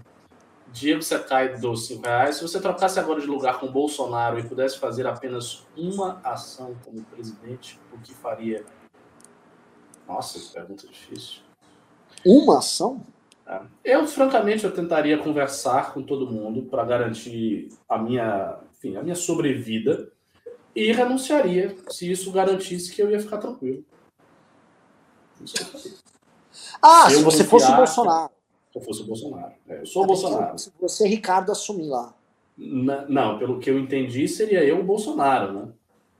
Diego Secai do cinco reais. Se você trocasse agora de lugar com Bolsonaro e pudesse fazer apenas uma ação como presidente, o que faria? Nossa, que pergunta difícil. Uma ação? É. Eu, francamente, eu tentaria conversar com todo mundo para garantir a minha, enfim, a minha sobrevida e renunciaria se isso garantisse que eu ia ficar tranquilo. Ah, se, se você fosse o Bolsonaro. Se eu fosse o Bolsonaro. É, eu sou o Bolsonaro. Se você, Ricardo, assumir lá. Na, não, pelo que eu entendi, seria eu o Bolsonaro, né?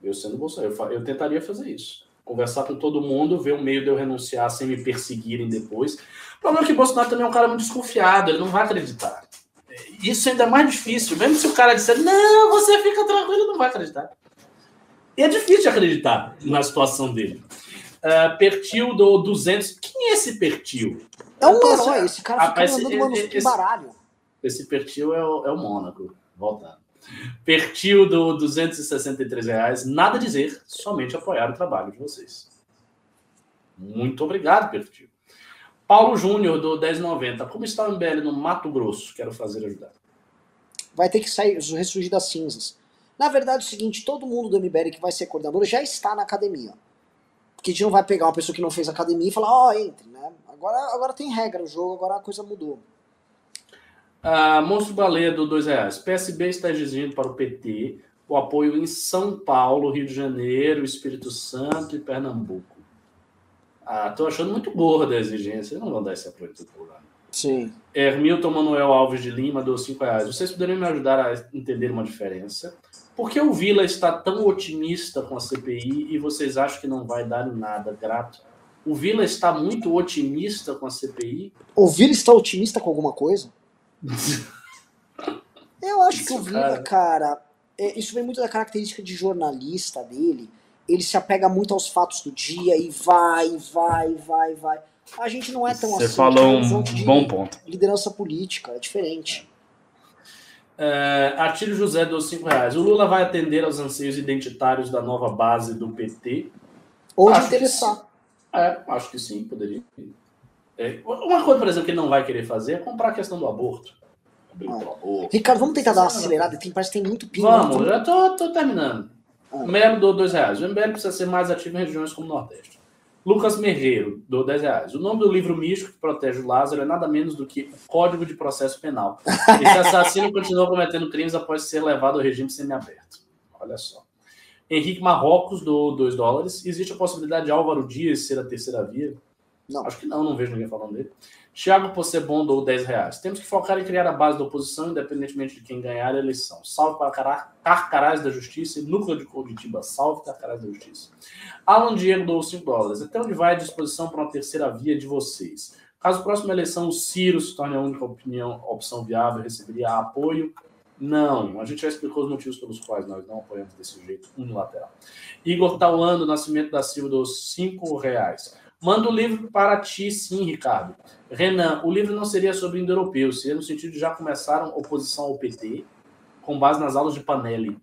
Eu sendo o Bolsonaro. Eu, eu tentaria fazer isso. Conversar com todo mundo, ver um meio de eu renunciar sem me perseguirem depois. O problema é que o Bolsonaro também é um cara muito desconfiado, ele não vai acreditar. Isso ainda é mais difícil. Mesmo se o cara disser, não, você fica tranquilo, ele não vai acreditar. E é difícil acreditar na situação dele. Uh, Pertil do 200. Quem é esse Pertil? É um herói. Esse cara fica ah, esse, mandando esse, baralho. Esse Pertil é o, é o Mônaco. Voltando. Pertil do 263 reais. Nada a dizer, somente apoiar o trabalho de vocês. Muito obrigado, Perfil. Paulo Júnior, do 1090. Como está o MBL no Mato Grosso? Quero fazer ajudar. Vai ter que sair, ressurgir das cinzas. Na verdade é o seguinte, todo mundo do MBL que vai ser coordenador já está na academia. Porque a gente não vai pegar uma pessoa que não fez academia e falar, ó, oh, entre, né? Agora, agora tem regra no jogo, agora a coisa mudou. Ah, Monstro Baleia do dois reais. PSB está exigindo para o PT o apoio em São Paulo, Rio de Janeiro, Espírito Santo e Pernambuco. Ah, tô achando muito gorda a exigência. Não vão dar esse apoio todo lugar. Sim. Hermilton Manuel Alves de Lima deu cinco reais. Vocês poderiam me ajudar a entender uma diferença? Por que o Vila está tão otimista com a CPI e vocês acham que não vai dar em nada? Grato. O Vila está muito otimista com a CPI? O Vila está otimista com alguma coisa? Eu acho que o Vila, cara, é, isso vem muito da característica de jornalista dele. Ele se apega muito aos fatos do dia e vai, vai, vai, vai. A gente não é tão Você assim. Você falou um bom ponto. Liderança política, é diferente. É, Artílio José dos 5 reais. O Lula vai atender aos anseios identitários da nova base do PT? Ou acho interessar. É, acho que sim, poderia. É, uma coisa, por exemplo, que ele não vai querer fazer é comprar a questão do aborto. Ah. Ricardo, vamos tentar dar uma acelerada? Tem, parece que tem muito pingo. Vamos, já tô, tô terminando. O MBL do 2 reais. O MBL precisa ser mais ativo em regiões como o Nordeste. Lucas Merreiro, do 10 reais. O nome do livro místico que protege o Lázaro é nada menos do que o Código de Processo Penal. Esse assassino continua cometendo crimes após ser levado ao regime semiaberto. Olha só. Henrique Marrocos, do 2 dólares. Existe a possibilidade de Álvaro Dias ser a terceira via? Não. Acho que não, não vejo ninguém falando dele. Thiago Possebon dou 10 reais. Temos que focar em criar a base da oposição, independentemente de quem ganhar a eleição. Salve para Carcarás da Justiça e Núcleo de Curitiba. Salve Carcarás da Justiça. Alan Diego dou 5 dólares. Até onde vai a disposição para uma terceira via de vocês? Caso a próxima eleição o Ciro se torne a única opinião, opção viável, receberia apoio? Não. A gente já explicou os motivos pelos quais nós não apoiamos desse jeito unilateral. Igor Tauano, Nascimento da Silva, dos 5 reais. Manda o livro para ti, sim, Ricardo. Renan, o livro não seria sobre indo-europeus, seria no sentido de já começaram oposição ao PT, com base nas aulas de Panelli.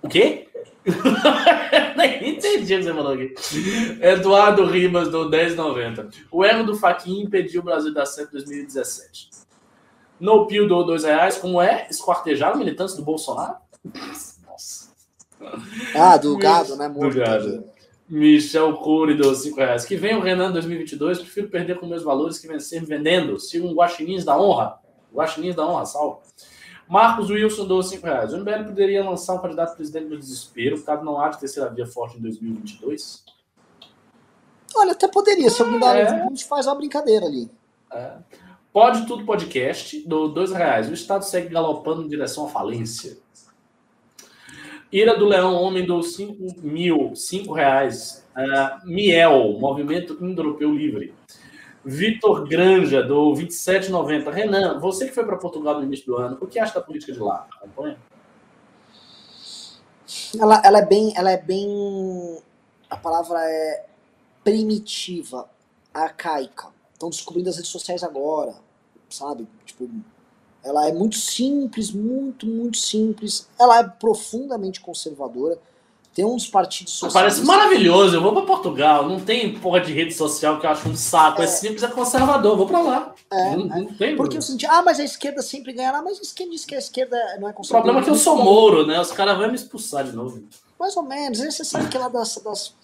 O quê? Nem entendi o que você falou aqui. Eduardo Ribas, do 1090. O erro do Faquin impediu o Brasil da certo em 2017. No Pio do 2 reais. Como é? Esquartejar militantes do Bolsonaro? Nossa. Ah, do gado, né? Morto, do gado. Michel Cury dos 5 reais. Que vem o Renan 2022. Prefiro perder com meus valores que vencer vendendo. Siga um Guaxinins da Honra. Guaxinins da Honra, salve. Marcos Wilson dos 5 reais. O MBL poderia lançar um candidato presidente do desespero, caso não haja terceira via forte em 2022? Olha, até poderia. Se alguém é. a gente faz uma brincadeira ali. É. Pode Tudo Podcast, do 2 reais. O Estado segue galopando em direção à falência. Ira do Leão, homem do 5 mil, 5 reais. Uh, Miel, Movimento Indo-Europeu Livre. Vitor Granja, do 27,90. Renan, você que foi para Portugal no início do ano, o que acha da política de lá? Acompanha? Ela, ela é bem. Ela é bem. A palavra é primitiva, arcaica. Estão descobrindo as redes sociais agora, sabe? Tipo, ela é muito simples, muito, muito simples. Ela é profundamente conservadora. Tem uns partidos sociais. Parece maravilhoso. Eu vou para Portugal. Não tem porra de rede social que eu acho um saco. É, é simples, é conservador. Vou para lá. É, não, não tem Porque eu senti, ah, mas a esquerda sempre ganha lá. Mas quem disse que a esquerda não é conservadora? O problema é que eu sou Moro, né? Os caras vão me expulsar de novo. Mais ou menos. Você sabe que lá das. das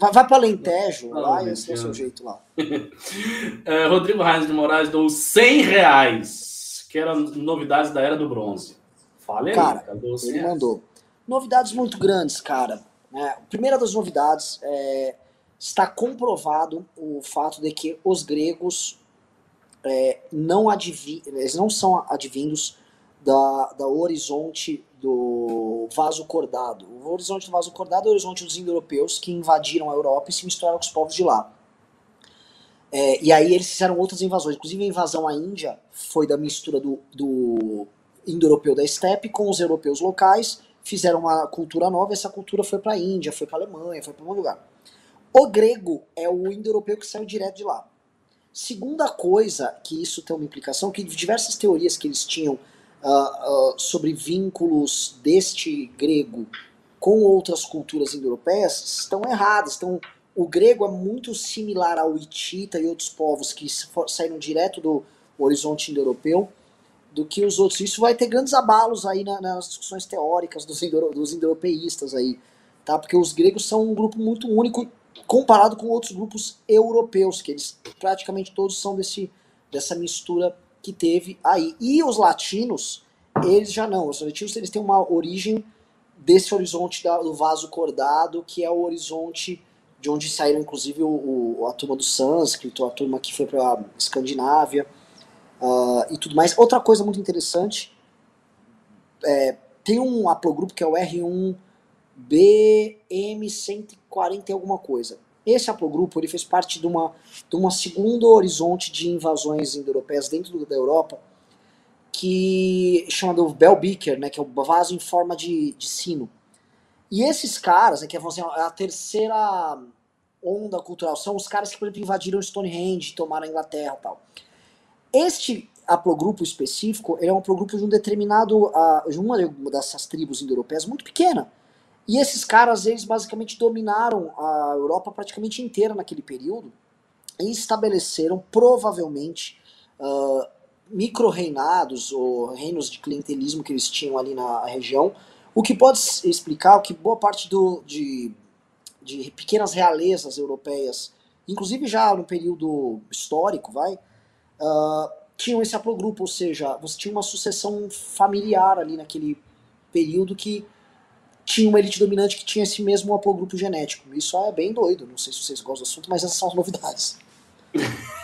vai, vai para Alentejo, não, lá, esse é o seu jeito lá. é, Rodrigo Reis de Moraes dou 100 reais que eram novidades da Era do Bronze. Fale aí, cara, ele mandou. Novidades muito grandes, cara. É, primeira das novidades é, está comprovado o fato de que os gregos é, não adivi eles não são advindos da, da horizonte do vaso cordado. O horizonte do vaso cordado é o horizonte dos indo-europeus que invadiram a Europa e se misturaram com os povos de lá. É, e aí eles fizeram outras invasões. Inclusive a invasão à Índia foi da mistura do, do indo-europeu da steppe com os europeus locais. Fizeram uma cultura nova. Essa cultura foi para a Índia, foi para a Alemanha, foi para um lugar. O grego é o indo-europeu que saiu direto de lá. Segunda coisa que isso tem uma implicação, que diversas teorias que eles tinham uh, uh, sobre vínculos deste grego com outras culturas indo-europeias estão erradas, estão o grego é muito similar ao hitita e outros povos que saíram direto do horizonte indo-europeu do que os outros. Isso vai ter grandes abalos aí nas discussões teóricas dos, indo, dos indo-europeístas aí, tá? Porque os gregos são um grupo muito único comparado com outros grupos europeus, que eles praticamente todos são desse, dessa mistura que teve aí. E os latinos, eles já não. Os latinos eles têm uma origem desse horizonte do vaso cordado, que é o horizonte de onde saíram inclusive o, o a turma do sânscrito, a turma que foi para a Escandinávia uh, e tudo mais. Outra coisa muito interessante, é, tem um haplogrupo que é o R1BM140 e alguma coisa. Esse haplogrupo ele fez parte de uma, de uma segundo horizonte de invasões indo-europeias dentro da Europa, que chamado Bell Beaker, né, que é o vaso em forma de, de sino. E esses caras, né, que é a terceira onda cultural, são os caras que, por exemplo, invadiram Stonehenge, tomaram a Inglaterra tal. Este haplogrupo específico, ele é um haplogrupo de um determinado, de uma dessas tribos indo-europeias muito pequena. E esses caras, eles basicamente dominaram a Europa praticamente inteira naquele período e estabeleceram, provavelmente, uh, micro-reinados ou reinos de clientelismo que eles tinham ali na região, o que pode explicar o que boa parte do, de, de pequenas realezas europeias, inclusive já no período histórico, vai, uh, tinham esse haplogrupo, ou seja, você tinha uma sucessão familiar ali naquele período que tinha uma elite dominante que tinha esse mesmo haplogrupo genético. Isso é bem doido, não sei se vocês gostam do assunto, mas essas são as novidades.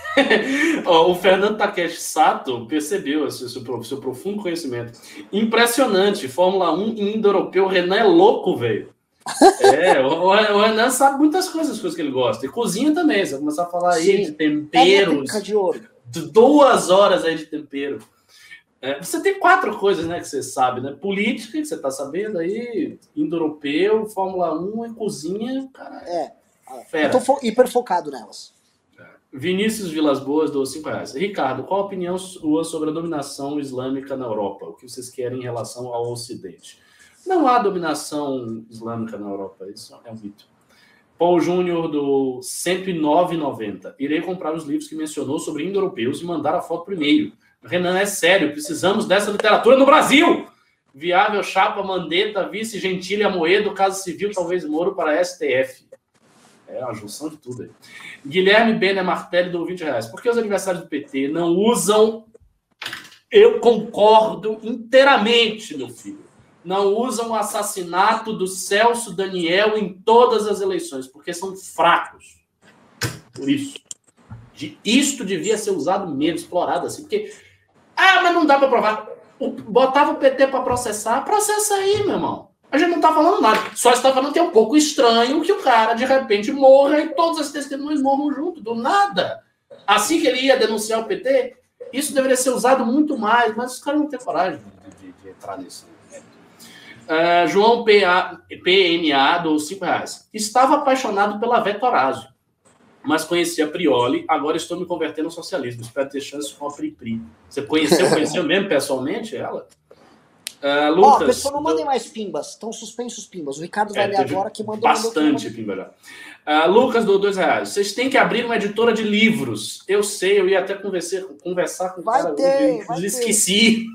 o Fernando Takeshi Sato percebeu esse seu, seu profundo conhecimento. Impressionante. Fórmula 1 indo-europeu. O Renan é louco, velho. É, o, o, Renan sabe muitas coisas, coisas que ele gosta. E cozinha também. Você vai começar a falar Sim. aí de temperos. É de ouro. Duas horas aí de tempero. É, você tem quatro coisas né, que você sabe, né? Política, que você está sabendo aí, indo-europeu, Fórmula 1 e cozinha. Cara, é. Fera. Eu tô hiper focado nelas. Vinícius Vilas Boas do 5 reais. Ricardo, qual a opinião sua sobre a dominação islâmica na Europa? O que vocês querem em relação ao Ocidente? Não há dominação islâmica na Europa, isso é um mito. Paul Júnior do 109,90. Irei comprar os livros que mencionou sobre indo-europeus e mandar a foto primeiro. Renan, é sério, precisamos dessa literatura no Brasil! Viável Chapa, Mandetta, Vice Gentile, Amoedo, Caso Civil, talvez Moro para STF. É a junção de tudo aí. Guilherme Bene Martelli do 20 reais. Por que os aniversários do PT não usam? Eu concordo inteiramente, meu filho. Não usam o assassinato do Celso Daniel em todas as eleições, porque são fracos. Por isso. De, isto devia ser usado mesmo, explorado assim, porque. Ah, mas não dá para provar. O, botava o PT para processar, processa aí, meu irmão. A gente não está falando nada. Só está falando que é um pouco estranho que o cara, de repente, morra e todas as testemunhas morram junto, do nada. Assim que ele ia denunciar o PT, isso deveria ser usado muito mais, mas os caras não têm coragem de, de, de entrar nisso. Uh, João PA, PNA do 5 reais. Estava apaixonado pela Vetorazzo, mas conhecia Prioli, agora estou me convertendo ao socialismo. Espero ter chance com a Pri Pri. Você conheceu, conheceu mesmo pessoalmente ela? Uh, Lucas, oh, pessoal, não mandem mais pimbas. Estão suspensos pimbas. O Ricardo vai é, ler agora que mandou. Bastante pimba já. Uh, Lucas do dois reais. Vocês têm que abrir uma editora de livros. Eu sei, eu ia até conversar, conversar com o cara. Ter, eu esqueci.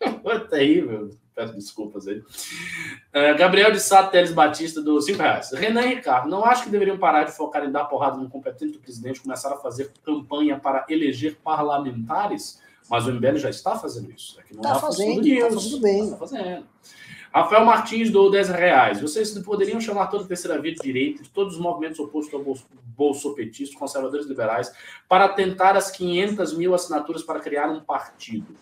Foi terrível. Peço desculpas aí. Uh, Gabriel de Sá Teles Batista, do 5 reais. Renan e Ricardo, não acho que deveriam parar de focar em dar porrada no competente do presidente, começar a fazer campanha para eleger parlamentares? Mas o MBL já está fazendo isso. É está fazendo, está fazendo bem. Está fazendo. Rafael Martins do 10 reais. Vocês poderiam chamar toda a terceira via de direita, de todos os movimentos opostos ao bolsopetismo, conservadores liberais, para tentar as 500 mil assinaturas para criar um partido.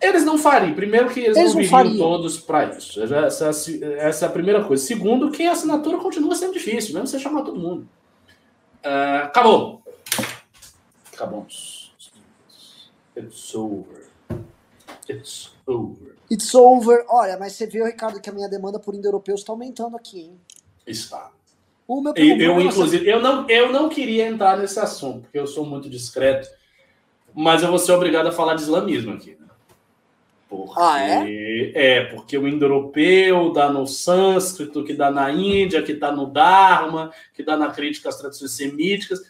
Eles não fariam. Primeiro que eles, eles não viriam todos para isso. Essa, essa, é a primeira coisa. Segundo, que a assinatura continua sendo difícil, mesmo você chamar todo mundo. Uh, acabou. Acabamos. It's over. It's over. It's over. Olha, mas você viu, Ricardo, que a minha demanda por indo-europeus está aumentando aqui, hein? Está. O meu eu, eu inclusive, eu não, eu não queria entrar nesse assunto, porque eu sou muito discreto, mas eu vou ser obrigado a falar de islamismo aqui. Né? Porque, ah, é? É, porque o indo-europeu dá no sânscrito, que dá na Índia, que dá no Dharma, que dá na crítica às tradições semíticas.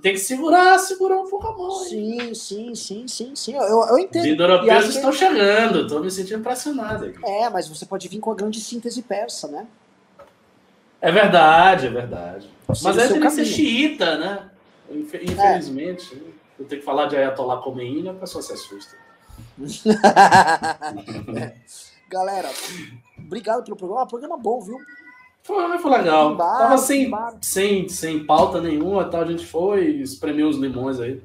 Tem que segurar, segurar um pouco a mão. Sim, sim, sim, sim, sim. Eu, eu entendo. Os indo-europeus estão que... chegando, estou me sentindo impressionado. Aqui. É, mas você pode vir com a grande síntese persa, né? É verdade, é verdade. Mas é ele ser xiita, né? Infelizmente, é. eu tenho que falar de Ayatollah Khomeini, a pessoa se assusta. Galera, obrigado pelo programa. Programa bom, viu? Foi, foi legal. Bar, Tava sem, sem, sem pauta nenhuma, tá? a gente foi, espremeu os limões aí.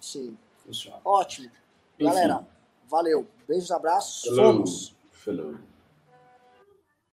Sim. Funciona. Ótimo. Galera, valeu. Beijos, abraços. Falou. Fomos. Falou.